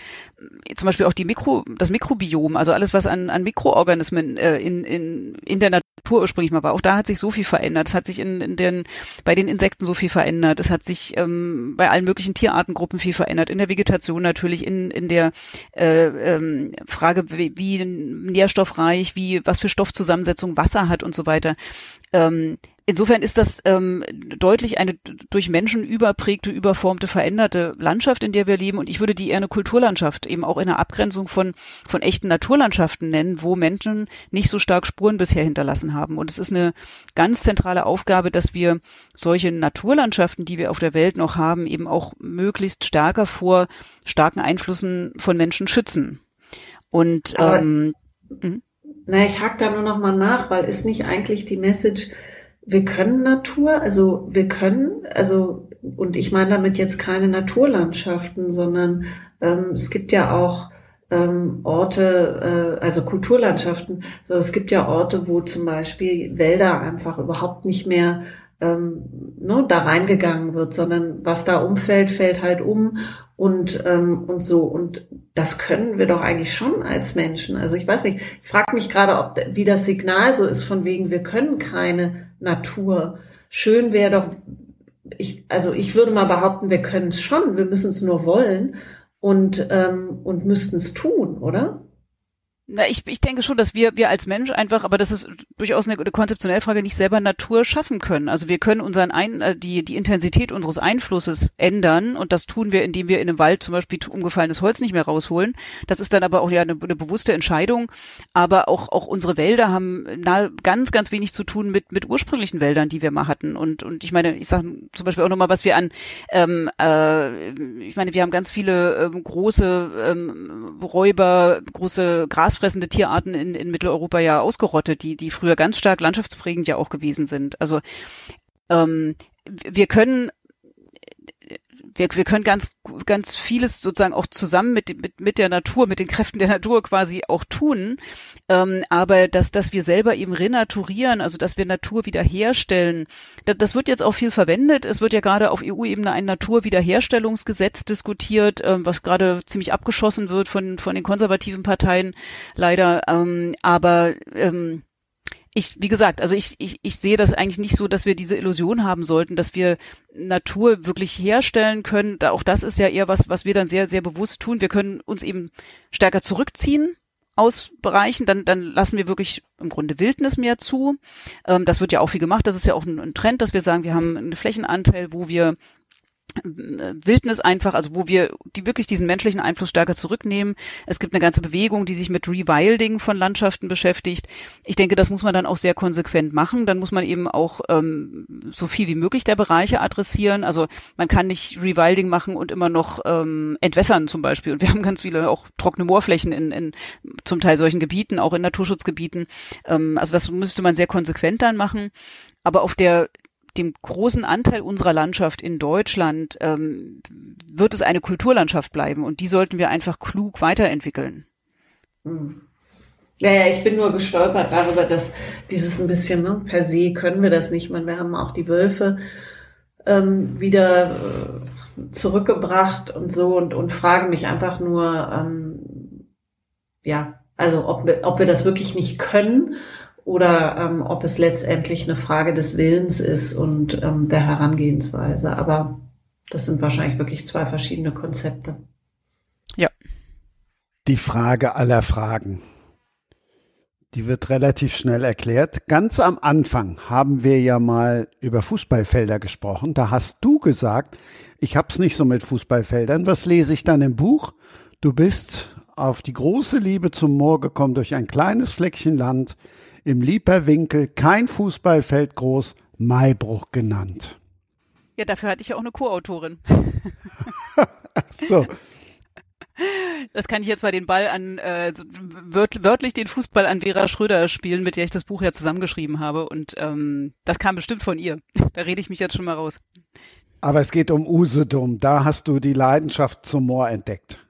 äh, zum Beispiel auch die Mikro, das Mikrobiom, also alles, was an, an Mikroorganismen äh, in, in, in der Natur ursprünglich mal war, auch da hat sich so viel verändert. Es hat sich in, in den, bei den Insekten so viel verändert. Es hat sich ähm, bei allen möglichen Tierartengruppen viel verändert. In der Vegetation natürlich, in, in der äh, ähm, Frage, wie, wie nährstoffreich, wie, was für Stoffzusammensetzung Wasser hat und so weiter. Ähm, insofern ist das ähm, deutlich eine durch Menschen überprägte, überformte, veränderte Landschaft, in der wir leben. Und ich würde die eher eine Kulturlandschaft, eben auch in der Abgrenzung von, von echten Naturlandschaften nennen, wo Menschen nicht so stark Spuren bisher hinterlassen haben. Und es ist eine ganz zentrale Aufgabe, dass wir solche Naturlandschaften, die wir auf der Welt noch haben, eben auch möglichst stärker vor starken Einflüssen von Menschen schützen. Und ähm, mhm. Na, ich hake da nur noch mal nach, weil ist nicht eigentlich die Message, wir können Natur, also wir können, also und ich meine damit jetzt keine Naturlandschaften, sondern ähm, es gibt ja auch ähm, Orte, äh, also Kulturlandschaften. So, es gibt ja Orte, wo zum Beispiel Wälder einfach überhaupt nicht mehr ähm, ne, da reingegangen wird, sondern was da umfällt, fällt halt um und ähm, und so und das können wir doch eigentlich schon als Menschen. Also ich weiß nicht, ich frage mich gerade, ob wie das Signal so ist von wegen wir können keine Natur. Schön wäre doch, ich also ich würde mal behaupten, wir können es schon, wir müssen es nur wollen und ähm, und müssten es tun, oder? Na, ich, ich denke schon, dass wir, wir als Mensch einfach, aber das ist durchaus eine, eine konzeptionelle Frage, nicht selber Natur schaffen können. Also wir können unseren Ein, äh, die, die Intensität unseres Einflusses ändern und das tun wir, indem wir in einem Wald zum Beispiel umgefallenes Holz nicht mehr rausholen. Das ist dann aber auch ja eine, eine bewusste Entscheidung. Aber auch, auch unsere Wälder haben na, ganz, ganz wenig zu tun mit, mit ursprünglichen Wäldern, die wir mal hatten. Und, und ich meine, ich sage zum Beispiel auch nochmal, was wir an, ähm, äh, ich meine, wir haben ganz viele ähm, große ähm, Räuber, große Gras grasfressende Tierarten in, in Mitteleuropa ja ausgerottet, die, die früher ganz stark landschaftsprägend ja auch gewesen sind. Also ähm, wir können wir, wir können ganz, ganz vieles sozusagen auch zusammen mit, mit, mit der Natur, mit den Kräften der Natur quasi auch tun. Ähm, aber dass, dass wir selber eben renaturieren, also dass wir Natur wiederherstellen, das, das wird jetzt auch viel verwendet. Es wird ja gerade auf EU-Ebene ein Naturwiederherstellungsgesetz diskutiert, ähm, was gerade ziemlich abgeschossen wird von, von den konservativen Parteien leider. Ähm, aber ähm, ich, wie gesagt, also ich, ich, ich sehe das eigentlich nicht so, dass wir diese Illusion haben sollten, dass wir Natur wirklich herstellen können. Auch das ist ja eher was, was wir dann sehr, sehr bewusst tun. Wir können uns eben stärker zurückziehen aus Bereichen, dann, dann lassen wir wirklich im Grunde Wildnis mehr zu. Ähm, das wird ja auch viel gemacht. Das ist ja auch ein, ein Trend, dass wir sagen, wir haben einen Flächenanteil, wo wir Wildnis einfach, also wo wir die wirklich diesen menschlichen Einfluss stärker zurücknehmen. Es gibt eine ganze Bewegung, die sich mit Rewilding von Landschaften beschäftigt. Ich denke, das muss man dann auch sehr konsequent machen. Dann muss man eben auch ähm, so viel wie möglich der Bereiche adressieren. Also man kann nicht Rewilding machen und immer noch ähm, entwässern zum Beispiel. Und wir haben ganz viele auch trockene Moorflächen in, in zum Teil solchen Gebieten, auch in Naturschutzgebieten. Ähm, also das müsste man sehr konsequent dann machen. Aber auf der dem großen Anteil unserer Landschaft in Deutschland ähm, wird es eine Kulturlandschaft bleiben und die sollten wir einfach klug weiterentwickeln. Hm. Ja, ich bin nur gestolpert darüber, dass dieses ein bisschen, ne, per se können wir das nicht. Man, wir haben auch die Wölfe ähm, wieder äh, zurückgebracht und so und, und fragen mich einfach nur, ähm, ja, also ob ob wir das wirklich nicht können oder ähm, ob es letztendlich eine Frage des Willens ist und ähm, der Herangehensweise. Aber das sind wahrscheinlich wirklich zwei verschiedene Konzepte. Ja. Die Frage aller Fragen. Die wird relativ schnell erklärt. Ganz am Anfang haben wir ja mal über Fußballfelder gesprochen. Da hast du gesagt, ich hab's nicht so mit Fußballfeldern. Was lese ich dann im Buch? Du bist auf die große Liebe zum Moor gekommen durch ein kleines Fleckchen Land, im Lieperwinkel, kein Fußballfeld groß, Maibruch genannt. Ja, dafür hatte ich ja auch eine Co-Autorin. so. Das kann ich jetzt mal den Ball an, äh, wört, wörtlich den Fußball an Vera Schröder spielen, mit der ich das Buch ja zusammengeschrieben habe. Und ähm, das kam bestimmt von ihr. Da rede ich mich jetzt schon mal raus. Aber es geht um Usedom. Da hast du die Leidenschaft zum Moor entdeckt.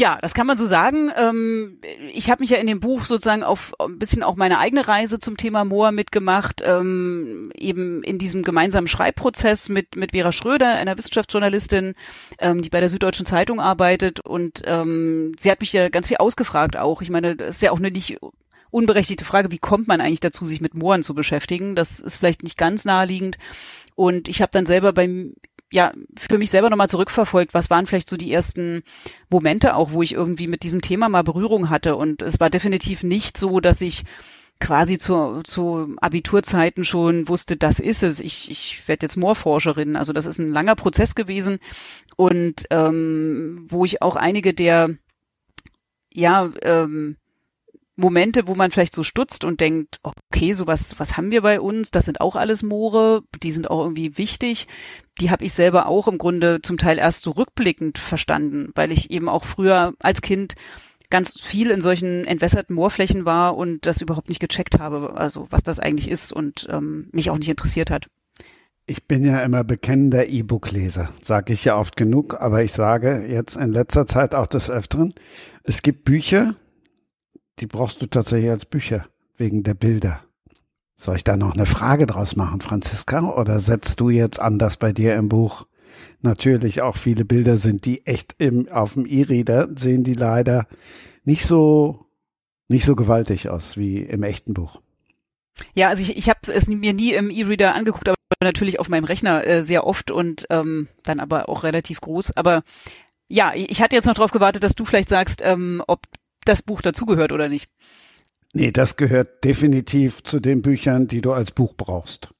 Ja, das kann man so sagen. Ähm, ich habe mich ja in dem Buch sozusagen auf ein bisschen auch meine eigene Reise zum Thema Moor mitgemacht, ähm, eben in diesem gemeinsamen Schreibprozess mit mit Vera Schröder, einer Wissenschaftsjournalistin, ähm, die bei der Süddeutschen Zeitung arbeitet und sie hat mich ja ganz viel ausgefragt auch. Ich meine, das ist ja auch eine nicht unberechtigte Frage, wie kommt man eigentlich dazu, sich mit Mooren zu beschäftigen? Das ist vielleicht nicht ganz naheliegend. Und ich habe dann selber beim ja für mich selber nochmal zurückverfolgt, was waren vielleicht so die ersten Momente auch, wo ich irgendwie mit diesem Thema mal Berührung hatte. Und es war definitiv nicht so, dass ich quasi zu, zu Abiturzeiten schon wusste, das ist es. Ich, ich werde jetzt Moorforscherin. Also das ist ein langer Prozess gewesen und ähm, wo ich auch einige der ja ähm, Momente, wo man vielleicht so stutzt und denkt, okay, sowas, was haben wir bei uns? Das sind auch alles Moore, die sind auch irgendwie wichtig. Die habe ich selber auch im Grunde zum Teil erst so rückblickend verstanden, weil ich eben auch früher als Kind ganz viel in solchen entwässerten Moorflächen war und das überhaupt nicht gecheckt habe, also was das eigentlich ist und ähm, mich auch nicht interessiert hat. Ich bin ja immer bekennender E-Book-Leser, sage ich ja oft genug, aber ich sage jetzt in letzter Zeit auch des Öfteren, es gibt Bücher, die brauchst du tatsächlich als Bücher, wegen der Bilder. Soll ich da noch eine Frage draus machen, Franziska? Oder setzt du jetzt anders bei dir im Buch? Natürlich auch viele Bilder sind, die echt im, auf dem E-Reader sehen die leider nicht so, nicht so gewaltig aus wie im echten Buch. Ja, also ich, ich habe es mir nie im E-Reader angeguckt, aber natürlich auf meinem Rechner äh, sehr oft und ähm, dann aber auch relativ groß. Aber ja, ich hatte jetzt noch darauf gewartet, dass du vielleicht sagst, ähm, ob das Buch dazugehört oder nicht. Nee, das gehört definitiv zu den Büchern, die du als Buch brauchst.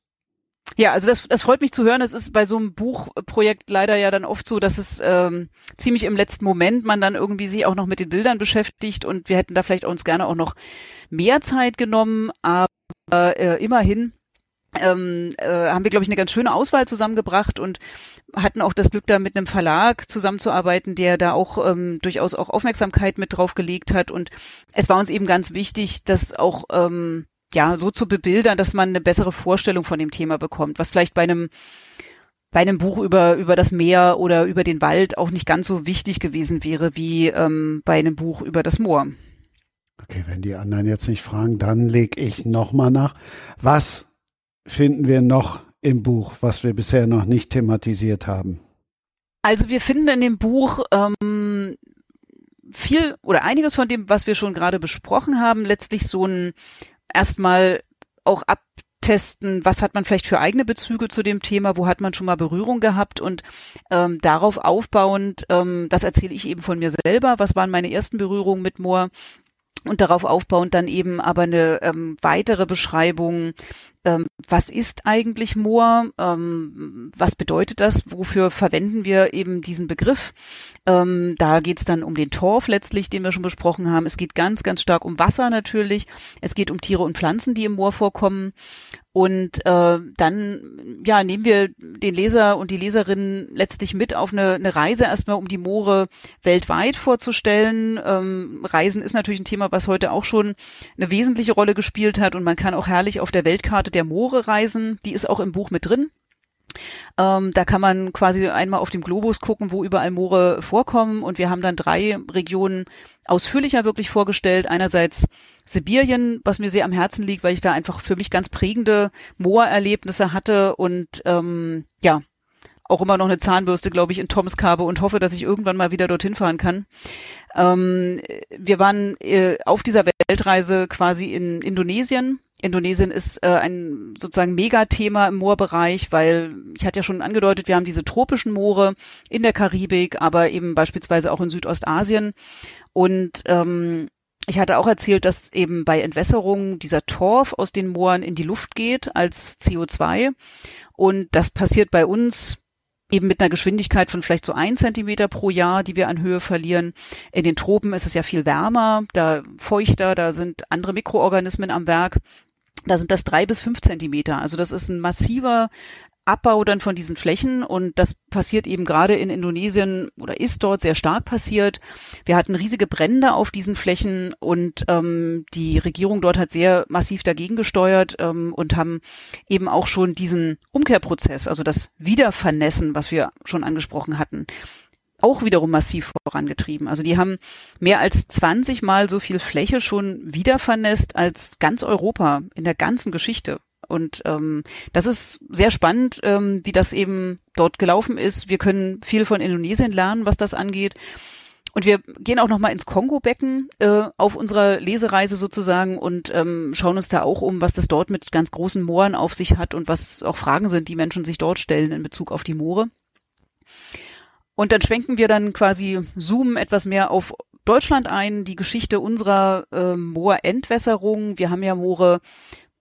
Ja, also das, das freut mich zu hören. Es ist bei so einem Buchprojekt leider ja dann oft so, dass es ähm, ziemlich im letzten Moment man dann irgendwie sich auch noch mit den Bildern beschäftigt und wir hätten da vielleicht uns gerne auch noch mehr Zeit genommen, aber äh, immerhin ähm, äh, haben wir, glaube ich, eine ganz schöne Auswahl zusammengebracht und hatten auch das Glück, da mit einem Verlag zusammenzuarbeiten, der da auch ähm, durchaus auch Aufmerksamkeit mit drauf gelegt hat. Und es war uns eben ganz wichtig, das auch ähm, ja so zu bebildern, dass man eine bessere Vorstellung von dem Thema bekommt, was vielleicht bei einem bei einem Buch über über das Meer oder über den Wald auch nicht ganz so wichtig gewesen wäre wie ähm, bei einem Buch über das Moor. Okay, wenn die anderen jetzt nicht fragen, dann leg ich nochmal nach. Was finden wir noch im Buch, was wir bisher noch nicht thematisiert haben? Also wir finden in dem Buch ähm, viel oder einiges von dem, was wir schon gerade besprochen haben, letztlich so ein erstmal auch abtesten, was hat man vielleicht für eigene Bezüge zu dem Thema, wo hat man schon mal Berührung gehabt und ähm, darauf aufbauend, ähm, das erzähle ich eben von mir selber, was waren meine ersten Berührungen mit Moor und darauf aufbauend dann eben aber eine ähm, weitere Beschreibung ähm, was ist eigentlich Moor, ähm, was bedeutet das, wofür verwenden wir eben diesen Begriff. Ähm, da geht es dann um den Torf letztlich, den wir schon besprochen haben. Es geht ganz, ganz stark um Wasser natürlich. Es geht um Tiere und Pflanzen, die im Moor vorkommen. Und äh, dann ja, nehmen wir den Leser und die Leserin letztlich mit auf eine, eine Reise erstmal, um die Moore weltweit vorzustellen. Ähm, Reisen ist natürlich ein Thema, was heute auch schon eine wesentliche Rolle gespielt hat und man kann auch herrlich auf der Weltkarte der Moore reisen. Die ist auch im Buch mit drin. Ähm, da kann man quasi einmal auf dem Globus gucken, wo überall Moore vorkommen. Und wir haben dann drei Regionen ausführlicher wirklich vorgestellt. Einerseits Sibirien, was mir sehr am Herzen liegt, weil ich da einfach für mich ganz prägende Moorerlebnisse hatte und ähm, ja, auch immer noch eine Zahnbürste, glaube ich, in Toms habe und hoffe, dass ich irgendwann mal wieder dorthin fahren kann. Ähm, wir waren äh, auf dieser Weltreise quasi in Indonesien Indonesien ist äh, ein sozusagen Megathema im Moorbereich, weil ich hatte ja schon angedeutet, wir haben diese tropischen Moore in der Karibik, aber eben beispielsweise auch in Südostasien. Und ähm, ich hatte auch erzählt, dass eben bei Entwässerung dieser Torf aus den Mooren in die Luft geht als CO2. Und das passiert bei uns eben mit einer Geschwindigkeit von vielleicht so ein Zentimeter pro Jahr, die wir an Höhe verlieren. In den Tropen ist es ja viel wärmer, da feuchter, da sind andere Mikroorganismen am Werk da sind das drei bis fünf Zentimeter. Also das ist ein massiver Abbau dann von diesen Flächen und das passiert eben gerade in Indonesien oder ist dort sehr stark passiert. Wir hatten riesige Brände auf diesen Flächen und ähm, die Regierung dort hat sehr massiv dagegen gesteuert ähm, und haben eben auch schon diesen Umkehrprozess, also das Wiedervernässen, was wir schon angesprochen hatten, auch wiederum massiv vorangetrieben. Also die haben mehr als 20 Mal so viel Fläche schon wieder vernässt als ganz Europa in der ganzen Geschichte. Und ähm, das ist sehr spannend, ähm, wie das eben dort gelaufen ist. Wir können viel von Indonesien lernen, was das angeht. Und wir gehen auch nochmal ins Kongo-Becken äh, auf unserer Lesereise sozusagen und ähm, schauen uns da auch um, was das dort mit ganz großen Mooren auf sich hat und was auch Fragen sind, die Menschen sich dort stellen in Bezug auf die Moore. Und dann schwenken wir dann quasi, zoomen etwas mehr auf Deutschland ein, die Geschichte unserer äh, Moorentwässerung. Wir haben ja Moore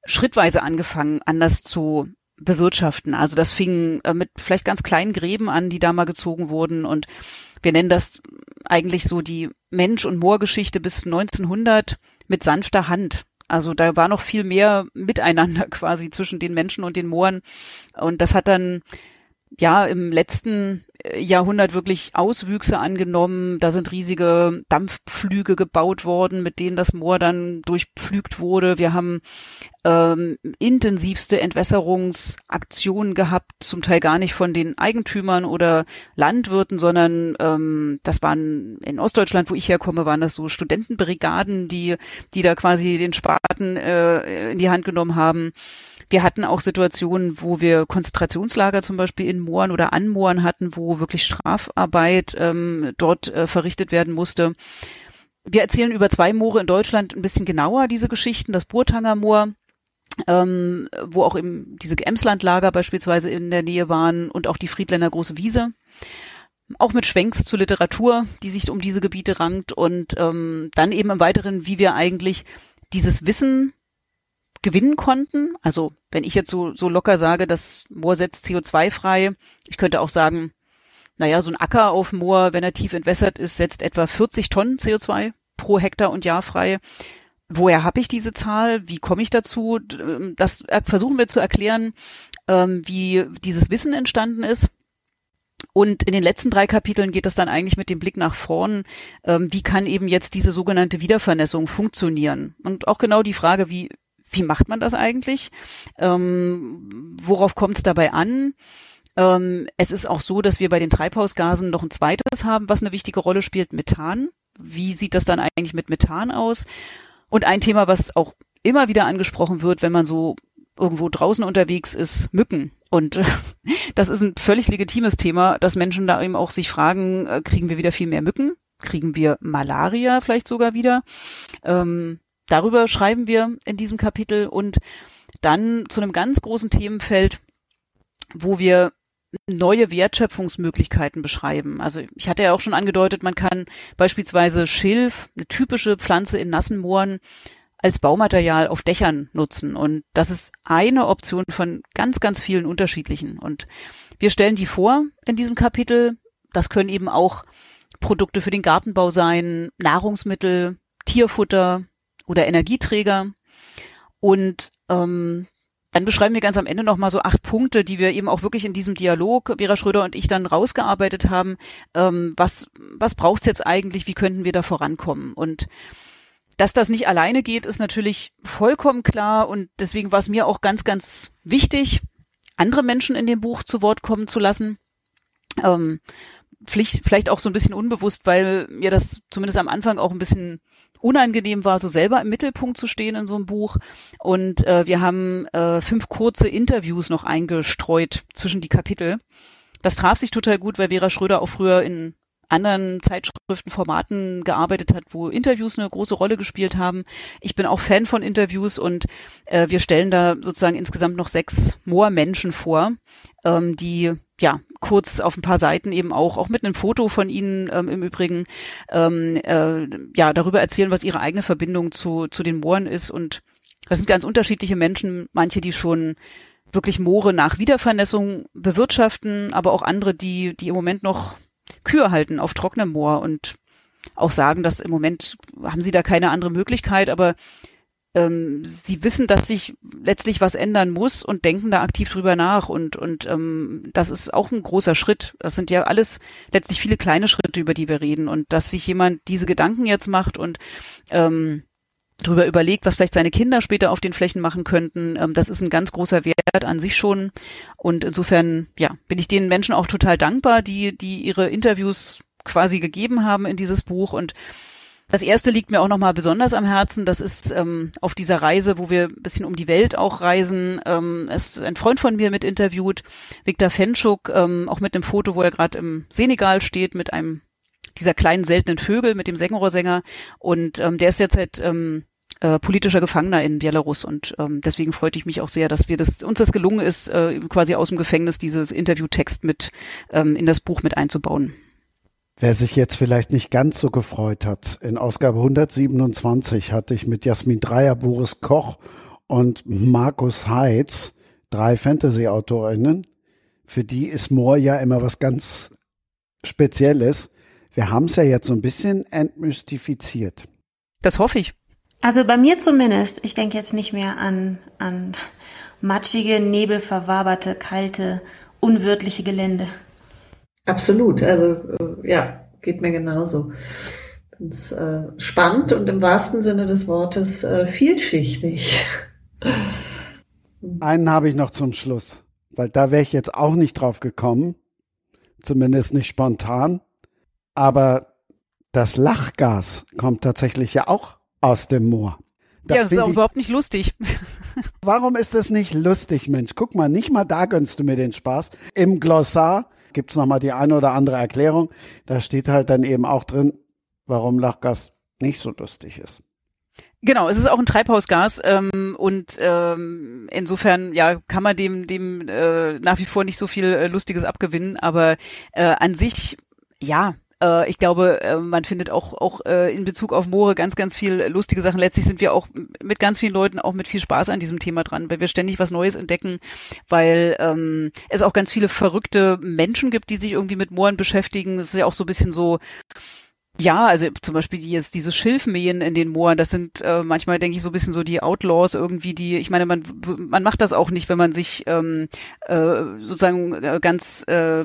schrittweise angefangen, anders zu bewirtschaften. Also das fing äh, mit vielleicht ganz kleinen Gräben an, die da mal gezogen wurden und wir nennen das eigentlich so die Mensch- und Moorgeschichte bis 1900 mit sanfter Hand. Also da war noch viel mehr Miteinander quasi zwischen den Menschen und den Mooren und das hat dann ja im letzten Jahrhundert wirklich Auswüchse angenommen. Da sind riesige Dampfflüge gebaut worden, mit denen das Moor dann durchpflügt wurde. Wir haben ähm, intensivste Entwässerungsaktionen gehabt, zum Teil gar nicht von den Eigentümern oder Landwirten, sondern ähm, das waren in Ostdeutschland, wo ich herkomme, waren das so Studentenbrigaden, die, die da quasi den Spaten äh, in die Hand genommen haben. Wir hatten auch Situationen, wo wir Konzentrationslager zum Beispiel in Mooren oder an Mooren hatten, wo wirklich Strafarbeit ähm, dort äh, verrichtet werden musste. Wir erzählen über zwei Moore in Deutschland ein bisschen genauer diese Geschichten. Das Burtanger Moor, ähm, wo auch eben diese Emslandlager beispielsweise in der Nähe waren und auch die Friedländer Große Wiese. Auch mit Schwenks zur Literatur, die sich um diese Gebiete rankt und ähm, dann eben im Weiteren, wie wir eigentlich dieses Wissen gewinnen konnten. Also wenn ich jetzt so, so locker sage, das Moor setzt CO2 frei, ich könnte auch sagen, naja, so ein Acker auf Moor, wenn er tief entwässert ist, setzt etwa 40 Tonnen CO2 pro Hektar und Jahr frei. Woher habe ich diese Zahl? Wie komme ich dazu? Das versuchen wir zu erklären, ähm, wie dieses Wissen entstanden ist. Und in den letzten drei Kapiteln geht es dann eigentlich mit dem Blick nach vorn, ähm, wie kann eben jetzt diese sogenannte Wiedervernässung funktionieren? Und auch genau die Frage, wie, wie macht man das eigentlich? Ähm, worauf kommt es dabei an? Ähm, es ist auch so, dass wir bei den Treibhausgasen noch ein zweites haben, was eine wichtige Rolle spielt, Methan. Wie sieht das dann eigentlich mit Methan aus? Und ein Thema, was auch immer wieder angesprochen wird, wenn man so irgendwo draußen unterwegs ist, Mücken. Und das ist ein völlig legitimes Thema, dass Menschen da eben auch sich fragen, äh, kriegen wir wieder viel mehr Mücken? Kriegen wir Malaria vielleicht sogar wieder? Ähm, Darüber schreiben wir in diesem Kapitel und dann zu einem ganz großen Themenfeld, wo wir neue Wertschöpfungsmöglichkeiten beschreiben. Also ich hatte ja auch schon angedeutet, man kann beispielsweise Schilf, eine typische Pflanze in nassen Mooren, als Baumaterial auf Dächern nutzen. Und das ist eine Option von ganz, ganz vielen unterschiedlichen. Und wir stellen die vor in diesem Kapitel. Das können eben auch Produkte für den Gartenbau sein, Nahrungsmittel, Tierfutter, oder Energieträger. Und ähm, dann beschreiben wir ganz am Ende nochmal so acht Punkte, die wir eben auch wirklich in diesem Dialog, Vera Schröder und ich, dann rausgearbeitet haben. Ähm, was was braucht's jetzt eigentlich? Wie könnten wir da vorankommen? Und dass das nicht alleine geht, ist natürlich vollkommen klar. Und deswegen war es mir auch ganz, ganz wichtig, andere Menschen in dem Buch zu Wort kommen zu lassen. Ähm, vielleicht auch so ein bisschen unbewusst, weil mir das zumindest am Anfang auch ein bisschen unangenehm war, so selber im Mittelpunkt zu stehen in so einem Buch. Und äh, wir haben äh, fünf kurze Interviews noch eingestreut zwischen die Kapitel. Das traf sich total gut, weil Vera Schröder auch früher in anderen Zeitschriften, Formaten gearbeitet hat, wo Interviews eine große Rolle gespielt haben. Ich bin auch Fan von Interviews und äh, wir stellen da sozusagen insgesamt noch sechs Moor-Menschen vor, ähm, die ja kurz auf ein paar Seiten eben auch, auch mit einem Foto von ihnen ähm, im Übrigen, ähm, äh, ja, darüber erzählen, was ihre eigene Verbindung zu, zu den Mooren ist. Und das sind ganz unterschiedliche Menschen, manche, die schon wirklich Moore nach Wiedervernässung bewirtschaften, aber auch andere, die, die im Moment noch Kühe halten auf trockenem Moor und auch sagen, dass im Moment haben sie da keine andere Möglichkeit, aber ähm, sie wissen, dass sich letztlich was ändern muss und denken da aktiv drüber nach. Und und ähm, das ist auch ein großer Schritt. Das sind ja alles letztlich viele kleine Schritte, über die wir reden. Und dass sich jemand diese Gedanken jetzt macht und ähm, drüber überlegt, was vielleicht seine Kinder später auf den Flächen machen könnten, ähm, das ist ein ganz großer Wert an sich schon. Und insofern ja bin ich den Menschen auch total dankbar, die die ihre Interviews quasi gegeben haben in dieses Buch. Und das erste liegt mir auch nochmal besonders am Herzen. Das ist ähm, auf dieser Reise, wo wir ein bisschen um die Welt auch reisen. Ähm, ist ein Freund von mir mit interviewt, Viktor Fenschuk, ähm, auch mit einem Foto, wo er gerade im Senegal steht, mit einem dieser kleinen seltenen Vögel, mit dem Senghorsänger. Und ähm, der ist jetzt seit ähm, äh, politischer Gefangener in Belarus und ähm, deswegen freute ich mich auch sehr, dass wir das uns das gelungen ist, äh, quasi aus dem Gefängnis dieses Interviewtext mit ähm, in das Buch mit einzubauen. Wer sich jetzt vielleicht nicht ganz so gefreut hat, in Ausgabe 127 hatte ich mit Jasmin Dreier, Boris Koch und Markus Heitz drei Fantasy-AutorInnen. Für die ist Moor ja immer was ganz Spezielles. Wir haben es ja jetzt so ein bisschen entmystifiziert. Das hoffe ich. Also bei mir zumindest. Ich denke jetzt nicht mehr an, an matschige, nebelverwaberte, kalte unwirtliche Gelände. Absolut. Also äh, ja, geht mir genauso. Find's, äh, spannend und im wahrsten Sinne des Wortes äh, vielschichtig. Einen habe ich noch zum Schluss, weil da wäre ich jetzt auch nicht drauf gekommen, zumindest nicht spontan. Aber das Lachgas kommt tatsächlich ja auch aus dem Moor. Da ja, das ist auch ich, überhaupt nicht lustig. Warum ist das nicht lustig, Mensch? Guck mal, nicht mal da gönnst du mir den Spaß. Im Glossar gibt's noch mal die eine oder andere Erklärung. Da steht halt dann eben auch drin, warum Lachgas nicht so lustig ist. Genau, es ist auch ein Treibhausgas ähm, und ähm, insofern ja kann man dem dem äh, nach wie vor nicht so viel äh, Lustiges abgewinnen, aber äh, an sich ja äh, ich glaube, äh, man findet auch, auch äh, in Bezug auf Moore ganz, ganz viel lustige Sachen. Letztlich sind wir auch mit ganz vielen Leuten auch mit viel Spaß an diesem Thema dran, weil wir ständig was Neues entdecken, weil ähm, es auch ganz viele verrückte Menschen gibt, die sich irgendwie mit Mooren beschäftigen. Es ist ja auch so ein bisschen so, ja, also zum Beispiel die jetzt diese Schilfmähen in den Mooren, das sind äh, manchmal, denke ich, so ein bisschen so die Outlaws irgendwie, die, ich meine, man, man macht das auch nicht, wenn man sich ähm, äh, sozusagen äh, ganz äh,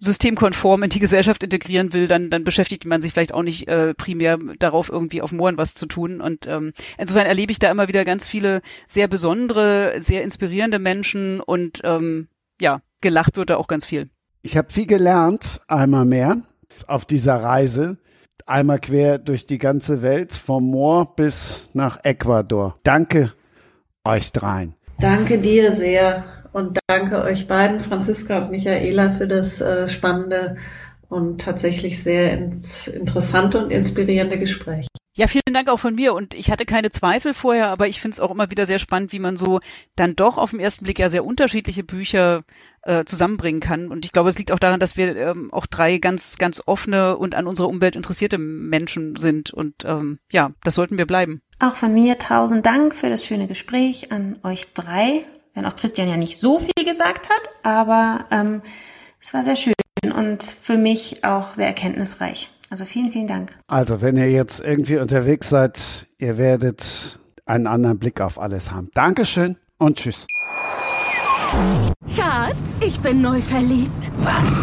systemkonform in die Gesellschaft integrieren will, dann, dann beschäftigt man sich vielleicht auch nicht äh, primär darauf, irgendwie auf Mooren was zu tun. Und ähm, insofern erlebe ich da immer wieder ganz viele sehr besondere, sehr inspirierende Menschen und ähm, ja, gelacht wird da auch ganz viel. Ich habe viel gelernt, einmal mehr, auf dieser Reise. Einmal quer durch die ganze Welt, vom Moor bis nach Ecuador. Danke euch dreien. Danke dir sehr. Und danke euch beiden, Franziska und Michaela, für das äh, spannende und tatsächlich sehr ins, interessante und inspirierende Gespräch. Ja, vielen Dank auch von mir. Und ich hatte keine Zweifel vorher, aber ich finde es auch immer wieder sehr spannend, wie man so dann doch auf den ersten Blick ja sehr unterschiedliche Bücher äh, zusammenbringen kann. Und ich glaube, es liegt auch daran, dass wir ähm, auch drei ganz, ganz offene und an unserer Umwelt interessierte Menschen sind. Und ähm, ja, das sollten wir bleiben. Auch von mir tausend Dank für das schöne Gespräch an euch drei wenn auch Christian ja nicht so viel gesagt hat, aber ähm, es war sehr schön und für mich auch sehr erkenntnisreich. Also vielen, vielen Dank. Also wenn ihr jetzt irgendwie unterwegs seid, ihr werdet einen anderen Blick auf alles haben. Dankeschön und tschüss. Schatz, ich bin neu verliebt. Was?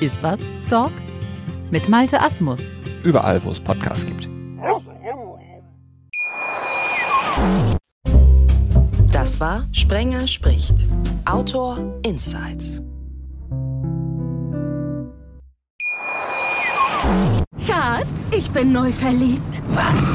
Ist was, Dog? Mit Malte Asmus. Überall, wo es Podcasts gibt. Das war Sprenger spricht. Autor Insights. Schatz, ich bin neu verliebt. Was?